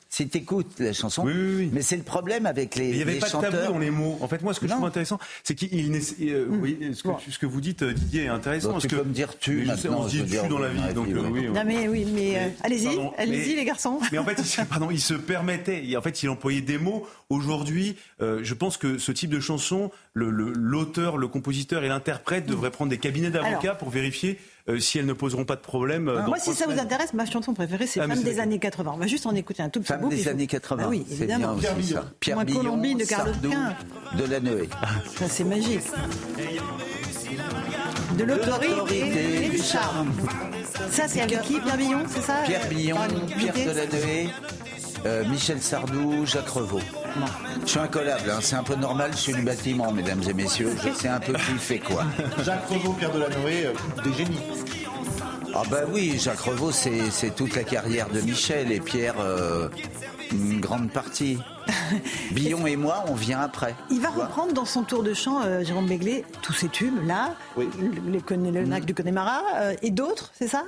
Si tu écoutes la chanson. Mais c'est le problème avec les, Il n'y avait pas de chanteurs. tabou dans les mots. En fait, moi, ce que je trouve intéressant, c'est qu'il n'est- oui, ce, que, ce que vous dites, euh, Didier, est intéressant. Donc, parce tu que, peux me dire tu je sais, on se dit tu dire, dans la oui, vie, donc vie, euh, oui. oui. Non mais oui, mais, euh, allez-y, allez-y les garçons. Mais en fait, (laughs) il, se- pardon, il se permettait, et en fait, il employait des mots. Aujourd'hui, euh, je pense que ce type de chanson, le- le- l'auteur, le, compositeur et l'interprète devraient prendre des cabinets d'avocats pour vérifier si elles ne poseront pas de problème. euh, dans Moi, si ça vous intéresse, ma chanson préférée, c'est Ah, Femme des années 80. On va juste en écouter un tout petit Femme bout. puis des années 80. Ah oui, c'est évidemment. bien aussi ça. Pierre Moi, Billon, Colombine de Carlos Sardou, Quint. Delanoë. Ça, c'est magique. De l'autorité et du charme. Ça, c'est avec qui Pierre Billon, c'est ça Pierre Billon, une Pierre Delanoë, euh, Michel Sardou, Jacques Revaux. Je suis incollable, hein, c'est un peu normal, je suis du bâtiment, mesdames et messieurs. Je sais un peu qui fait quoi. Jacques Revaux, Pierre Delanoë, euh, des génies. Ah bah oui, Jacques Revaux, c'est c'est toute la carrière de Michel et Pierre, euh, une grande partie. (laughs) Billon et moi, on vient après. Il va reprendre dans son tour de chant, euh, Jérôme Béglé, tous ces tubes, là, le, les Conne- le lac du Connemara, euh, et d'autres, c'est ça?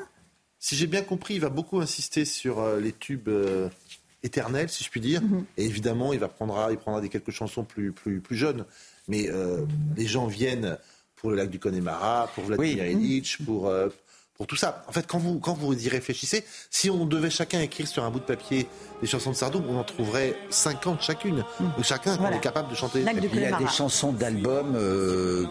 Si j'ai bien compris, il va beaucoup insister sur euh, les tubes éternels, si je puis dire. Et évidemment, il va prendra, il prendra des quelques chansons plus, plus, plus jeunes. Mais euh, les gens viennent pour le lac du Connemara, pour Vladimir Ilitch, pour, euh, pour tout ça. En fait, quand vous, quand vous y réfléchissez, si on devait chacun écrire sur un bout de papier des chansons de Sardou, on en trouverait 50 chacune. Donc chacun on est capable de chanter. Il y a des chansons d'albums euh,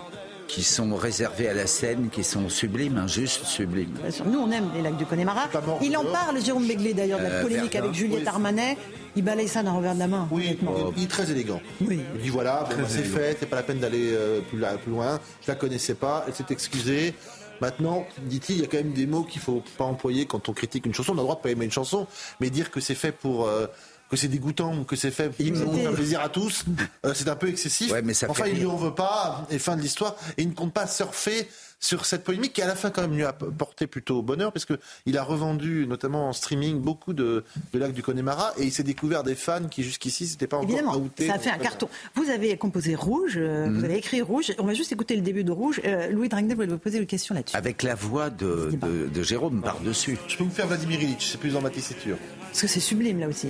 qui sont réservées à la scène, qui sont sublimes, hein, juste sublimes. Nous, on aime les lacs du Connemara. Il en parle, Jérôme Béglé, d'ailleurs, de la Euh, polémique Verdun. avec Juliette Oui. Armanet. Il balaye ça d'un revers de la main. Oui, il est très élégant. Il dit voilà, bon, bah, c'est fait, c'est pas la peine d'aller euh, plus loin. Je la connaissais pas, elle s'est excusée. Maintenant, dit-il, il y a quand même des mots qu'il faut pas employer quand on critique une chanson. On a le droit de pas aimer une chanson, mais dire que c'est fait pour. euh, que c'est dégoûtant ou que c'est fait pour faire plaisir à tous, euh, c'est un peu excessif. Ouais, mais ça enfin, fait il lui en veut pas, et fin de l'histoire. Et il ne compte pas surfer sur cette polémique qui, à la fin, quand même, lui a porté plutôt bonheur, parce qu'il a revendu, notamment en streaming, beaucoup de, de lacs du Connemara, et il s'est découvert des fans qui, jusqu'ici, n'étaient pas encore Évidemment, outés. ça a fait un carton. Vous avez composé Rouge, euh, Mhm. vous avez écrit Rouge. On va juste écouter le début de Rouge. Euh, Louis Dragnel voulait vous poser une question là-dessus. Avec la voix de, de, de Jérôme par-dessus. Je peux vous faire Vladimir Ilitch, c'est plus dans ma tessiture. Parce que c'est sublime là aussi.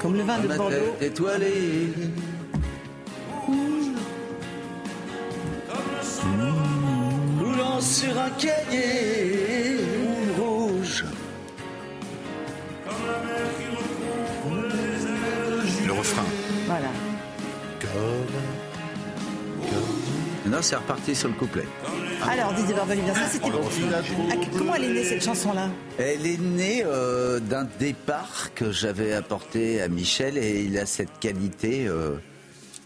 Comme le vin de Bordeaux. tête étoilée. Roulant sur un cahier rouge. Le refrain. Voilà. Non, c'est reparti sur le couplet. Alors, Didier Barbelivien, ça c'était. Ah, Comment elle est née cette chanson-là Elle est née euh, d'un départ que j'avais apporté à Michel et il a cette qualité euh,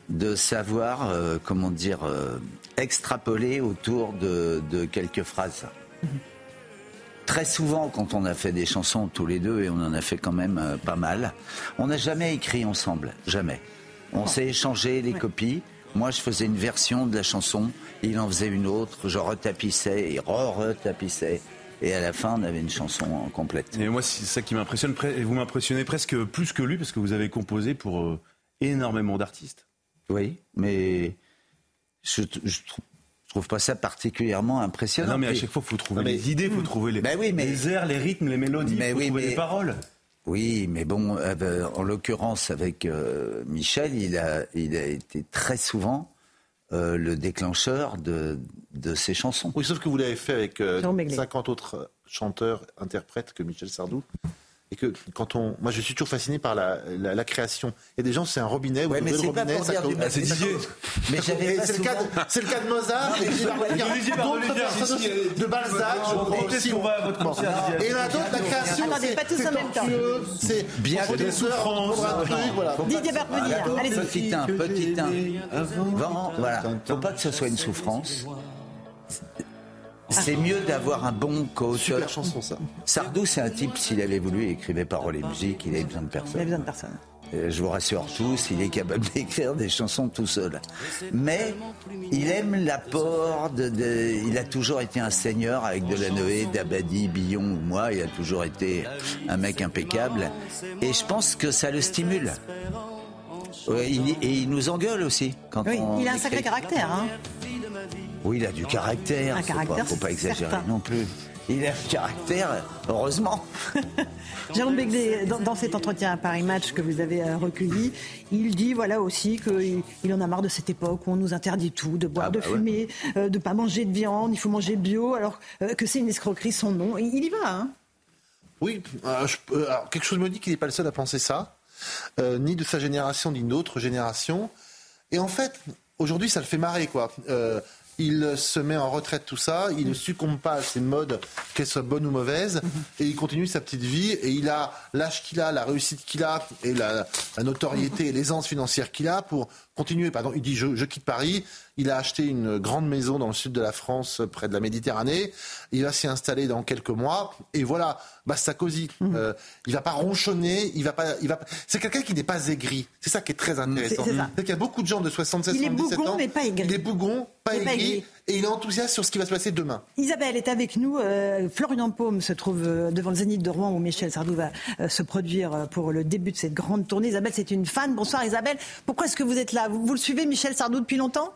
de savoir, euh, comment dire, euh, extrapoler autour de, de quelques phrases. Très souvent, quand on a fait des chansons tous les deux, et on en a fait quand même pas mal, on n'a jamais écrit ensemble, jamais. On s'est échangé les copies. Moi, je faisais une version de la chanson, il en faisait une autre, je retapissais, il re-retapissait. Et à la fin, on avait une chanson complète. Et moi, c'est ça qui m'impressionne. Pre- et Vous m'impressionnez presque plus que lui parce que vous avez composé pour euh, énormément d'artistes. Oui, mais je, je trou- je trouve pas ça particulièrement impressionnant. non, mais à chaque fois, il faut trouver mais- les idées, il faut trouver les, Ben oui, mais- les airs, les rythmes, les mélodies, il faut oui, trouver mais- les paroles. Oui, mais bon, euh, en l'occurrence avec euh, Michel, il a, il a été très souvent euh, le déclencheur de, de ces chansons. Oui, sauf que vous l'avez fait avec euh, Jean Maiglet. 50 autres chanteurs, interprètes que Michel Sardou. Et que quand on. Moi, je suis toujours fasciné par la, la, la création. Il y a des gens, c'est un robinet. vous Ouais, mais ouvrez le c'est pas robinet, pour ça C'est Didier. Mais j'avais c'est le, cas de- c'est le cas de Mozart, Non, mais et Barbelivien, d'autres personnes de Balzac, je aussi. qu'on va à votre Bon. concert. Et il y en a d'autres, la création. C'est- pas tous en même temps. C'est Bien des on un truc, voilà. Didier Barbelivien, allez-y. Petit 1, petit 1. Vraiment, voilà. Faut pas que ce soit une souffrance. C'est mieux d'avoir un bon coach. Super chanson, ça. Sardou, c'est un type, s'il avait voulu, il écrivait paroles et musique, il avait besoin de personne. Il a besoin de personne. Euh, Je vous rassure tous, il est capable (laughs) d'écrire des chansons tout seul. Mais il aime l'apport de, de- Il a toujours été un seigneur avec Delanoë, Dabadi, Billon ou moi. Il a toujours été un mec impeccable. Et je pense que ça le stimule. Ouais, il- et il nous engueule aussi. Quand Oui, on il a un sacré caractère. Hein. Oui, il a du caractère. Un faut caractère, pas, faut pas exagérer certain. non plus. Il a du caractère, heureusement. (laughs) Jérôme Begley, dans, dans cet entretien à Paris Match que vous avez euh, recueilli, il dit voilà aussi qu'il il en a marre de cette époque où on nous interdit tout, de boire, Ah de bah ouais. fumer, euh, de pas manger de viande, il faut manger bio, alors euh, que c'est une escroquerie son nom. Il, il y va, hein Oui, euh, je- euh, alors, quelque chose me dit qu'il n'est pas le seul à penser ça, euh, ni de sa génération, ni d'autres générations. Et en fait, aujourd'hui, ça le fait marrer, quoi. Euh, il se met en retraite, tout ça, il ne succombe pas à ces modes, qu'elles soient bonnes ou mauvaises, et il continue sa petite vie, et il a l'âge qu'il a, la réussite qu'il a, et la, la notoriété et l'aisance financière qu'il a pour continuer. Pardon, il dit je, je quitte Paris, il a acheté une grande maison dans le sud de la France, près de la Méditerranée, il va s'y installer dans quelques mois, et voilà, basta cosy. Euh, il va pas ronchonner, il va pas, il va. pas- C'est quelqu'un qui n'est pas aigri. C'est ça qui est très intéressant. C'est- c'est ça. C'est qu'il y a beaucoup de gens de 76, Il est 77 bougon, ans. mais pas aigri. Il est bougon, pas Il pas aigri. Et il est enthousiaste sur ce qui va se passer demain. Isabelle est avec nous. Euh, Florian Paume se trouve euh, devant le Zénith de Rouen où Michel Sardou va euh, se produire pour le début de cette grande tournée. Isabelle, c'est une fan. Bonsoir Isabelle. Pourquoi est-ce que vous êtes là? Vous, vous le suivez Michel Sardou depuis longtemps?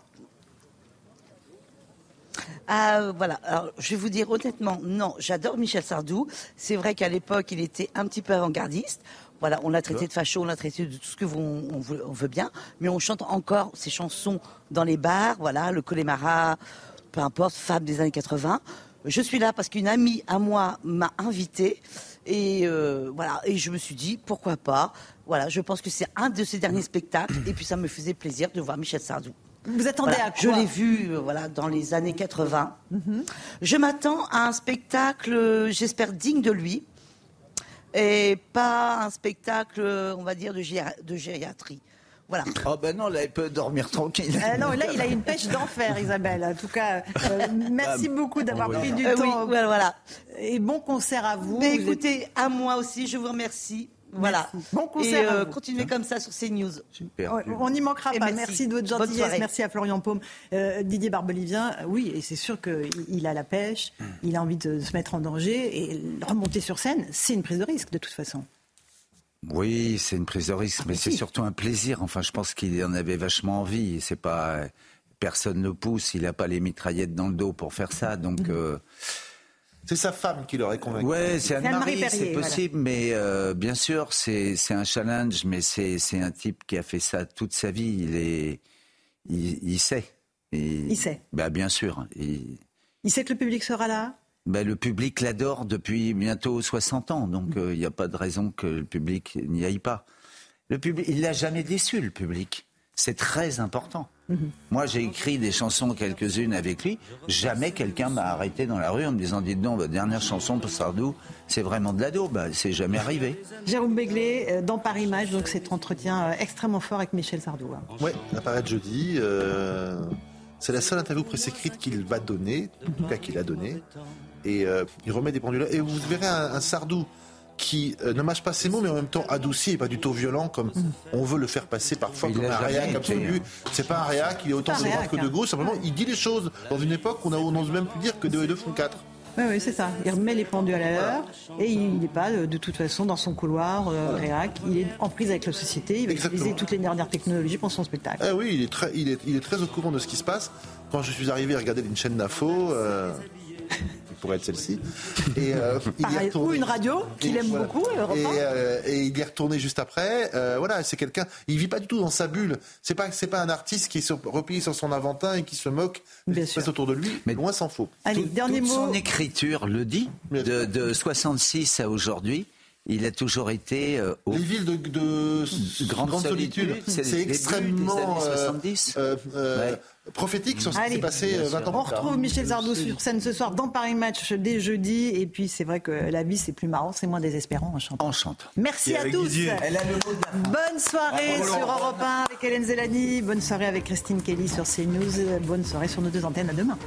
Ah, voilà. Alors, je vais vous dire honnêtement, non, j'adore Michel Sardou. C'est vrai qu'à l'époque, il était un petit peu avant-gardiste. Voilà, on l'a traité de facho, on l'a traité de tout ce que vous, on, veut, on veut bien, mais on chante encore ses chansons dans les bars, voilà, le Connemara, peu importe, femme des années 80. Je suis là parce qu'une amie à moi m'a invité et euh, voilà, et je me suis dit pourquoi pas. Voilà, je pense que c'est un de ses derniers spectacles et puis ça me faisait plaisir de voir Michel Sardou. Vous attendez Voilà, à quoi Je l'ai vu euh, voilà, dans les années 80. Je m'attends à un spectacle, j'espère, digne de lui. Et pas un spectacle, on va dire, de, de gériatrie. Voilà. Oh ben non, là, elle peut dormir tranquille. Euh, non, là, il a une pêche d'enfer, Isabelle. En tout cas, euh, merci beaucoup d'avoir Oui. pris du Euh, oui, temps. voilà, voilà. Et bon concert à vous. Mais Vous êtes- écoutez, à moi aussi, je vous remercie. Voilà. Bon concert Et à euh, vous. continuez comme ça sur CNews. Super. Ouais, on n'y manquera Et pas. merci. Merci. de votre gentillesse. Merci à Florian Paume. Euh, Didier Barbelivien, oui, et c'est sûr qu'il il a la pêche, il a envie de se mettre en danger et remonter sur scène, c'est une prise de risque de toute façon. Oui, c'est une prise de risque, mais c'est surtout un plaisir. Enfin, je pense qu'il en avait vachement envie. C'est pas personne ne pousse. Il n'a pas les mitraillettes dans le dos pour faire ça. Donc, euh, C'est sa femme qui l'aurait convaincu. ouais, c'est Anne-Marie c'est voilà. possible, mais euh, bien sûr, c'est c'est un challenge. Mais c'est c'est un type qui a fait ça toute sa vie. Il est, il, il sait. Il sait. Bah, bien sûr. Il- Il sait que le public sera là. Ben, le public l'adore depuis bientôt 60 ans, donc euh, il n'y a pas de raison que le public n'y aille pas. Le public, il l'a jamais déçu, le public. C'est très important. Mhm. Moi, j'ai écrit des chansons, quelques-unes avec lui. Jamais quelqu'un m'a arrêté dans la rue en me disant Dites donc, votre dernière chanson pour Sardou, c'est vraiment de la daube. Bah, c'est jamais arrivé. Jérôme Béglé, euh, dans Paris Match, donc cet entretien euh, extrêmement fort avec Michel Sardou. hein. Oui, ça paraît jeudi. euh, c'est la seule interview presse écrite qu'il va donner, en tout cas qu'il a donné. Et euh, il remet des pendules. Et vous verrez un, un Sardou qui euh, ne mâche pas ses mots, mais en même temps adouci et pas du tout violent, comme on veut le faire passer parfois Il comme un réac absolu. hein. C'est pas un réac, il est autant de droite que de gauche. Simplement, il dit les choses dans une époque où on n'ose même plus dire que 2 et 2 font 4. Oui, oui, c'est ça. Il remet les pendules à l'heure et il n'est pas euh, de toute façon dans son couloir euh, réac. Il est en prise avec la société. Il va utiliser toutes les dernières technologies pour son spectacle. Ah oui, il est, très, il, est, il est très au courant de ce qui se passe. Quand je suis arrivé à regarder une chaîne d'infos, euh, qui pourrait être celle-ci, et euh, il y est Pareil, retourné. ou une radio qu'il aime voilà. beaucoup, Europe Et, 1. euh, et il est retourné juste après. Euh, voilà, c'est quelqu'un. Il vit pas du tout dans sa bulle. C'est pas, c'est pas un artiste qui est sur- replié sur son aventin et qui se moque de ce qui se passe autour de lui. Mais loin s'en faut. Allez, Tout- dernier toute mot. son écriture le dit. De, de 66 à aujourd'hui, il a toujours été euh, au Les villes de, de grande, grande solitude, c'est extrêmement des années euh, 70. euh, euh, Ouais. Prophétique sur ce qui s'est passé euh, 20 ans on plus tard. retrouve Michel Sardou sur scène ce soir dans Paris Match dès jeudi. Et puis c'est vrai que la vie c'est plus marrant, c'est moins désespérant en chantant. En chantant. Merci Et à tous. Elle a le mot. Bonne soirée Bravo, sur Laurent. Europe 1 avec Hélène Zelani. Bonne soirée avec Christine Kelly sur CNews. Bonne soirée sur nos deux antennes. À demain.